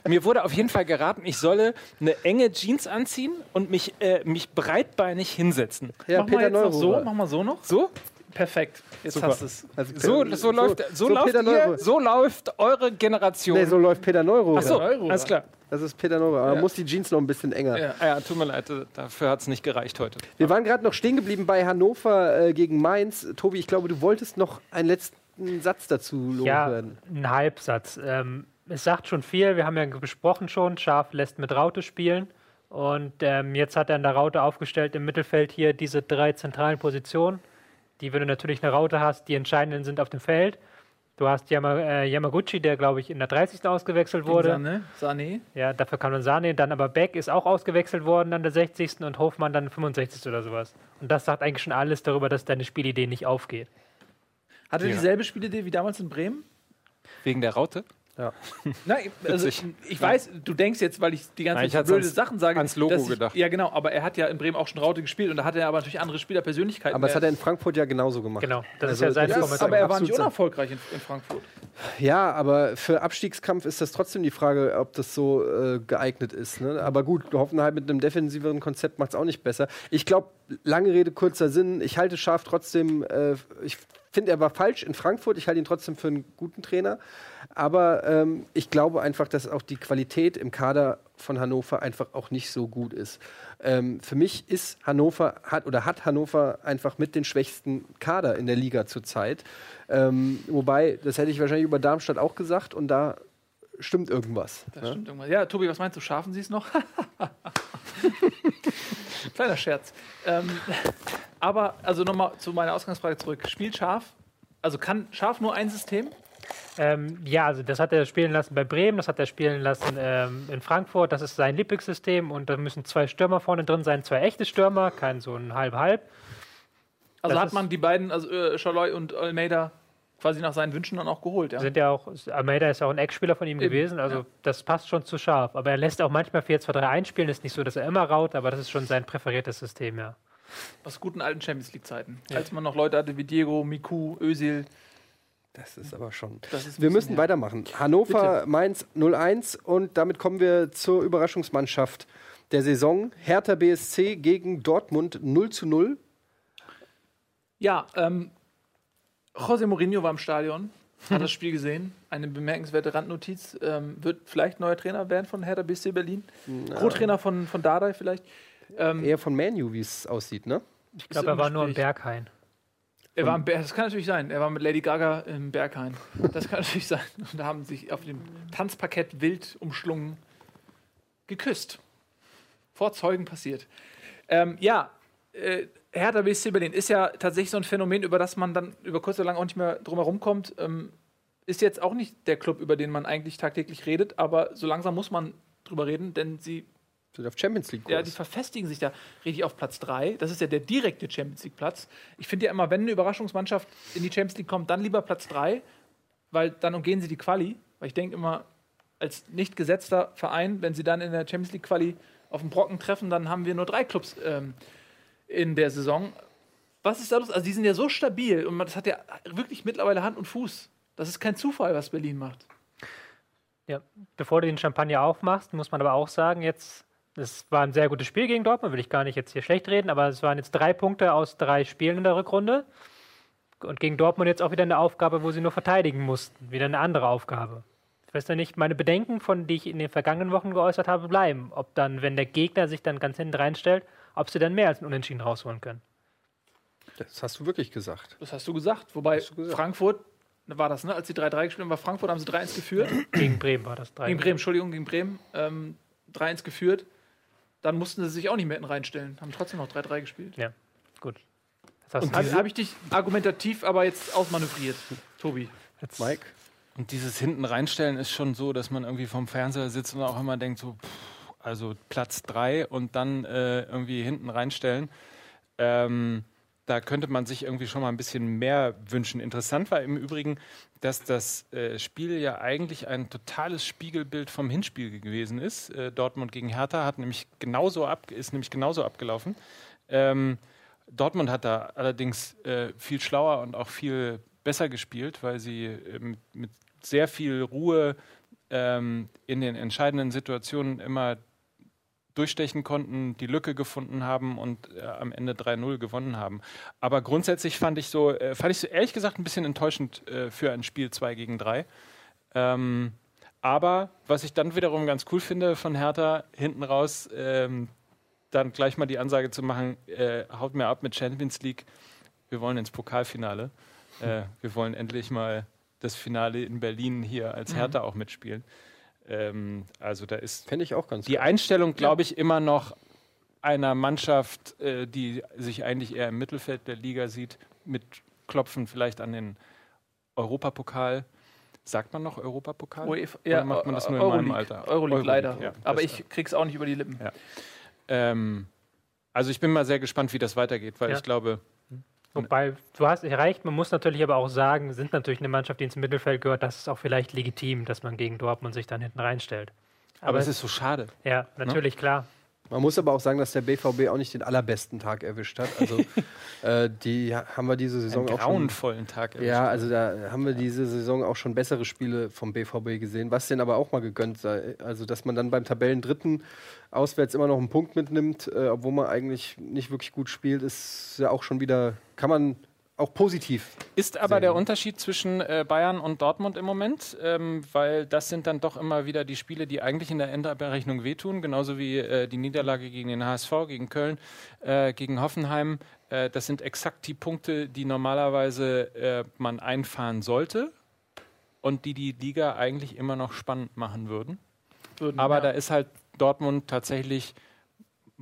Mir wurde auf jeden Fall geraten, ich solle eine enge Jeans anziehen und mich, äh, mich breitbeinig hinsetzen. Ja, mach mal jetzt noch so, mach mal so noch. So? Perfekt. Jetzt Super. hast du es. Also, So, so, läuft, so, läuft Peter ihr, Neuro. so läuft eure Generation. Nee, so läuft Peter Neuro. Ach so, Euro. alles klar. Das ist Peter Neuro. Aber Ja. muss die Jeans noch ein bisschen enger. Ja. Ah ja, tut mir leid, dafür hat es nicht gereicht heute. Wir waren gerade noch stehen geblieben bei Hannover äh, gegen Mainz. Tobi, ich glaube, du wolltest noch einen letzten Satz dazu Ja, loswerden. ein Halbsatz. Ähm, es sagt schon viel. Wir haben ja besprochen schon, Schaf lässt mit Raute spielen. Und ähm, jetzt hat er in der Raute aufgestellt im Mittelfeld hier diese drei zentralen Positionen, die, wenn du natürlich eine Raute hast, die entscheidenden sind auf dem Feld. Du hast Yama, äh, Yamaguchi, der, glaube ich, in der 30. ausgewechselt wurde. Sané. Sané. Ja, dafür kann man Sahne. Dann aber Beck ist auch ausgewechselt worden an der 60. und Hofmann dann 65. oder sowas. Und das sagt eigentlich schon alles darüber, dass deine Spielidee nicht aufgeht. Hatte Ja. dieselbe Spielidee wie damals in Bremen? Wegen der Raute? [laughs] Nein, also ich weiß, du denkst jetzt, weil ich die ganze Zeit blöde ans- Sachen sage. ans Logo ich, gedacht. Ja, genau, aber er hat ja in Bremen auch schon Raute gespielt und da hatte er aber natürlich andere Spielerpersönlichkeiten. Aber das hat er in Frankfurt ja genauso gemacht. Genau, das Also ist ja seine das ist- Formation. aber er war nicht unerfolgreich in, in Frankfurt. Ja, aber für Abstiegskampf ist das trotzdem die Frage, ob das so äh, geeignet ist. Ne? Aber gut, Hoffenheim mit einem defensiveren Konzept macht es auch nicht besser. Ich glaube, lange Rede, kurzer Sinn. Ich halte Scharf trotzdem, äh, ich finde, er war falsch in Frankfurt. Ich halte ihn trotzdem für einen guten Trainer. Aber ähm, ich glaube einfach, dass auch die Qualität im Kader von Hannover einfach auch nicht so gut ist. Ähm, für mich ist Hannover, hat oder hat Hannover einfach mit den schwächsten Kader in der Liga zurzeit. Ähm, wobei, das hätte ich wahrscheinlich über Darmstadt auch gesagt und da stimmt irgendwas. Das ne? stimmt irgendwas. Ja, Tobi, was meinst du? Schaffen sie es noch? [laughs] Kleiner Scherz. Ähm, aber, also nochmal zu meiner Ausgangsfrage zurück. Spielt Schaf, also kann Schaf nur ein System? Ähm, ja, also das hat er spielen lassen bei Bremen, das hat er spielen lassen ähm, in Frankfurt. Das ist sein Lieblingssystem und da müssen zwei Stürmer vorne drin sein, zwei echte Stürmer, kein so ein halb-halb. Also Das hat man die beiden, also äh, Schalloy und Almeida, quasi nach seinen Wünschen dann auch geholt, ja? Sind ja auch, Almeida ist ja auch ein Eckspieler von ihm Eben, gewesen, also ja. das passt schon zu scharf. Aber er lässt auch manchmal 4-2-3 einspielen, ist nicht so, dass er immer raut, aber das ist schon sein präferiertes System, ja. Aus guten alten Champions League-Zeiten. Als man noch Leute hatte wie Diego, Miku, Özil. Das ist aber schon. Das ist Wir müssen her. weitermachen. Hannover, Mainz 01 und damit kommen wir zur Überraschungsmannschaft der Saison. Hertha BSC gegen Dortmund 0 zu 0. Ja, ähm, José Mourinho war im Stadion, [laughs] hat das Spiel gesehen. Eine bemerkenswerte Randnotiz. Ähm, wird vielleicht neuer Trainer werden von Hertha BSC Berlin. Co-Trainer von, von Dardai vielleicht. Ähm, Eher von Manu, wie es aussieht, ne? Ich glaube, er war nur im Gespräch. Berghain. er war im Ber- das kann natürlich sein. Er war mit Lady Gaga im Berghain. Das kann [laughs] natürlich sein. Und da haben sich auf dem Tanzparkett wild umschlungen geküsst. Vor Zeugen passiert. Ähm, ja, äh, Hertha BSC Berlin ist ja tatsächlich so ein Phänomen, über das man dann über kurz oder lang auch nicht mehr drum herum kommt. Ähm, ist jetzt auch nicht der Club, über den man eigentlich tagtäglich redet, aber so langsam muss man drüber reden, denn sie Sind auf Champions League ja, Kurs. die verfestigen sich da richtig auf Platz 3. Das ist ja der direkte Champions League-Platz. Ich finde ja immer, wenn eine Überraschungsmannschaft in die Champions League kommt, dann lieber Platz 3, weil dann umgehen sie die Quali. Weil ich denke immer, als nicht gesetzter Verein, wenn sie dann in der Champions League-Quali auf den Brocken treffen, dann haben wir nur drei Clubs ähm, in der Saison. Was ist da los? Also, die sind ja so stabil und man- das hat ja wirklich mittlerweile Hand und Fuß. Das ist kein Zufall, was Berlin macht. Ja, bevor du den Champagner aufmachst, muss man aber auch sagen, jetzt, es war ein sehr gutes Spiel gegen Dortmund, will ich gar nicht jetzt hier schlecht reden, aber es waren jetzt drei Punkte aus drei Spielen in der Rückrunde. Und gegen Dortmund jetzt auch wieder eine Aufgabe, wo sie nur verteidigen mussten. Wieder eine andere Aufgabe. Ich weiß ja nicht, meine Bedenken, von die ich in den vergangenen Wochen geäußert habe, bleiben. Ob dann, wenn der Gegner sich dann ganz hinten reinstellt, ob sie dann mehr als ein Unentschieden rausholen können. Das hast du wirklich gesagt. Das hast du gesagt. Wobei du gesagt. Frankfurt, war das, ne? Als die 3-3 gespielt haben, war Frankfurt, haben sie 3-1 geführt. [clears throat] Gegen Bremen war das drei. Gegen Bremen, Entschuldigung, gegen Bremen. Ähm, 3-1 geführt. Dann mussten sie sich auch nicht mehr hinten reinstellen. Haben trotzdem noch 3-3 gespielt. Ja, gut. Das hast Habe hab ich dich argumentativ aber jetzt ausmanövriert, Tobi. jetzt, Mike? Und dieses hinten reinstellen ist schon so, dass man irgendwie vom Fernseher sitzt und auch immer denkt, so, pff, also Platz drei und dann äh, irgendwie hinten reinstellen. Ähm, da könnte man sich irgendwie schon mal ein bisschen mehr wünschen. Interessant war im Übrigen, dass das äh, Spiel ja eigentlich ein totales Spiegelbild vom Hinspiel gewesen ist. Äh, Dortmund gegen Hertha hat nämlich genauso ab, ist nämlich genauso abgelaufen. Ähm, Dortmund hat da allerdings äh, viel schlauer und auch viel besser gespielt, weil sie ähm, mit sehr viel Ruhe ähm, in den entscheidenden Situationen immer durchstechen konnten, die Lücke gefunden haben und äh, am Ende 3-0 gewonnen haben. Aber grundsätzlich fand ich so, äh, fand ich so ehrlich gesagt ein bisschen enttäuschend äh, für ein Spiel 2 gegen 3. Ähm, aber was ich dann wiederum ganz cool finde von Hertha, hinten raus ähm, dann gleich mal die Ansage zu machen, äh, haut mir ab mit Champions League, wir wollen ins Pokalfinale. Äh, wir wollen endlich mal das Finale in Berlin hier als Hertha auch mitspielen. Ähm, also da ist Fände ich auch ganz die geil. Einstellung, glaube ich, immer noch einer Mannschaft, äh, die sich eigentlich eher im Mittelfeld der Liga sieht, mit Klopfen vielleicht an den Europapokal. Sagt man noch Europapokal? UEFA, Oder macht man das nur in Euroleague, meinem Alter? Euroleague, leider. ja. Aber ich krieg's auch nicht über die Lippen. Ja. Ähm, also ich bin mal sehr gespannt, wie das weitergeht, weil Ja. ich glaube, Wobei, du hast recht, man muss natürlich aber auch sagen, wir sind natürlich eine Mannschaft, die ins Mittelfeld gehört, das ist auch vielleicht legitim, dass man gegen Dortmund sich dann hinten reinstellt. aber es ist so schade. Ja, natürlich, klar. Man muss aber auch sagen, dass der BVB auch nicht den allerbesten Tag erwischt hat. Also [laughs] äh, die ha- haben wir diese Saison Einen auch schon. grauenvollen Tag. erwischt. Ja, also da haben wir diese Saison auch schon bessere Spiele vom BVB gesehen, was denen aber auch mal gegönnt sei. Also, dass man dann beim Tabellendritten auswärts immer noch einen Punkt mitnimmt, äh, obwohl man eigentlich nicht wirklich gut spielt, ist ja auch schon wieder, kann man auch positiv. Ist aber Sehr der. Unterschied zwischen äh, Bayern und Dortmund im Moment, ähm, weil das sind dann doch immer wieder die Spiele, die eigentlich in der Endabrechnung wehtun, genauso wie äh, die Niederlage gegen den HSV, gegen Köln, äh, gegen Hoffenheim. Äh, das sind exakt die Punkte, die normalerweise äh, man einfahren sollte und die die Liga eigentlich immer noch spannend machen würden. Würden, Aber ja. da ist halt Dortmund tatsächlich,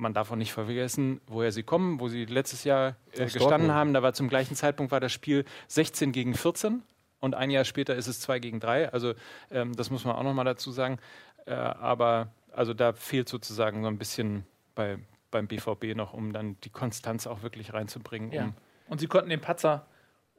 man darf auch nicht vergessen, woher sie kommen, wo sie letztes Jahr äh, gestanden haben. Da war zum gleichen Zeitpunkt war das Spiel 16 gegen 14 und ein Jahr später ist es 2 gegen 3. Also ähm, das muss man auch nochmal dazu sagen. Äh, aber also da fehlt sozusagen so ein bisschen bei, beim BVB noch, um dann die Konstanz auch wirklich reinzubringen. Ja. Um, Und sie konnten den Patzer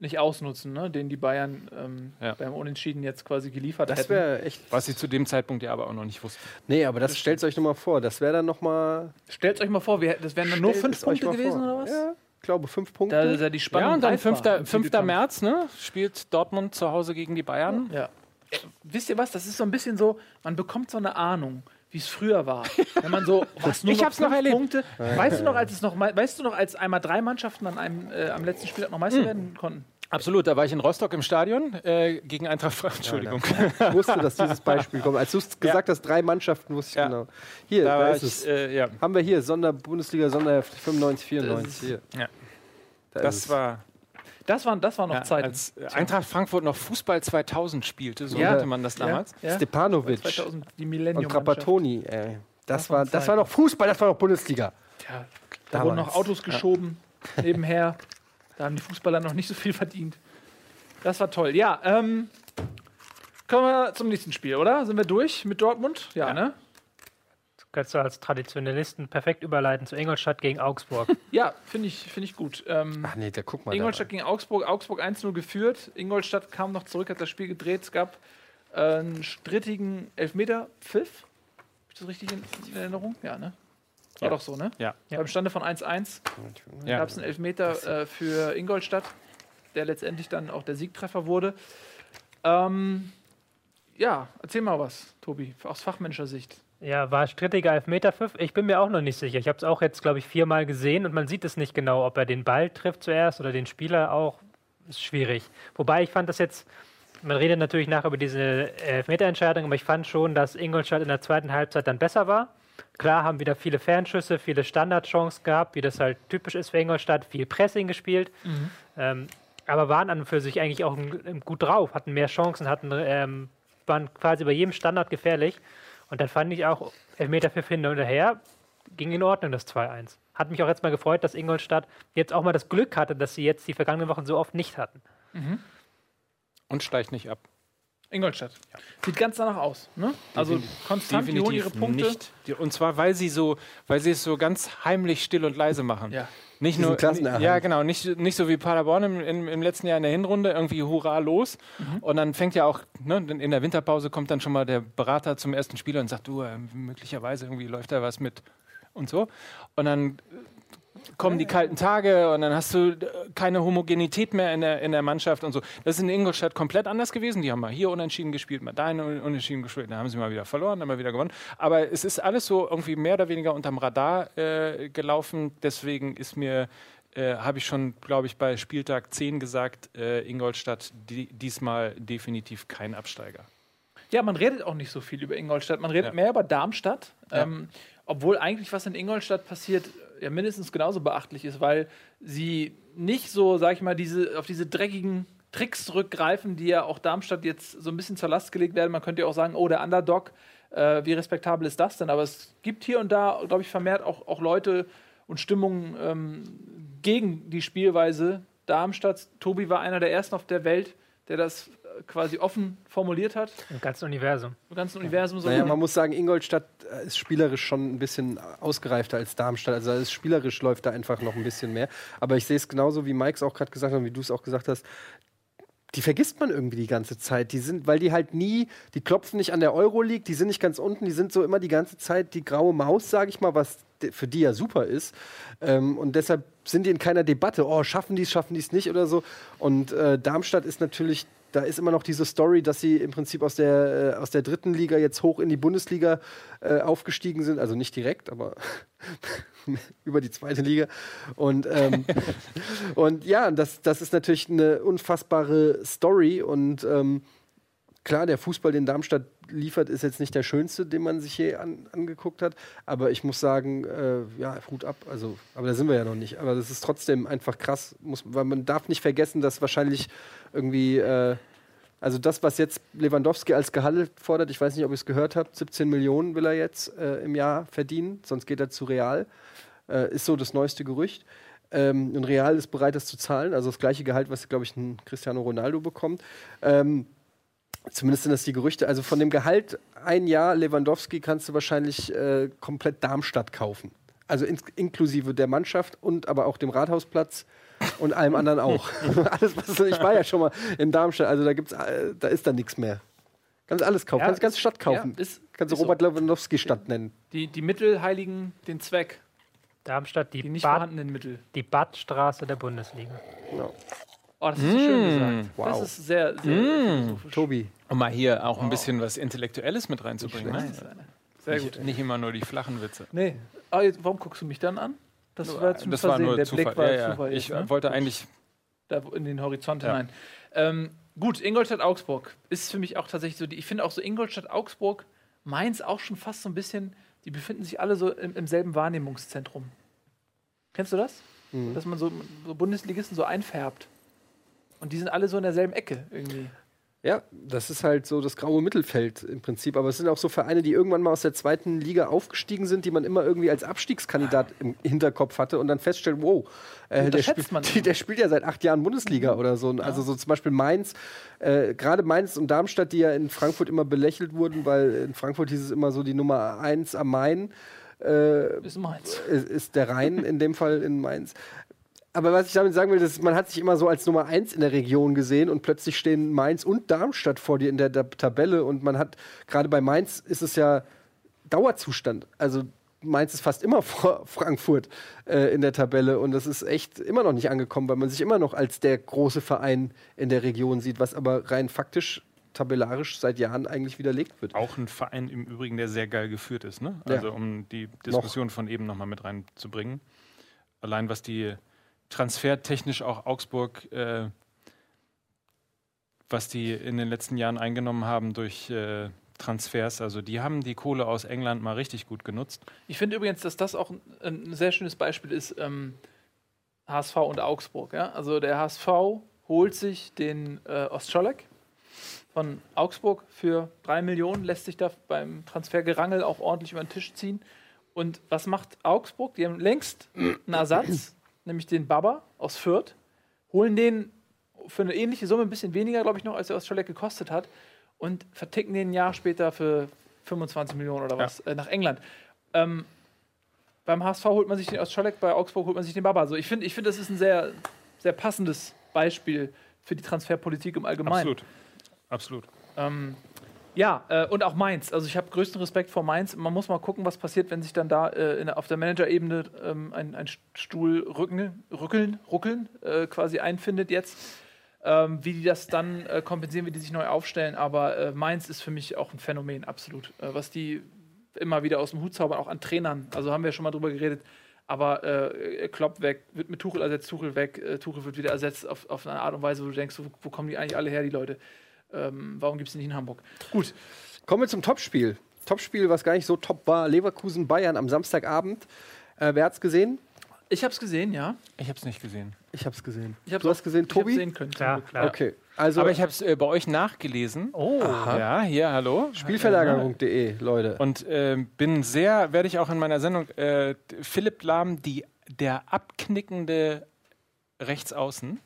nicht ausnutzen, ne? den die Bayern ähm, Ja. beim Unentschieden jetzt quasi geliefert Das hätten. wäre echt. was sie zu dem Zeitpunkt ja aber auch noch nicht wussten. Nee, aber das stellt euch nochmal vor. Das wäre dann nochmal. Stellt euch mal vor, wir, das wären dann nur fünf Punkte gewesen oder was? Ja, ich glaube fünf Punkte. Da ist ja die Spannung. Ja, und dann greifbar 5. im 5. Titelkampf. März ne, spielt Dortmund zu Hause gegen die Bayern. Ja. Äh, Wisst ihr was? Das ist so ein bisschen so, man bekommt so eine Ahnung, wie es früher war. Wenn man so, [laughs] was, nur Ich hab's noch fünf erlebt. Punkte. Weißt du noch, als es noch, mal- weißt du noch, als einmal drei Mannschaften an einem, äh, am letzten Spieltag noch Meister werden konnten? Absolut, da war ich in Rostock im Stadion äh, gegen Eintracht Frankfurt. Entschuldigung. Ich wusste, dass dieses [laughs] Beispiel kommt. Als du es gesagt hast, drei Mannschaften, wusste ich Ja. genau. Hier, Da da, war ist es. ich, äh, ja, Haben wir hier, Sonder-Bundesliga, Sonderheft 95, 94. Das. Ja. Da das es. war Das waren, das waren noch ja, Zeiten. als Eintracht Frankfurt noch Fußball 2000 spielte, so Ja. nannte man das damals. Ja, ja. Stepanovic 2000, die und millennium Trapattoni. Ey. Das, Das war, das war noch Fußball, das war noch Bundesliga. Ja, da wurden noch Autos geschoben nebenher. Da haben die Fußballer noch nicht so viel verdient. Das war toll. Ja, ähm, kommen wir zum nächsten Spiel, oder? Sind wir durch mit Dortmund? Ja, Ja. ne? Kannst du als Traditionalisten perfekt überleiten zu Ingolstadt gegen Augsburg. [laughs] Ja, finde ich, find ich gut. Ähm, Ach nee, da guck mal. Ingolstadt gegen Augsburg. Augsburg 1-0 geführt. Ingolstadt kam noch zurück, hat das Spiel gedreht. Es gab äh, einen strittigen Elfmeter-Pfiff. Habe ich das richtig in, in Erinnerung? Ja, ne? War Ja. doch so, ne? Ja. Beim Stande von 1-1 Ja. gab es einen Elfmeter äh, für Ingolstadt, der letztendlich dann auch der Siegtreffer wurde. Ähm, ja, erzähl mal was, Tobi, aus fachmännischer Sicht. Ja, war strittiger Elfmeterpfiff. Ich bin mir auch noch nicht sicher. Ich habe es auch jetzt, glaube ich, viermal gesehen und man sieht es nicht genau, ob er den Ball trifft zuerst oder den Spieler auch. Ist schwierig. Wobei ich fand das jetzt, man redet natürlich nach über diese Elfmeterentscheidung, aber ich fand schon, dass Ingolstadt in der zweiten Halbzeit dann besser war. Klar, haben wieder viele Fernschüsse, viele Standardchancen gehabt, wie das halt typisch ist für Ingolstadt, viel Pressing gespielt. Ähm, aber waren an und für sich eigentlich auch gut drauf, hatten mehr Chancen, hatten, ähm, waren quasi bei jedem Standard gefährlich. Und dann fand ich auch Elfmeter für hin und her, ging in Ordnung das 2-1. Hat mich auch jetzt mal gefreut, dass Ingolstadt jetzt auch mal das Glück hatte, dass sie jetzt die vergangenen Wochen so oft nicht hatten. Und steigt nicht ab. Ingolstadt. Sieht ganz danach aus. Ne? Also konstant, die holen ihre Punkte. nicht. Und zwar, weil sie so, weil sie es so ganz heimlich still und leise machen. Ja. Nicht Diesen nur, Klassenerhalt. ja genau, nicht, nicht so wie Paderborn im, im, im letzten Jahr in der Hinrunde, irgendwie hurra los. Und dann fängt ja auch, ne, in der Winterpause kommt dann schon mal der Berater zum ersten Spieler und sagt, du, äh, möglicherweise irgendwie läuft da was mit und so. Und dann kommen die kalten Tage und dann hast du äh, keine Homogenität mehr in der, in der Mannschaft und so. Das ist in Ingolstadt komplett anders gewesen. Die haben mal hier unentschieden gespielt, mal da unentschieden gespielt, dann haben sie mal wieder verloren, dann mal wieder gewonnen. Aber es ist alles so irgendwie mehr oder weniger unterm Radar äh, gelaufen. Deswegen ist mir äh, habe ich schon, glaube ich, bei Spieltag 10 gesagt, äh, Ingolstadt die, diesmal definitiv kein Absteiger. Ja, man redet auch nicht so viel über Ingolstadt. Man redet Ja. mehr über Darmstadt. Ja. Ähm, obwohl eigentlich, was in Ingolstadt passiert, ja mindestens genauso beachtlich ist, weil sie nicht so, sag ich mal, diese, auf diese dreckigen Tricks zurückgreifen, die ja auch Darmstadt jetzt so ein bisschen zur Last gelegt werden. Man könnte ja auch sagen, oh, der Underdog, äh, wie respektabel ist das denn? Aber es gibt hier und da, glaube ich, vermehrt auch, auch Leute und Stimmungen ähm, gegen die Spielweise Darmstadt. Tobi war einer der ersten auf der Welt, der das quasi offen formuliert hat, Im ganzen Universum. im ganzen Universum so. Naja, man muss sagen, Ingolstadt äh, ist spielerisch schon ein bisschen ausgereifter als Darmstadt. Also es spielerisch läuft da einfach noch ein bisschen mehr. Aber ich sehe es genauso, wie Mike es auch gerade gesagt hat und wie du es auch gesagt hast. Die vergisst man irgendwie die ganze Zeit. Die sind, weil die halt nie, die klopfen nicht an der Euroleague, die sind nicht ganz unten, die sind so immer die ganze Zeit die graue Maus, sage ich mal, was für die ja super ist. Ähm, und deshalb sind die in keiner Debatte, oh, schaffen die es, schaffen die es nicht oder so. Und äh, Darmstadt ist natürlich, da ist immer noch diese Story, dass sie im Prinzip aus der, äh, aus der dritten Liga jetzt hoch in die Bundesliga äh, aufgestiegen sind. Also nicht direkt, aber [laughs] über die zweite Liga. Und, ähm, [laughs] und ja, das, das ist natürlich eine unfassbare Story. Und ähm, klar, der Fußball, den Darmstadt liefert, ist jetzt nicht der schönste, den man sich je an, angeguckt hat. Aber ich muss sagen, äh, ja, Hut ab. Also, aber da sind wir ja noch nicht. Aber das ist trotzdem einfach krass, muss, weil man darf nicht vergessen, dass wahrscheinlich irgendwie, äh, also das, was jetzt Lewandowski als Gehalt fordert, ich weiß nicht, ob ihr es gehört habt, 17 Millionen will er jetzt äh, im Jahr verdienen, sonst geht er zu Real. Äh, ist so das neueste Gerücht. Ähm, und Real ist bereit, das zu zahlen, also das gleiche Gehalt, was, glaube ich, ein Cristiano Ronaldo bekommt. Ähm, Zumindest sind das die Gerüchte. Also von dem Gehalt ein Jahr Lewandowski kannst du wahrscheinlich äh, komplett Darmstadt kaufen. Also ins, inklusive der Mannschaft und aber auch dem Rathausplatz und allem anderen auch. [laughs] [laughs] alles, was ich war ja schon mal in Darmstadt. Also da gibt's, äh, da ist dann nichts mehr. Kannst alles kaufen. Ja, kannst die ganze Stadt kaufen. Ja, ist, kannst du ist so. Robert Lewandowski Stadt nennen. Die, die Mittel heiligen den Zweck, Darmstadt, die, die nicht Bad, vorhandenen Mittel. die Badstraße der Bundesliga. Genau. Oh, das ist so schön gesagt. wow. Das ist sehr, sehr philosophisch. Tobi. Um mal hier auch ein bisschen was Intellektuelles mit reinzubringen. Ne? Sehr Nicht, gut. nicht immer nur die flachen Witze. Nee. Ah, jetzt, warum guckst du mich dann an? Das war das war Versehen. nur Der Zufall. Blick war ja, ja. Zufall. Ich ne? wollte eigentlich da in den Horizont Ja. hinein. Ähm, gut, Ingolstadt-Augsburg ist für mich auch tatsächlich so. Die, ich finde auch so Ingolstadt-Augsburg, Mainz auch schon fast so ein bisschen, die befinden sich alle so im, im selben Wahrnehmungszentrum. Kennst du das? Mhm. Dass man so, so Bundesligisten so einfärbt. Und die sind alle so in derselben Ecke irgendwie. Ja, das ist halt so das graue Mittelfeld im Prinzip. Aber es sind auch so Vereine, die irgendwann mal aus der zweiten Liga aufgestiegen sind, die man immer irgendwie als Abstiegskandidat im Hinterkopf hatte und dann feststellt, wow, äh, der, man [laughs] die, der spielt ja seit acht Jahren Bundesliga oder so. Also so zum Beispiel Mainz, äh, gerade Mainz und Darmstadt, die ja in Frankfurt immer belächelt wurden, weil in Frankfurt hieß es immer so die Nummer eins am Main. Äh, Ist Mainz. ist ist der Rhein in dem Fall in Mainz. Aber was ich damit sagen will, ist, man hat sich immer so als Nummer eins in der Region gesehen und plötzlich stehen Mainz und Darmstadt vor dir in der, Tabelle und man hat, gerade bei Mainz ist es ja Dauerzustand. Also Mainz ist fast immer vor [laughs] Frankfurt äh, in der Tabelle und das ist echt immer noch nicht angekommen, weil man sich immer noch als der große Verein in der Region sieht, was aber rein faktisch tabellarisch seit Jahren eigentlich widerlegt wird. auch ein Verein im Übrigen, der sehr geil geführt ist. Ne? Ja. Also um die Diskussion von eben nochmal mit reinzubringen. Allein was die transfertechnisch auch Augsburg, äh, was die in den letzten Jahren eingenommen haben durch äh, Transfers, also die haben die Kohle aus England mal richtig gut genutzt. Ich finde übrigens, dass das auch ein, ein sehr schönes Beispiel ist, ähm, HSV und Augsburg. Ja? Also der HSV holt sich den äh, Ostscholek von Augsburg für drei Millionen, lässt sich da beim Transfergerangel auch ordentlich über den Tisch ziehen. Und was macht Augsburg? Die haben längst einen Ersatz, nämlich den Baba aus Fürth, holen den für eine ähnliche Summe, ein bisschen weniger, glaube ich, noch, als der Ostscholek gekostet hat, und verticken den ein Jahr später für 25 Millionen oder was äh, nach England. Ähm, beim HSV holt man sich den Ostscholek, bei Augsburg holt man sich den Baba. Also ich finde, ich find, das ist ein sehr, sehr passendes Beispiel für die Transferpolitik im Allgemeinen. Absolut. Absolut. Ähm, Ja, äh, und auch Mainz. Also ich habe größten Respekt vor Mainz. Man muss mal gucken, was passiert, wenn sich dann da äh, in, auf der Managerebene ähm, ein, ein Stuhl rücken, rückeln, ruckeln äh, quasi einfindet jetzt. Ähm, wie die das dann äh, kompensieren, wie die sich neu aufstellen. Aber äh, Mainz ist für mich auch ein Phänomen, absolut. Äh, was die immer wieder aus dem Hut zaubern, auch an Trainern. Also haben wir schon mal drüber geredet. Aber äh, Klopp weg, wird mit Tuchel ersetzt, Tuchel weg, Tuchel wird wieder ersetzt auf, auf eine Art und Weise, wo du denkst, wo, wo kommen die eigentlich alle her, die Leute? Ähm, warum gibt es die nicht in Hamburg? Gut, Kommen wir zum Topspiel. Topspiel, was gar nicht so top war. Leverkusen-Bayern am Samstagabend. Äh, wer hat's gesehen? ich habe es gesehen, ja. Ich habe es nicht gesehen. Ich hab's gesehen. Ich hab's du hast gesehen, Ich Tobi? sehen können. Ja, klar. Okay. Also Aber ich habe es äh, bei euch nachgelesen. Oh, Ja, hier, hallo. Spielverlagerung.de, Leute. Und ähm, bin sehr, werde ich auch in meiner Sendung, äh, Philipp Lahm, die, der abknickende Rechtsaußen.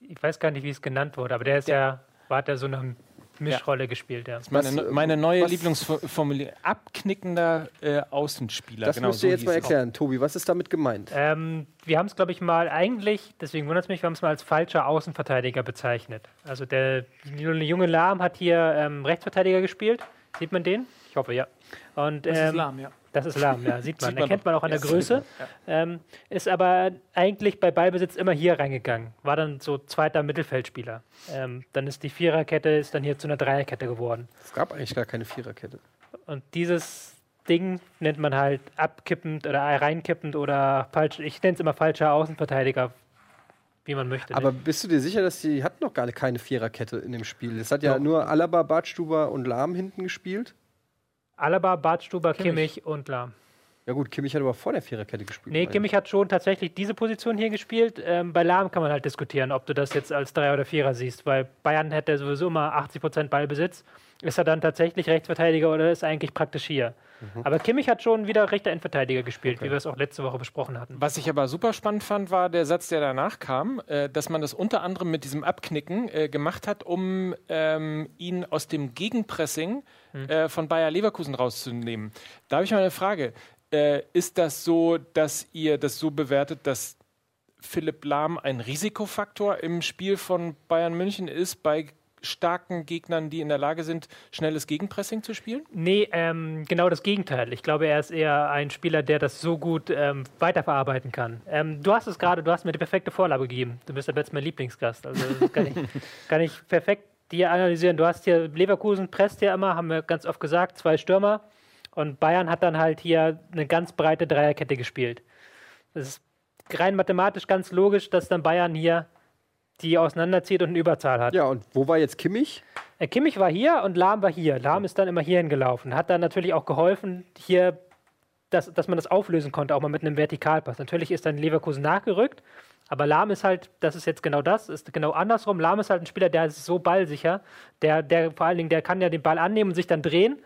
ich weiß gar nicht, wie es genannt wurde, aber der ist ja, war hat ja so eine Mischrolle gespielt, ja. Meine, Was, ne- äh, meine neue Lieblingsformulierung. Abknickender äh, Außenspieler. das genau, musst so du jetzt hieß mal erklären, Tobi. Was ist damit gemeint? Ähm, wir haben es, glaube ich, mal eigentlich, deswegen wundert es mich, wir haben es mal als falscher Außenverteidiger bezeichnet. Also der junge Lahm hat hier ähm, Rechtsverteidiger gespielt. Sieht man den? Ich hoffe, ja. Und, Das ist ähm, lahm, ja. Das ist Lahm, ja, sieht man. Sieht man Erkennt man auch an der Ja, Größe. Ähm, ist aber eigentlich bei Ballbesitz immer hier reingegangen. War dann so zweiter Mittelfeldspieler. Ähm, dann ist die Viererkette ist dann hier zu einer Dreierkette geworden. Es gab eigentlich gar keine Viererkette. Und dieses Ding nennt man halt abkippend oder reinkippend oder falsch. Ich nenne es immer falscher Außenverteidiger, wie man möchte. Aber bist du dir sicher, dass die hatten noch gar keine Viererkette in dem Spiel? Es hat ja Doch. nur Alaba, Bartstuber und Lahm hinten gespielt. Alaba, Bartstuber, Kimmich. Kimmich, und Lahm. Ja gut, Kimmich hat aber vor der Viererkette gespielt. Nee, Kimmich hat schon tatsächlich diese Position hier gespielt. Ähm, bei Lahm kann man halt diskutieren, ob du das jetzt als Dreier oder Vierer siehst, weil Bayern hätte sowieso immer 80% Ballbesitz. Ist er dann tatsächlich Rechtsverteidiger oder ist er eigentlich praktisch hier? Aber Kimmich hat schon wieder rechter Endverteidiger gespielt, wie wir es auch letzte Woche besprochen hatten. Was ich aber super spannend fand, war der Satz, der danach kam, äh, dass man das unter anderem mit diesem Abknicken äh, gemacht hat, um ähm, ihn aus dem Gegenpressing äh, von Bayer Leverkusen rauszunehmen. Da habe ich mal eine Frage. Äh, ist das so, dass ihr das so bewertet, dass Philipp Lahm ein Risikofaktor im Spiel von Bayern München ist, bei starken Gegnern, die in der Lage sind, schnelles Gegenpressing zu spielen? Nee, ähm, genau das Gegenteil. Ich glaube, er ist eher ein Spieler, der das so gut ähm, weiterverarbeiten kann. Ähm, du hast es gerade, du hast mir die perfekte Vorlage gegeben. Du bist ab jetzt mein Lieblingsgast. Also das kann ich, [laughs] kann ich perfekt dir analysieren. Du hast hier Leverkusen presst ja immer, haben wir ganz oft gesagt, zwei Stürmer. Und Bayern hat dann halt hier eine ganz breite Dreierkette gespielt. Das ist rein mathematisch ganz logisch, dass dann Bayern hier die auseinanderzieht und eine Überzahl hat. Ja, und wo war jetzt Kimmich? Äh, Kimmich war hier und Lahm war hier. Lahm ist dann immer hierhin gelaufen. Hat dann natürlich auch geholfen, hier, dass, dass man das auflösen konnte, auch mal mit einem Vertikalpass. Natürlich ist dann Leverkusen nachgerückt, aber Lahm ist halt, das ist jetzt genau das, ist genau andersrum. Lahm ist halt ein Spieler, der ist so ballsicher, der, der vor allen Dingen, der kann ja den Ball annehmen und sich dann drehen.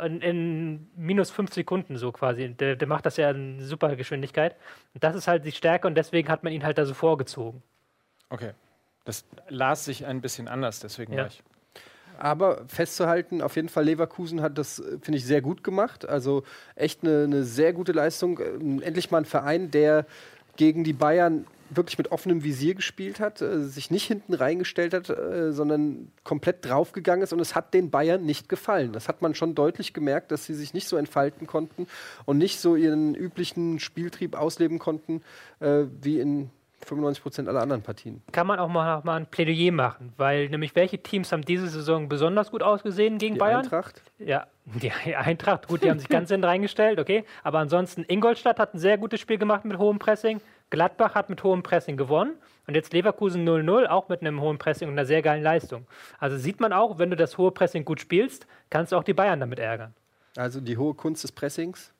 In, in minus fünf Sekunden so quasi. Der, der macht das ja in super Geschwindigkeit. Und das ist halt die Stärke und deswegen hat man ihn halt da so vorgezogen. Okay. Das las sich ein bisschen anders, deswegen Ja. war ich. Aber festzuhalten, auf jeden Fall Leverkusen hat das, äh, finde ich, sehr gut gemacht. Also echt eine, eine sehr gute Leistung. Ähm, Endlich mal ein Verein, der gegen die Bayern wirklich mit offenem Visier gespielt hat, äh, sich nicht hinten reingestellt hat, äh, sondern komplett draufgegangen ist und es hat den Bayern nicht gefallen. Das hat man schon deutlich gemerkt, dass sie sich nicht so entfalten konnten und nicht so ihren üblichen Spieltrieb ausleben konnten, wie in 95 Prozent aller anderen Partien. kann man auch mal, mal ein Plädoyer machen, weil nämlich welche Teams haben diese Saison besonders gut ausgesehen gegen Die Bayern? Eintracht, Ja, [laughs] die Eintracht, gut, die haben sich ganz [laughs] hinten reingestellt, okay. Aber ansonsten, Ingolstadt hat ein sehr gutes Spiel gemacht mit hohem Pressing. Gladbach hat mit hohem Pressing gewonnen. Und jetzt Leverkusen 0-0, auch mit einem hohen Pressing und einer sehr geilen Leistung. Also sieht man auch, wenn du das hohe Pressing gut spielst, kannst du auch die Bayern damit ärgern. also die hohe Kunst des Pressings.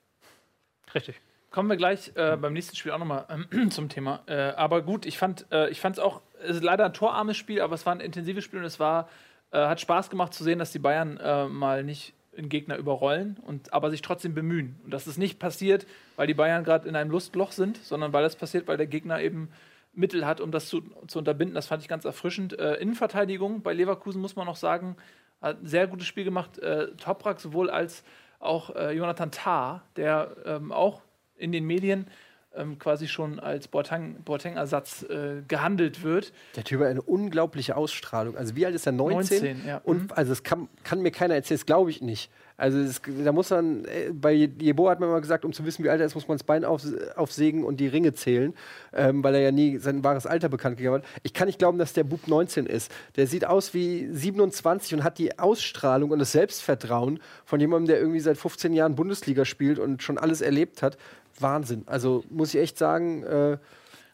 Richtig. Kommen wir gleich äh, beim nächsten Spiel auch nochmal ähm, [clears throat] zum Thema. Äh, aber gut, ich fand äh, es auch, es ist leider ein torarmes Spiel, aber es war ein intensives Spiel und es war, äh, hat Spaß gemacht zu sehen, dass die Bayern äh, mal nicht den Gegner überrollen und aber sich trotzdem bemühen. Und dass es nicht passiert, weil die Bayern gerade in einem Lustloch sind, sondern weil es passiert, weil der Gegner eben Mittel hat, um das zu, zu unterbinden. Das fand ich ganz erfrischend. Äh, Innenverteidigung bei Leverkusen muss man noch sagen, hat ein sehr gutes Spiel gemacht. Äh, Toprak sowohl als auch äh, Jonathan Tah, der ähm, auch in den Medien ähm, quasi schon als Boateng- Boateng-Ersatz äh, gehandelt wird. Der Typ hat eine unglaubliche Ausstrahlung. Also wie alt ist er? 19? 19, ja. Mhm. Und also das kann, kann mir keiner erzählen, das glaube ich nicht. Also es, da muss man, äh, bei Jebo hat man mal gesagt, um zu wissen, wie alt er ist, muss man das Bein auf, aufsägen und die Ringe zählen, ähm, weil er ja nie sein wahres Alter bekannt gegeben hat. Ich kann nicht glauben, dass der Bub 19 ist. Der sieht aus wie 27 und hat die Ausstrahlung und das Selbstvertrauen von jemandem, der irgendwie seit 15 Jahren Bundesliga spielt und schon alles erlebt hat. Wahnsinn. Also muss ich echt sagen, äh,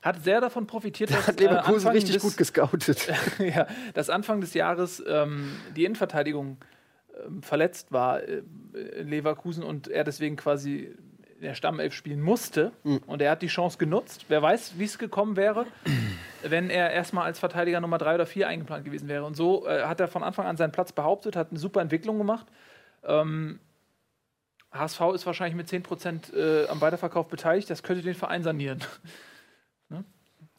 Hat sehr davon profitiert, da dass hat Leverkusen äh, Anfang richtig des, gut gescoutet. [laughs] ja, dass Anfang des Jahres ähm, die Innenverteidigung ähm, verletzt war äh, in Leverkusen und er deswegen quasi in der Stammelf spielen musste. Und er hat die Chance genutzt. Wer weiß, wie es gekommen wäre, [clears throat] wenn er erstmal als Verteidiger Nummer drei oder vier eingeplant gewesen wäre. Und so äh, hat er von Anfang an seinen Platz behauptet, hat eine super Entwicklung gemacht. Ähm, HSV ist wahrscheinlich mit 10% äh, am Weiterverkauf beteiligt. Das könnte den Verein sanieren. [laughs]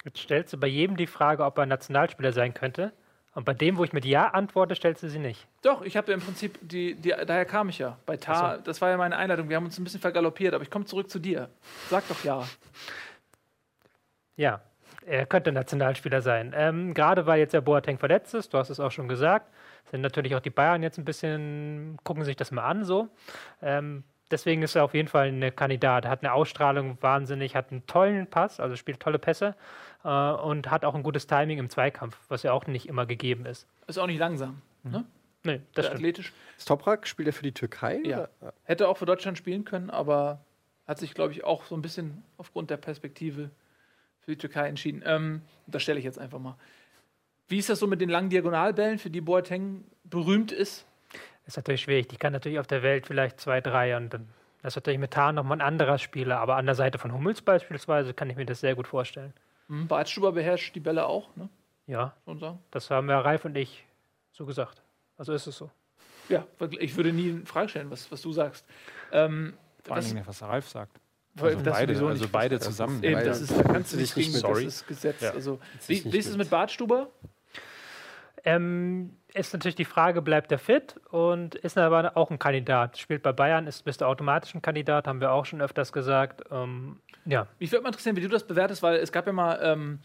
Jetzt stellst du bei jedem die Frage, ob er Nationalspieler sein könnte. Und bei dem, wo ich mit Ja antworte, stellst du sie nicht. Doch, ich habe ja im Prinzip, die, die, daher kam ich ja. Bei Tar, das war ja meine Einleitung. Wir haben uns ein bisschen vergaloppiert, aber ich komme zurück zu dir. Sag doch ja. Ja, er könnte Nationalspieler sein. Ähm, Gerade weil jetzt der Boateng verletzt ist, du hast es auch schon gesagt, sind natürlich auch die Bayern jetzt ein bisschen, gucken sich das mal an so. Ähm, deswegen ist er auf jeden Fall ein Kandidat. Hat eine Ausstrahlung wahnsinnig, hat einen tollen Pass, also spielt tolle Pässe äh, und hat auch ein gutes Timing im Zweikampf, was ja auch nicht immer gegeben ist. Ist auch nicht langsam. Ne? Nee, das stimmt. athletisch. Toprak spielt er für die Türkei? Ja. oder? Hätte auch für Deutschland spielen können, aber hat sich, glaube ich, auch so ein bisschen aufgrund der Perspektive für die Türkei entschieden. Ähm, das stelle ich jetzt einfach mal. Wie ist das so mit den langen Diagonalbällen, für die Boateng berühmt ist? ist natürlich schwierig. Die kann natürlich auf der Welt vielleicht zwei, drei und dann das ist natürlich mit Tarn nochmal ein anderer Spieler, aber an der Seite von Hummels beispielsweise kann ich mir das sehr gut vorstellen. Hm, Bartstuber beherrscht die Bälle auch, ne? Ja, das haben wir Ralf und ich so gesagt. Also ist es so. Ja, ich würde nie in Frage stellen, was, was du sagst. Ähm, Vor was- allen Dingen, was Ralf sagt. Also das beide, also nicht. beide zusammen. Eben, das ist, da kannst du nicht gegen, sorry. das ist Gesetz. Ja. Also, wie, wie ist es mit. mit Bartstuber? Ähm, ist natürlich die Frage, bleibt er fit und ist aber auch ein Kandidat. Spielt bei Bayern, ist, bist du automatisch ein Kandidat, haben wir auch schon öfters gesagt. Ähm, ja, Mich würde mal interessieren, wie du das bewertest, weil es gab ja mal ähm,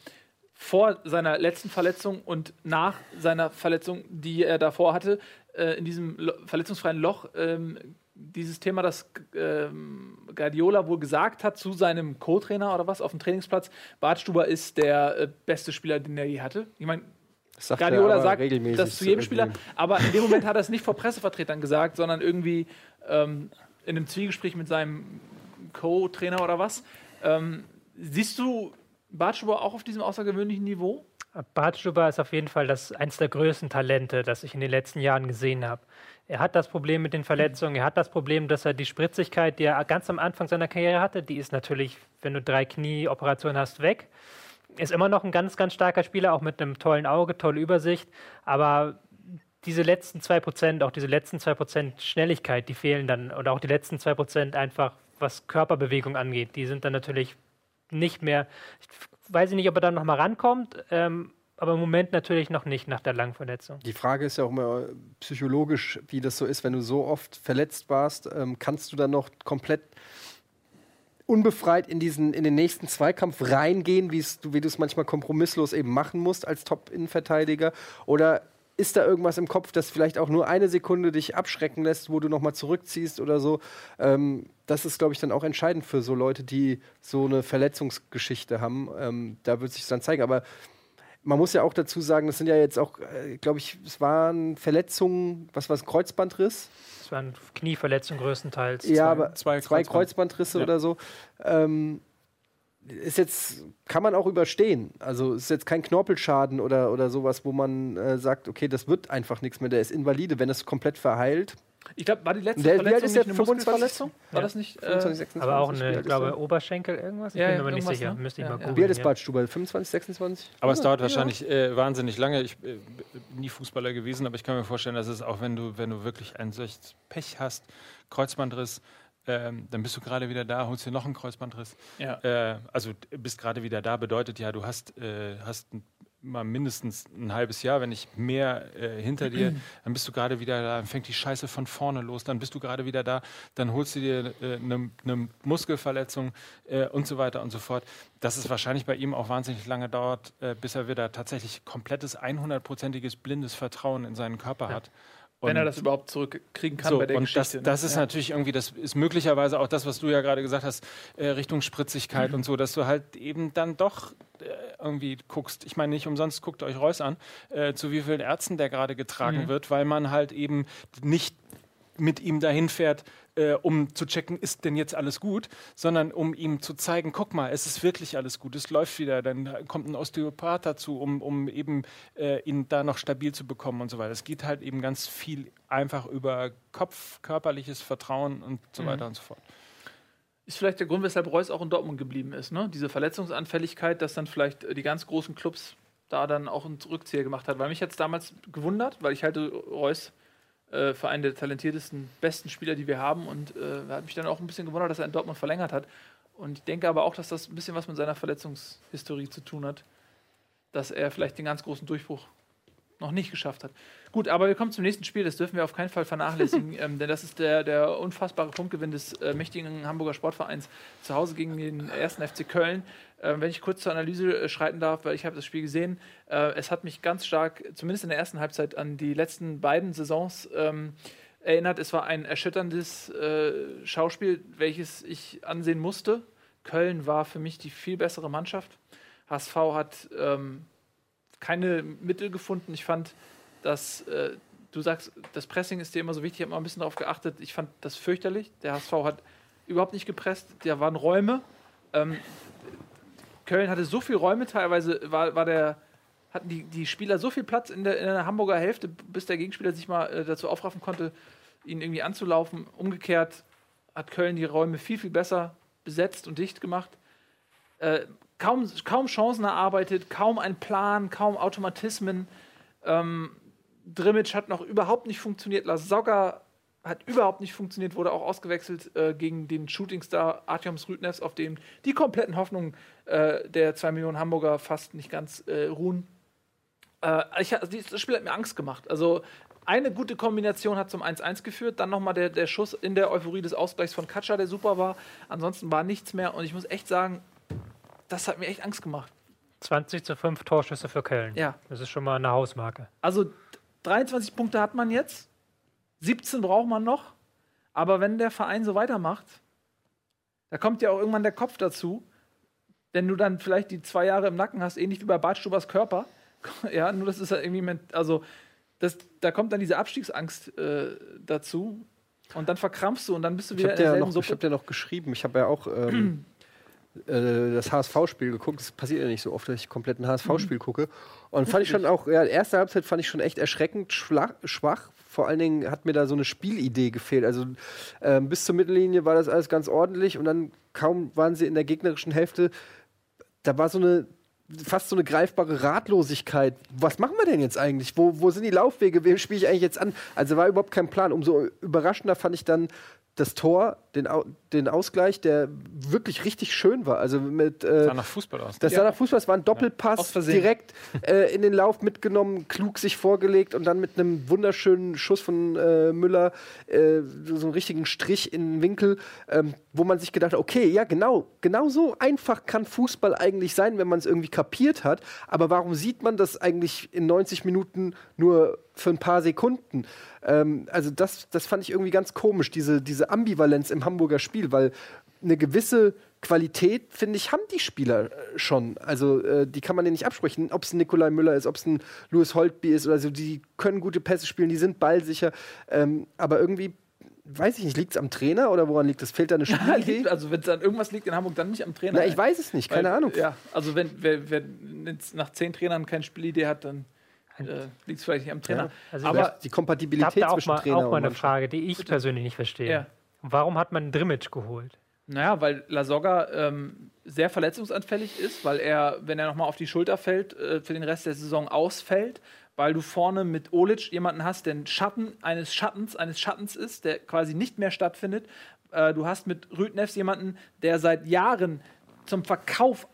vor seiner letzten Verletzung und nach seiner Verletzung, die er davor hatte, äh, in diesem Lo verletzungsfreien Loch, ähm, dieses Thema, das ähm, Guardiola wohl gesagt hat zu seinem Co-Trainer oder was auf dem Trainingsplatz, Bartstuber ist der äh, beste Spieler, den er je hatte. Ich meine, sagt Guardiola sagt regelmäßig das zu jedem. Spieler, aber in dem Moment hat er es nicht vor Pressevertretern gesagt, sondern irgendwie ähm, in einem Zwiegespräch mit seinem Co-Trainer oder was. Ähm, siehst du Bartschuber auch auf diesem außergewöhnlichen Niveau? Bartstuber ist auf jeden Fall das eins der größten Talente, das ich in den letzten Jahren gesehen habe. Er hat das Problem mit den Verletzungen, er hat das Problem, dass er die Spritzigkeit, die er ganz am Anfang seiner Karriere hatte, die ist natürlich, wenn du drei Knieoperationen hast, weg. Ist immer noch ein ganz, ganz starker Spieler, auch mit einem tollen Auge, tolle Übersicht, aber diese letzten zwei Prozent, auch diese letzten zwei Prozent Schnelligkeit, die fehlen dann, oder auch die letzten zwei Prozent einfach, was Körperbewegung angeht, die sind dann natürlich nicht mehr. Ich weiß nicht, ob er dann noch mal rankommt, ähm, aber im Moment natürlich noch nicht nach der langen Verletzung. Die Frage ist ja auch immer psychologisch, wie das so ist, wenn du so oft verletzt warst, ähm, kannst du dann noch komplett unbefreit in diesen in den nächsten Zweikampf reingehen, wie du es manchmal kompromisslos eben machen musst als Top-Innenverteidiger oder ist da irgendwas im Kopf, das vielleicht auch nur eine Sekunde dich abschrecken lässt, wo du noch mal zurückziehst oder so? Ähm, das ist, glaube ich, dann auch entscheidend für so Leute, die so eine Verletzungsgeschichte haben. Ähm, da wird sich dann zeigen. Aber man muss ja auch dazu sagen, das sind ja jetzt auch, äh, glaube ich, es waren Verletzungen, was war es, Kreuzbandriss? Das waren Knieverletzungen größtenteils. ja, aber zwei zwei, Kreuzband- Kreuzbandrisse Ja. oder so. Ähm, ist jetzt, kann man auch überstehen. Also ist jetzt kein Knorpelschaden oder, oder sowas, wo man äh, sagt, okay, das wird einfach nichts mehr, der ist invalide. Wenn es komplett verheilt, Ich glaube, war die letzte Der- Verletzung ist nicht eine 25? Muskelverletzung? War Ja. das nicht? Äh, 25, 26, aber auch eine, ich glaube? Oberschenkel irgendwas. Ich Ja, bin ja, mir aber nicht sicher. ne? Müsste ich Ja, mal gucken. Wie alt ist ja. Bartstuber? 25, 26? Aber es dauert ja. wahrscheinlich äh, wahnsinnig lange. Ich äh, bin nie Fußballer gewesen, aber ich kann mir vorstellen, dass es auch, wenn du, wenn du wirklich ein solches Pech hast, Kreuzbandriss, ähm, dann bist du gerade wieder da, holst dir noch einen Kreuzbandriss. ja. Äh, also bist gerade wieder da, bedeutet ja, du hast, äh, hast ein mal mindestens ein halbes Jahr, wenn nicht mehr äh, hinter dir, [clears throat] dann bist du gerade wieder da, dann fängt die Scheiße von vorne los, dann bist du gerade wieder da, dann holst du dir eine äh, ne, ne Muskelverletzung äh, und so weiter und so fort. Dass es wahrscheinlich bei ihm auch wahnsinnig lange dauert, äh, bis er wieder tatsächlich komplettes, 100-prozentiges blindes Vertrauen in seinen Körper ja. hat. Wenn er das überhaupt zurückkriegen kann so, bei der und Geschichte. Das, das ist ja. natürlich irgendwie, das ist möglicherweise auch das, was du ja gerade gesagt hast, äh, Richtung Spritzigkeit mhm. und so, dass du halt eben dann doch äh, irgendwie guckst. Ich meine, nicht umsonst guckt euch Reus an, äh, zu wie vielen Ärzten der gerade getragen mhm. wird, weil man halt eben nicht mit ihm dahin fährt, äh, um zu checken, ist denn jetzt alles gut, sondern um ihm zu zeigen, guck mal, es ist wirklich alles gut, es läuft wieder, dann kommt ein Osteopath dazu, um, um eben äh, ihn da noch stabil zu bekommen und so weiter. Es geht halt eben ganz viel einfach über Kopf, körperliches Vertrauen und so mhm. weiter und so fort ist vielleicht der Grund, weshalb Reus auch in Dortmund geblieben ist. Ne? Diese Verletzungsanfälligkeit, dass dann vielleicht die ganz großen Clubs da dann auch einen Rückzieher gemacht hat. Weil mich jetzt damals gewundert, weil ich halte Reus äh, für einen der talentiertesten, besten Spieler, die wir haben. Und äh, hat mich dann auch ein bisschen gewundert, dass er in Dortmund verlängert hat. Und ich denke aber auch, dass das ein bisschen was mit seiner Verletzungshistorie zu tun hat. Dass er vielleicht den ganz großen Durchbruch noch nicht geschafft hat. Gut, aber wir kommen zum nächsten Spiel. Das dürfen wir auf keinen Fall vernachlässigen, [laughs] ähm, denn das ist der, der unfassbare Punktgewinn des äh, mächtigen Hamburger Sportvereins zu Hause gegen den ersten FC Köln. Äh, wenn ich kurz zur Analyse äh, schreiten darf, weil ich habe das Spiel gesehen. Äh, es hat mich ganz stark, zumindest in der ersten Halbzeit, an die letzten beiden Saisons ähm, erinnert. Es war ein erschütterndes äh, Schauspiel, welches ich ansehen musste. Köln war für mich die viel bessere Mannschaft. HSV hat ähm, keine Mittel gefunden. Ich fand, dass äh, du sagst, das Pressing ist dir immer so wichtig. Ich habe mal ein bisschen darauf geachtet. Ich fand das fürchterlich. Der HSV hat überhaupt nicht gepresst. Da waren Räume. Ähm, Köln hatte so viele Räume, teilweise war, war der, hatten die, die Spieler so viel Platz in der, in der Hamburger Hälfte, bis der Gegenspieler sich mal äh, dazu aufraffen konnte, ihn irgendwie anzulaufen. Umgekehrt hat Köln die Räume viel, viel besser besetzt und dicht gemacht. Äh, kaum, kaum Chancen erarbeitet, kaum ein Plan, kaum Automatismen. Ähm, Drimmitsch hat noch überhaupt nicht funktioniert. Lasogga hat überhaupt nicht funktioniert, wurde auch ausgewechselt äh, gegen den Shootingstar Artyoms Rüdnevs, auf dem die kompletten Hoffnungen äh, der 2 Millionen Hamburger fast nicht ganz äh, ruhen. Äh, ich, also das Spiel hat mir Angst gemacht. Also eine gute Kombination hat zum 1-1 geführt, dann nochmal der, der Schuss in der Euphorie des Ausgleichs von Katscha, der super war. Ansonsten war nichts mehr und ich muss echt sagen, das hat mir echt Angst gemacht. 20 zu 5 Torschüsse für Köln. Ja. Das ist schon mal eine Hausmarke. Also 23 Punkte hat man jetzt, 17 braucht man noch. Aber wenn der Verein so weitermacht, da kommt ja auch irgendwann der Kopf dazu. Wenn du dann vielleicht die zwei Jahre im Nacken hast, ähnlich wie bei Bartstubers Körper. [laughs] ja, nur das ist halt irgendwie, also das, da kommt dann diese Abstiegsangst äh, dazu. Und dann verkrampfst du und dann bist du wieder ich in derselben noch, Ich habe dir noch geschrieben, ich habe ja auch ähm, [clears throat] äh, das HSV-Spiel geguckt. Das passiert ja nicht so oft, dass ich komplett ein HSV-Spiel mhm. gucke. Und fand ich schon auch, ja, erste Halbzeit fand ich schon echt erschreckend schwach. Vor allen Dingen hat mir da so eine Spielidee gefehlt. Also ähm, bis zur Mittellinie war das alles ganz ordentlich und dann kaum waren sie in der gegnerischen Hälfte. Da war so eine fast so eine greifbare Ratlosigkeit. Was machen wir denn jetzt eigentlich? Wo, wo sind die Laufwege? Wem spiele ich eigentlich jetzt an? Also war überhaupt kein Plan. Umso überraschender fand ich dann das Tor, den, den Ausgleich, der wirklich richtig schön war. Also mit, äh, sah nach Fußball aus. Das ja. sah nach Fußball, es war ein Doppelpass, ja, direkt äh, in den Lauf mitgenommen, klug sich vorgelegt und dann mit einem wunderschönen Schuss von äh, Müller, äh, so einen richtigen Strich in den Winkel, ähm, wo man sich gedacht hat, okay, ja genau, genau so einfach kann Fußball eigentlich sein, wenn man es irgendwie kapiert hat. Aber warum sieht man das eigentlich in 90 Minuten nur für ein paar Sekunden? Ähm, also das, das fand ich irgendwie ganz komisch, diese, diese Ambivalenz im Hamburger Spiel, weil eine gewisse Qualität, finde ich, haben die Spieler äh, schon. Also äh, die kann man denen nicht absprechen. Ob es ein Nikolai Müller ist, ob es ein Louis Holtby ist oder so, die können gute Pässe spielen, die sind ballsicher. Ähm, aber irgendwie weiß ich nicht, liegt es am Trainer oder woran liegt es? Fehlt da eine [laughs] Spielidee? also wenn es an irgendwas liegt in Hamburg, dann nicht am Trainer. Na, ich weiß es nicht, keine Weil, Ahnung. Ja, also wenn wer, wer nach zehn Trainern keine Spielidee hat, dann äh, liegt es vielleicht nicht am Trainer. Ja, also aber die Kompatibilität auch zwischen mal, Trainer auch mal eine Frage, die ich Bitte. persönlich nicht verstehe. Ja. Warum hat man Drimmitsch geholt? Naja, weil Lasogga ähm, sehr verletzungsanfällig ist, weil er, wenn er nochmal auf die Schulter fällt, äh, für den Rest der Saison ausfällt, weil du vorne mit Olic jemanden hast, der ein Schatten eines Schattens, eines Schattens ist, der quasi nicht mehr stattfindet. Äh, du hast mit Rüdnefs jemanden, der seit Jahren zum Verkauf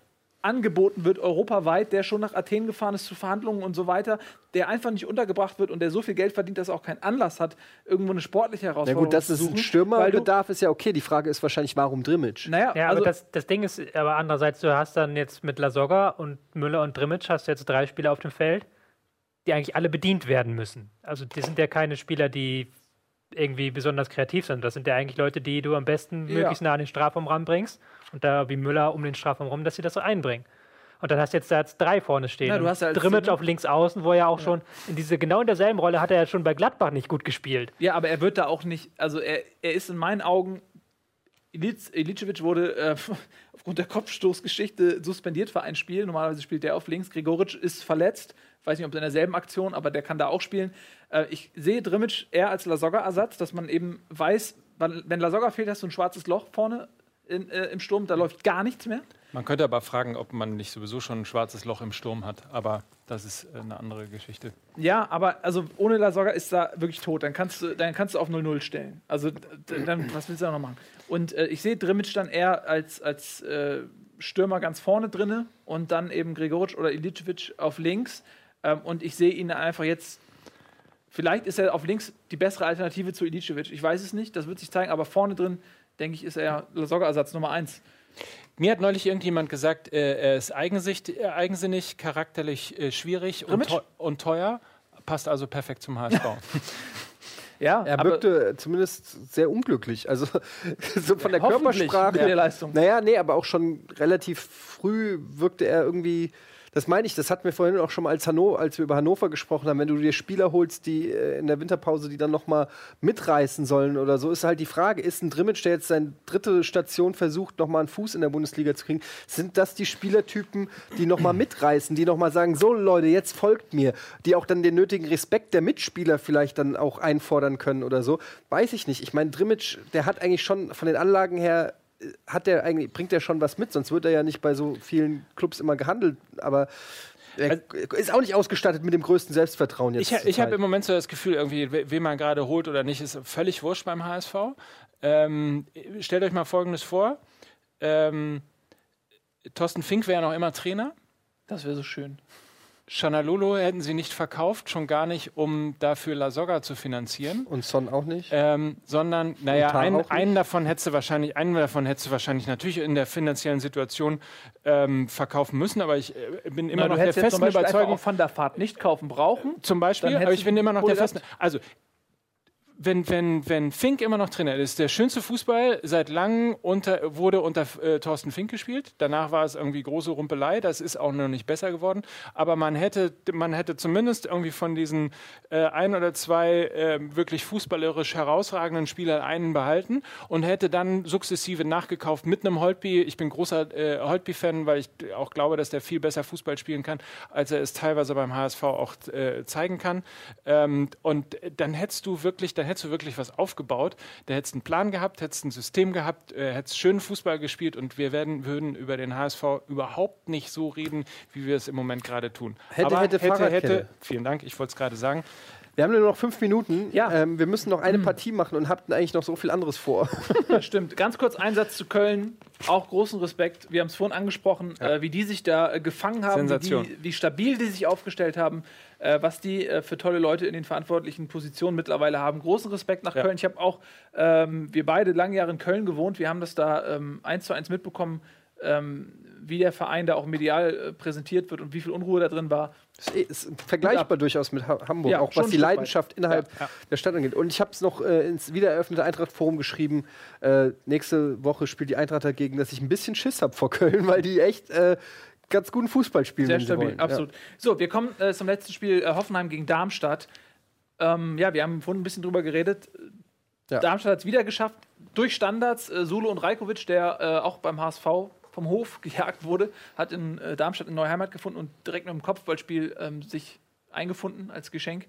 angeboten wird, europaweit, der schon nach Athen gefahren ist zu Verhandlungen und so weiter, der einfach nicht untergebracht wird und der so viel Geld verdient, dass er auch keinen Anlass hat, irgendwo eine sportliche Na Herausforderung gut, dass zu es suchen. ein weil du- Stürmerbedarf ist ja okay. Die Frage ist wahrscheinlich, warum Drimmitsch? Naja, Ja, also aber das, das Ding ist, aber andererseits, du hast dann jetzt mit Lasogga und Müller und Drimmitsch hast du jetzt drei Spieler auf dem Feld, die eigentlich alle bedient werden müssen. Also die sind ja keine Spieler, die irgendwie besonders kreativ sind. Das sind ja eigentlich Leute, die du am besten Ja. möglichst nah an den Strafraum ranbringst und da wie Müller um den Strafraum rum, dass sie das so einbringen. Und dann hast du jetzt da jetzt drei vorne stehen. Ja, du hast ja Drimmitsch auf links außen, wo er auch schon in diese genau in derselben Rolle hat er ja schon bei Gladbach nicht gut gespielt. Ja, aber er wird da auch nicht, also er, er ist in meinen Augen, Ilic, Ilicevic wurde äh, [laughs] aufgrund der Kopfstoßgeschichte suspendiert für ein Spiel. Normalerweise spielt der auf links. Gregoritsch ist verletzt. Weiß nicht, ob in derselben Aktion, aber der kann da auch spielen. Äh, ich sehe Drimmitsch eher als Lasogga-Ersatz, dass man eben weiß, wann, wenn Lasogga fehlt, hast du ein schwarzes Loch vorne in, äh, im Sturm, da läuft gar nichts mehr. Man könnte aber fragen, ob man nicht sowieso schon ein schwarzes Loch im Sturm hat. Aber das ist äh, eine andere Geschichte. Ja, aber also ohne Lasogga ist da wirklich tot. Dann kannst du, dann kannst du auf 0-0 stellen. Also dann, was willst du da noch machen? Und äh, ich sehe Drimmitsch dann eher als, als äh, Stürmer ganz vorne drinne und dann eben Gregoritsch oder Ilicevic auf links. Ähm, und ich sehe ihn einfach jetzt. Vielleicht ist er auf links die bessere Alternative zu Ilicevic. Ich weiß es nicht, das wird sich zeigen, aber vorne drin, denke ich, ist er Lasogga-Ersatz Nummer eins. Mir hat neulich irgendjemand gesagt, äh, er ist eigensicht, äh, eigensinnig, charakterlich äh, schwierig und, teu und teuer. Passt also perfekt zum HSV. [laughs] Ja, Er wirkte zumindest sehr unglücklich. Also [laughs] so von der Körpersprache. mit der Leistung. Naja, nee, aber auch schon relativ früh wirkte er irgendwie. Das meine ich, das hatten wir vorhin auch schon mal, als, Hanno, als wir über Hannover gesprochen haben. Wenn du dir Spieler holst, die äh, in der Winterpause, die dann noch mal mitreißen sollen oder so, ist halt die Frage: Ist ein Drimmitsch, der jetzt seine dritte Station versucht, noch mal einen Fuß in der Bundesliga zu kriegen, sind das die Spielertypen, die noch mal mitreißen, die noch mal sagen: So Leute, jetzt folgt mir, die auch dann den nötigen Respekt der Mitspieler vielleicht dann auch einfordern können oder so? Weiß ich nicht. Ich meine, Drimmitsch, der hat eigentlich schon von den Anlagen her hat der eigentlich, bringt er schon was mit, sonst wird er ja nicht bei so vielen Clubs immer gehandelt. Aber er ist auch nicht ausgestattet mit dem größten Selbstvertrauen jetzt. Ich, ich habe im. Moment so das Gefühl, irgendwie, we- wen man gerade holt oder nicht, ist völlig wurscht beim HSV. Ähm, stellt euch mal Folgendes vor. Ähm, Thorsten Fink wäre noch immer Trainer. Das wäre so schön. Chanalolo hätten sie nicht verkauft, schon gar nicht, um dafür La Soga zu finanzieren. Und Son auch nicht. Ähm, sondern, naja, ein, nicht? einen davon hättest du wahrscheinlich, einen davon hättest du wahrscheinlich natürlich in der finanziellen Situation ähm, verkaufen müssen, aber ich äh, bin immer Na, noch du der hättest jetzt zum festen Überzeugung, auch Van der Fahrt nicht kaufen brauchen. zum Beispiel, aber ich bin immer noch der festen. Also, wenn, wenn, wenn Fink immer noch Trainer ist, der schönste Fußball seit langem unter, wurde unter äh, Thorsten Fink gespielt. Danach war es irgendwie große Rumpelei. Das ist auch noch nicht besser geworden. Aber man hätte, man hätte zumindest irgendwie von diesen äh, ein oder zwei äh, wirklich fußballerisch herausragenden Spielern einen behalten und hätte dann sukzessive nachgekauft mit einem Holtby. Ich bin großer äh, Holtby-Fan, weil ich auch glaube, dass der viel besser Fußball spielen kann, als er es teilweise beim HSV auch äh, zeigen kann. Ähm, und dann hättest du wirklich, dann hättest du wirklich was aufgebaut. Da hättest einen Plan gehabt, hättest ein System gehabt, äh, hättest schönen Fußball gespielt und wir werden, würden über den HSV überhaupt nicht so reden, wie wir es im Moment gerade tun. Hätte, Aber hätte, Fahrradkette. Vielen Dank, ich wollte es gerade sagen. Wir haben nur noch fünf Minuten. Ja. Ähm, wir müssen noch eine Partie machen und habt eigentlich noch so viel anderes vor. [laughs] Stimmt. Ganz kurz Einsatz zu Köln. Auch großen Respekt. Wir haben es vorhin angesprochen, äh, wie die sich da äh, gefangen haben, wie, die, wie stabil die sich aufgestellt haben, äh, was die äh, für tolle Leute in den verantwortlichen Positionen mittlerweile haben. Großen Respekt nach Ja. Köln. Ich habe auch, ähm, wir beide lange Jahre in Köln gewohnt. Wir haben das da ähm, eins zu eins mitbekommen, ähm, wie der Verein da auch medial äh, präsentiert wird und wie viel Unruhe da drin war. Ist, eh- ist vergleichbar durchaus mit ha Hamburg, Ja, auch was die Stück weit. Leidenschaft innerhalb Ja, ja. der Stadt angeht. Und ich habe es noch äh, ins wiedereröffnete Eintracht-Forum geschrieben. Äh, nächste Woche spielt die Eintracht dagegen, dass ich ein bisschen Schiss habe vor Köln, weil die echt äh, ganz guten Fußball spielen. Sehr stabil, absolut. So, wir kommen äh, zum letzten Spiel äh, Hoffenheim gegen Darmstadt. Ähm, ja, wir haben vorhin ein bisschen drüber geredet. Ja. Darmstadt hat es wieder geschafft, durch Standards. Äh, Sulu und Rajkovic, der äh, auch beim HSV vom Hof [laughs] gejagt wurde, hat in äh, Darmstadt eine neue Heimat gefunden und direkt mit dem Kopfballspiel ähm, sich eingefunden als Geschenk.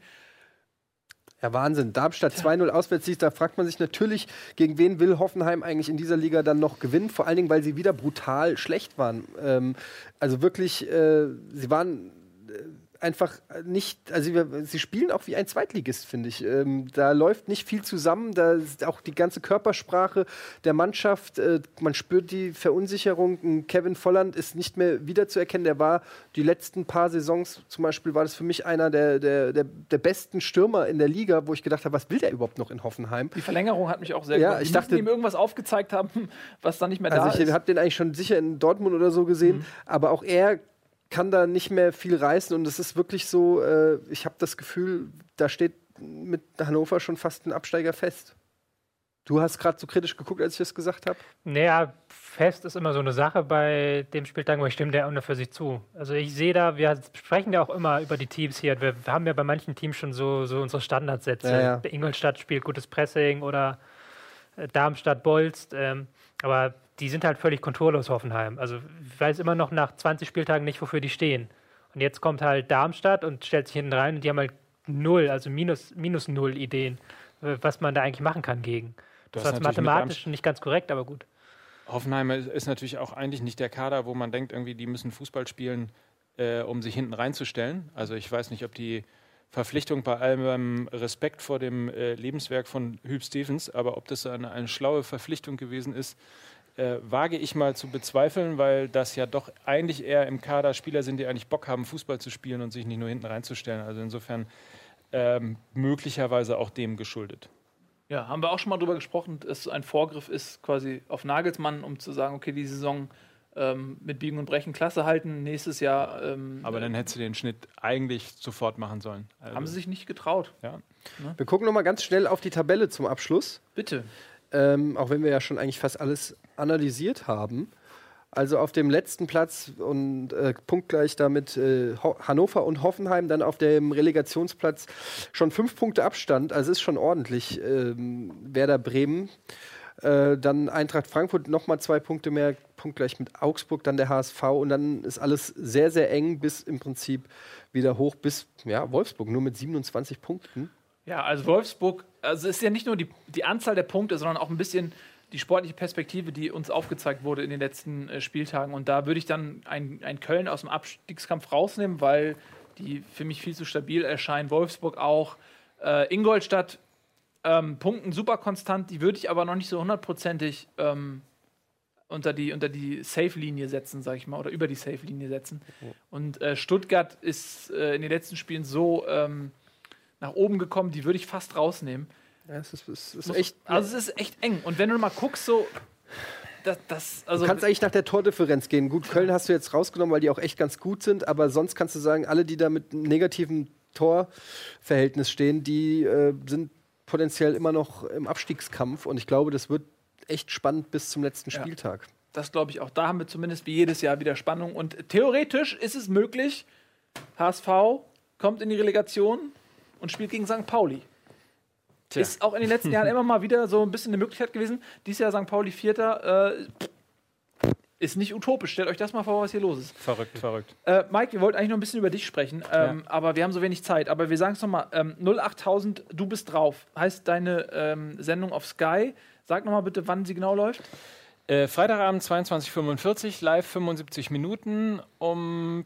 Ja, Wahnsinn. Darmstadt 2-0 Auswärtssieg, da fragt man sich natürlich, gegen wen will Hoffenheim eigentlich in dieser Liga dann noch gewinnen? Vor allen Dingen, weil sie wieder brutal schlecht waren. Ähm, also wirklich, äh, sie waren äh, einfach nicht, also wir, sie spielen auch wie ein Zweitligist, finde ich. Ähm, da läuft nicht viel zusammen, da ist auch die ganze Körpersprache der Mannschaft, äh, man spürt die Verunsicherung. Kevin Volland ist nicht mehr wiederzuerkennen, der war die letzten paar Saisons zum Beispiel, war das für mich einer der, der, der, der besten Stürmer in der Liga, wo ich gedacht habe, was will der überhaupt noch in Hoffenheim? Die Verlängerung hat mich auch sehr Ja, gewundert. ich Die dachte- ihm irgendwas aufgezeigt haben, was da nicht mehr da Also ich ist. habe den eigentlich schon sicher in Dortmund oder so gesehen, aber auch er kann da nicht mehr viel reißen und es ist wirklich so, äh, ich habe das Gefühl, da steht mit Hannover schon fast ein Absteiger fest. Du hast gerade so kritisch geguckt, als ich das gesagt habe. Naja, fest ist immer so eine Sache bei dem Spieltag, aber ich stimme der für sich zu. Also ich sehe da, wir sprechen ja auch immer über die Teams hier. Wir haben ja bei manchen Teams schon so, so unsere Standardsätze. Ja, ja. Ingolstadt spielt gutes Pressing oder äh, Darmstadt bolzt. Ähm, aber die sind halt völlig konturlos, Hoffenheim. Also ich weiß immer noch nach 20 Spieltagen nicht, wofür die stehen. Und jetzt kommt halt Darmstadt und stellt sich hinten rein und die haben halt null, also minus, minus null Ideen, äh, was man da eigentlich machen kann gegen. Das natürlich mit mathematisch nicht ganz korrekt, aber gut. Hoffenheim ist ist natürlich auch eigentlich nicht der Kader, wo man denkt, irgendwie, die müssen Fußball spielen, äh, um sich hinten reinzustellen. Also ich weiß nicht, ob die Verpflichtung bei allem Respekt vor dem äh, Lebenswerk von Hüb Stevens, aber ob das eine, eine schlaue Verpflichtung gewesen ist, äh, wage ich mal zu bezweifeln, weil das ja doch eigentlich eher im Kader Spieler sind, die eigentlich Bock haben, Fußball zu spielen und sich nicht nur hinten reinzustellen. Also insofern ähm, möglicherweise auch dem geschuldet. Ja, haben wir auch schon mal drüber gesprochen, dass es ein Vorgriff ist quasi auf Nagelsmann, um zu sagen, okay, die Saison ähm, mit Biegen und Brechen Klasse halten, nächstes Jahr ähm, Aber dann hättest du den Schnitt eigentlich sofort machen sollen. Also, haben sie sich nicht getraut. ja. Wir gucken noch mal ganz schnell auf die Tabelle zum Abschluss, Bitte. ähm, auch wenn wir ja schon eigentlich fast alles analysiert haben. Also auf dem letzten Platz und äh, punktgleich damit äh, Hannover und Hoffenheim, dann auf dem Relegationsplatz schon fünf Punkte Abstand, also ist schon ordentlich. Ähm, Werder Bremen, äh, dann Eintracht Frankfurt nochmal zwei Punkte mehr, punktgleich mit Augsburg, dann der HSV und dann ist alles sehr, sehr eng bis im Prinzip wieder hoch bis ja, Wolfsburg, nur mit 27 Punkten. Ja, also Wolfsburg, also es ist ja nicht nur die, die Anzahl der Punkte, sondern auch ein bisschen die sportliche Perspektive, die uns aufgezeigt wurde in den letzten äh, Spieltagen. Und da würde ich dann ein, ein Köln aus dem Abstiegskampf rausnehmen, weil die für mich viel zu stabil erscheinen. Wolfsburg auch. Äh, Ingolstadt ähm, punkten super konstant, die würde ich aber noch nicht so hundertprozentig ähm, unter die, unter die Safe-Linie setzen, sag ich mal, oder über die Safe-Linie setzen. Und äh, Stuttgart ist äh, in den letzten Spielen so ähm, nach oben gekommen, die würde ich fast rausnehmen. Ja, es ist, es ist Muss- echt. Also es ist echt eng. Und wenn du mal guckst, so, das, das also Du kannst eigentlich nach der Tordifferenz gehen. Gut, Köln hast du jetzt rausgenommen, weil die auch echt ganz gut sind, aber sonst kannst du sagen, alle, die da mit einem negativen Torverhältnis stehen, die äh, sind potenziell immer noch im Abstiegskampf und ich glaube, das wird echt spannend bis zum letzten Ja. Spieltag. das glaube ich auch. Da haben wir zumindest wie jedes Jahr wieder Spannung. Und theoretisch ist es möglich, HSV kommt in die Relegation und spielt gegen St. Pauli. Tja. Ist auch in den letzten Jahren [laughs] immer mal wieder so ein bisschen eine Möglichkeit gewesen. Dieses Jahr St. Pauli Vierter. Äh, ist nicht utopisch. Stellt euch das mal vor, was hier los ist. Verrückt, verrückt. Äh, Mike, wir wollten eigentlich noch ein bisschen über dich sprechen, ähm, aber wir haben so wenig Zeit. Aber wir sagen es nochmal: ähm, 08000, du bist drauf. Heißt deine ähm, Sendung auf Sky. Sag nochmal bitte, wann sie genau läuft. Äh, Freitagabend 22.45 live 75 Minuten, um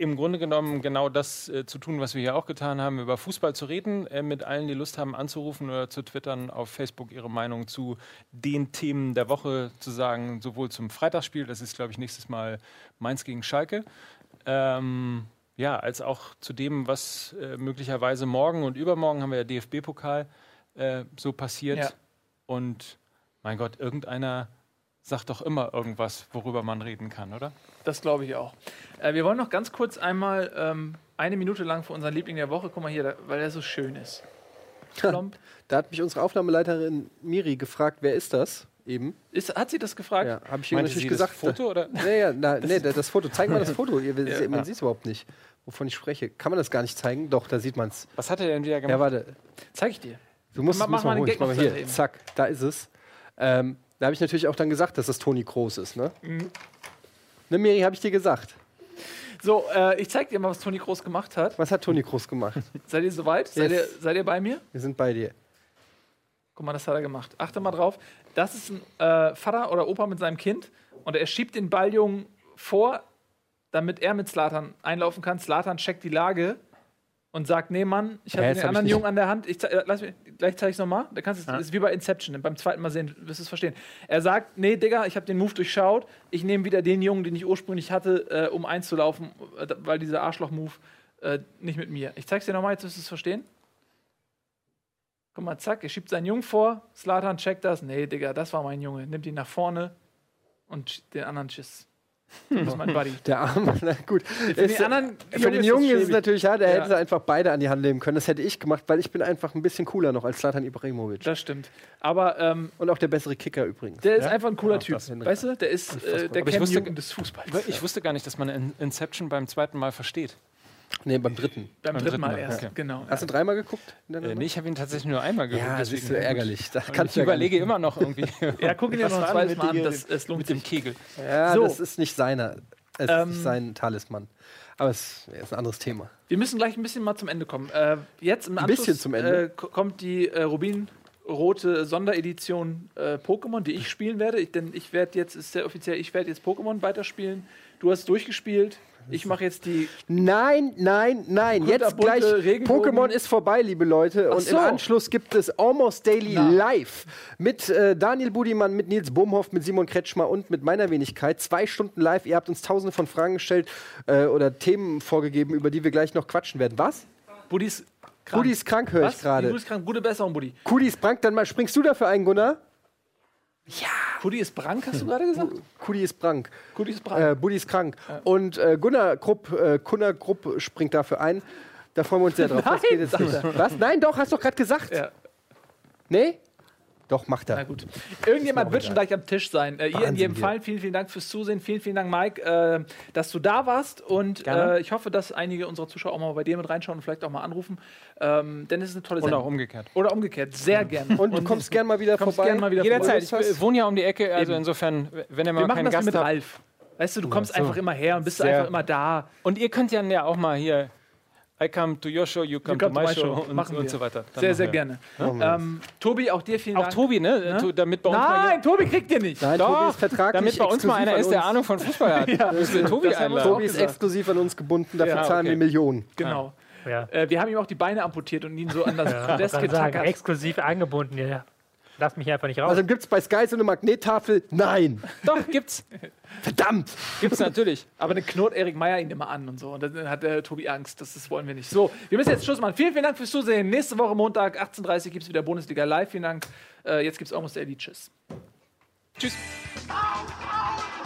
im Grunde genommen genau das äh, zu tun, was wir hier auch getan haben, über Fußball zu reden, äh, mit allen, die Lust haben anzurufen oder zu twittern, auf Facebook ihre Meinung zu den Themen der Woche zu sagen, sowohl zum Freitagsspiel, das ist, glaube ich, nächstes Mal Mainz gegen Schalke, ähm, ja, als auch zu dem, was äh, möglicherweise morgen und übermorgen haben wir ja DFB-Pokal äh, so passiert. Ja. Und mein Gott, irgendeiner sagt doch immer irgendwas, worüber man reden kann, oder? Das glaube ich auch. Äh, wir wollen noch ganz kurz einmal ähm, eine Minute lang für unseren Liebling der Woche, guck mal hier, da, weil er so schön ist. Plomp. Da hat mich unsere Aufnahmeleiterin Miri gefragt, wer ist das eben? Ist, hat sie das gefragt? Ja, habe ich ihr natürlich sie gesagt. das Foto oder? Ja, ja, na, nee, das, das Foto. Zeig mal das [laughs] Foto. Ihr, Ja. man sieht es überhaupt nicht, wovon ich spreche. Kann man das gar nicht zeigen? Doch, da sieht man es. Was hat er denn wieder Ja, gemacht? warte. Zeig ich dir. Du musst, Mach- musst mach mal mal den holen. Gag Ich mach mal hier. Zack, da ist es. Ähm, da habe ich natürlich auch dann gesagt, dass das Toni Groß ist, ne? Mhm. Ne, Miri, habe ich dir gesagt. So, äh, ich zeig dir mal, was Toni Groß gemacht hat. Was hat Toni Groß gemacht? Seid ihr soweit? Seid, ihr, Yes. seid ihr bei mir? Wir sind bei dir. Guck mal, das hat er gemacht. Achte mal drauf. Das ist ein äh, Vater oder Opa mit seinem Kind und er schiebt den Balljungen vor damit er mit Slatan einlaufen kann. Slatan checkt die Lage und sagt: Nee, Mann, ich habe den anderen Jungen an der Hand. Ich äh, lass mich, gleich zeige ich es nochmal. Da kannst du es ist wie bei Inception. Beim zweiten Mal sehen, wirst du es verstehen. Er sagt: Nee, Digga, ich habe den Move durchschaut. Ich nehme wieder den Jungen, den ich ursprünglich hatte, äh, um einzulaufen, äh, weil dieser Arschloch-Move äh, nicht mit mir. Ich zeig's dir nochmal, jetzt wirst du es verstehen. Guck mal, zack, er schiebt seinen Jungen vor. Slatan checkt das. Nee, Digga, das war mein Junge. Nimmt ihn nach vorne und den anderen Tschüss. Du bist mein Buddy. Der Arme, [laughs] na gut. Für Ist- den anderen Für den Jungen ist es natürlich hart, er Ja. hätte einfach beide an die Hand nehmen können. Das hätte ich gemacht, weil ich bin einfach ein bisschen cooler noch als Slatan Ibrahimovic. Das stimmt. Aber ähm, Und auch der bessere Kicker übrigens. der ist einfach ein cooler Typ. das Weißt du, der ist äh, der wusste- Newton des Fußballs. Ich wusste gar nicht, dass man in Inception beim zweiten Mal versteht. Nee, beim dritten. Beim beim dritten Mal dritten Mal, erst, okay. genau. Hast du dreimal geguckt? Äh, nee, ich habe ihn tatsächlich nur einmal geguckt. ja, das ist so ärgerlich. [laughs] Da Und kannst ich du ja überlege immer noch irgendwie. [laughs] Ja, guck ihn dir noch ein war zweites denn Mal an, mit, das, es lohnt mit dem sich. Kegel. Ja, So. das ist nicht seiner. Es Ähm, ist sein Talisman. Aber es ist ein anderes Thema. Wir müssen gleich ein bisschen mal zum Ende kommen. Äh, jetzt im Anschluss bisschen zum Ende? Äh, ko- kommt die äh, Rubin-rote Sonderedition äh, Pokémon, die ich spielen werde. Ich, denn ich werde jetzt, ist sehr offiziell, ich werde jetzt Pokémon weiterspielen. Du hast durchgespielt. Ich mache jetzt die. Nein, nein, nein. Jetzt gleich. Regenbogen. Pokémon ist vorbei, liebe Leute. Und so. im Anschluss gibt es Almost Daily Na. Live mit äh, Daniel Budimann, mit Nils Bohmhoff, mit Simon Kretschmer und mit meiner Wenigkeit. Zwei Stunden live. Ihr habt uns tausende von Fragen gestellt äh, oder Themen vorgegeben, über die wir gleich noch quatschen werden. Was? Buddy ist krank. Buddy ist krank, höre ich gerade. Buddy ist krank. Gute Besserung, Buddy. Ist krank, dann mal springst du dafür ein, Gunnar? Buddy ist Brank, hast du gerade gesagt? Kudi ist krank. Buddy ist Brank. Äh, Buddy ist krank. Und äh, Gunnar Krupp, äh, Gunnar Krupp springt dafür ein. Da freuen wir uns sehr drauf. Los? Was? Nein, doch, hast du doch gerade gesagt. Ja. Nee? Doch, macht Na er. gut. Irgendjemand wird schon gleich am Tisch sein. Äh, ihr in jedem. Fall. Vielen, vielen Dank fürs Zusehen. Vielen, vielen Dank, Mike, äh, dass du da warst. Und Gerne. äh, ich hoffe, dass einige unserer Zuschauer auch mal bei dir mit reinschauen und vielleicht auch mal anrufen. Ähm, denn es ist eine tolle Und Sendung. auch umgekehrt. Oder umgekehrt. Sehr gerne. Und du kommst gern mal wieder kommst vorbei. gern mal wieder Jederzeit. vorbei. Ich wohne ja um die Ecke, also Eben. insofern, wenn ihr Wir mal machen keinen das Gast mit habt. Ralf. Weißt du, du kommst so. einfach immer her und bist Sehr. einfach immer da. Und ihr könnt ja, ja auch mal hier, I come to your show, you come, to my show, und, Machen wir. und so weiter. Dann Sehr, sehr wir. gerne. Ähm, Tobi, auch dir vielen Auch Dank. Tobi, ne? Tu- Damit bei uns mal Nein, Tobi kriegt ihr nicht. Nein, Tobi Doch, ist vertraglich damit bei uns mal einer ist, der. Ahnung von Fußball hat. [laughs] ja. Tobi einladen. Tobi ist exklusiv an uns gebunden, dafür Ja, zahlen okay. wir Millionen. Genau. Ja. Äh, wir haben ihm auch die Beine amputiert und ihn so an das Ja, Podest getackert. exklusiv angebunden. Ja. Lass mich einfach nicht raus. Also gibt es bei Sky so eine Magnettafel? Nein. Doch, gibt's. [laughs] Verdammt. Gibt's natürlich. Aber dann knurrt Erik Meyer ihn immer an und so. Und dann hat der Tobi Angst. Das, das wollen wir nicht. So, wir müssen jetzt Schluss machen. Vielen, vielen Dank fürs Zusehen. Nächste Woche Montag, 18.30 Uhr, gibt es wieder Bundesliga Live. Vielen Dank. Äh, jetzt gibt es Almost Daily. Tschüss. Tschüss. Oh,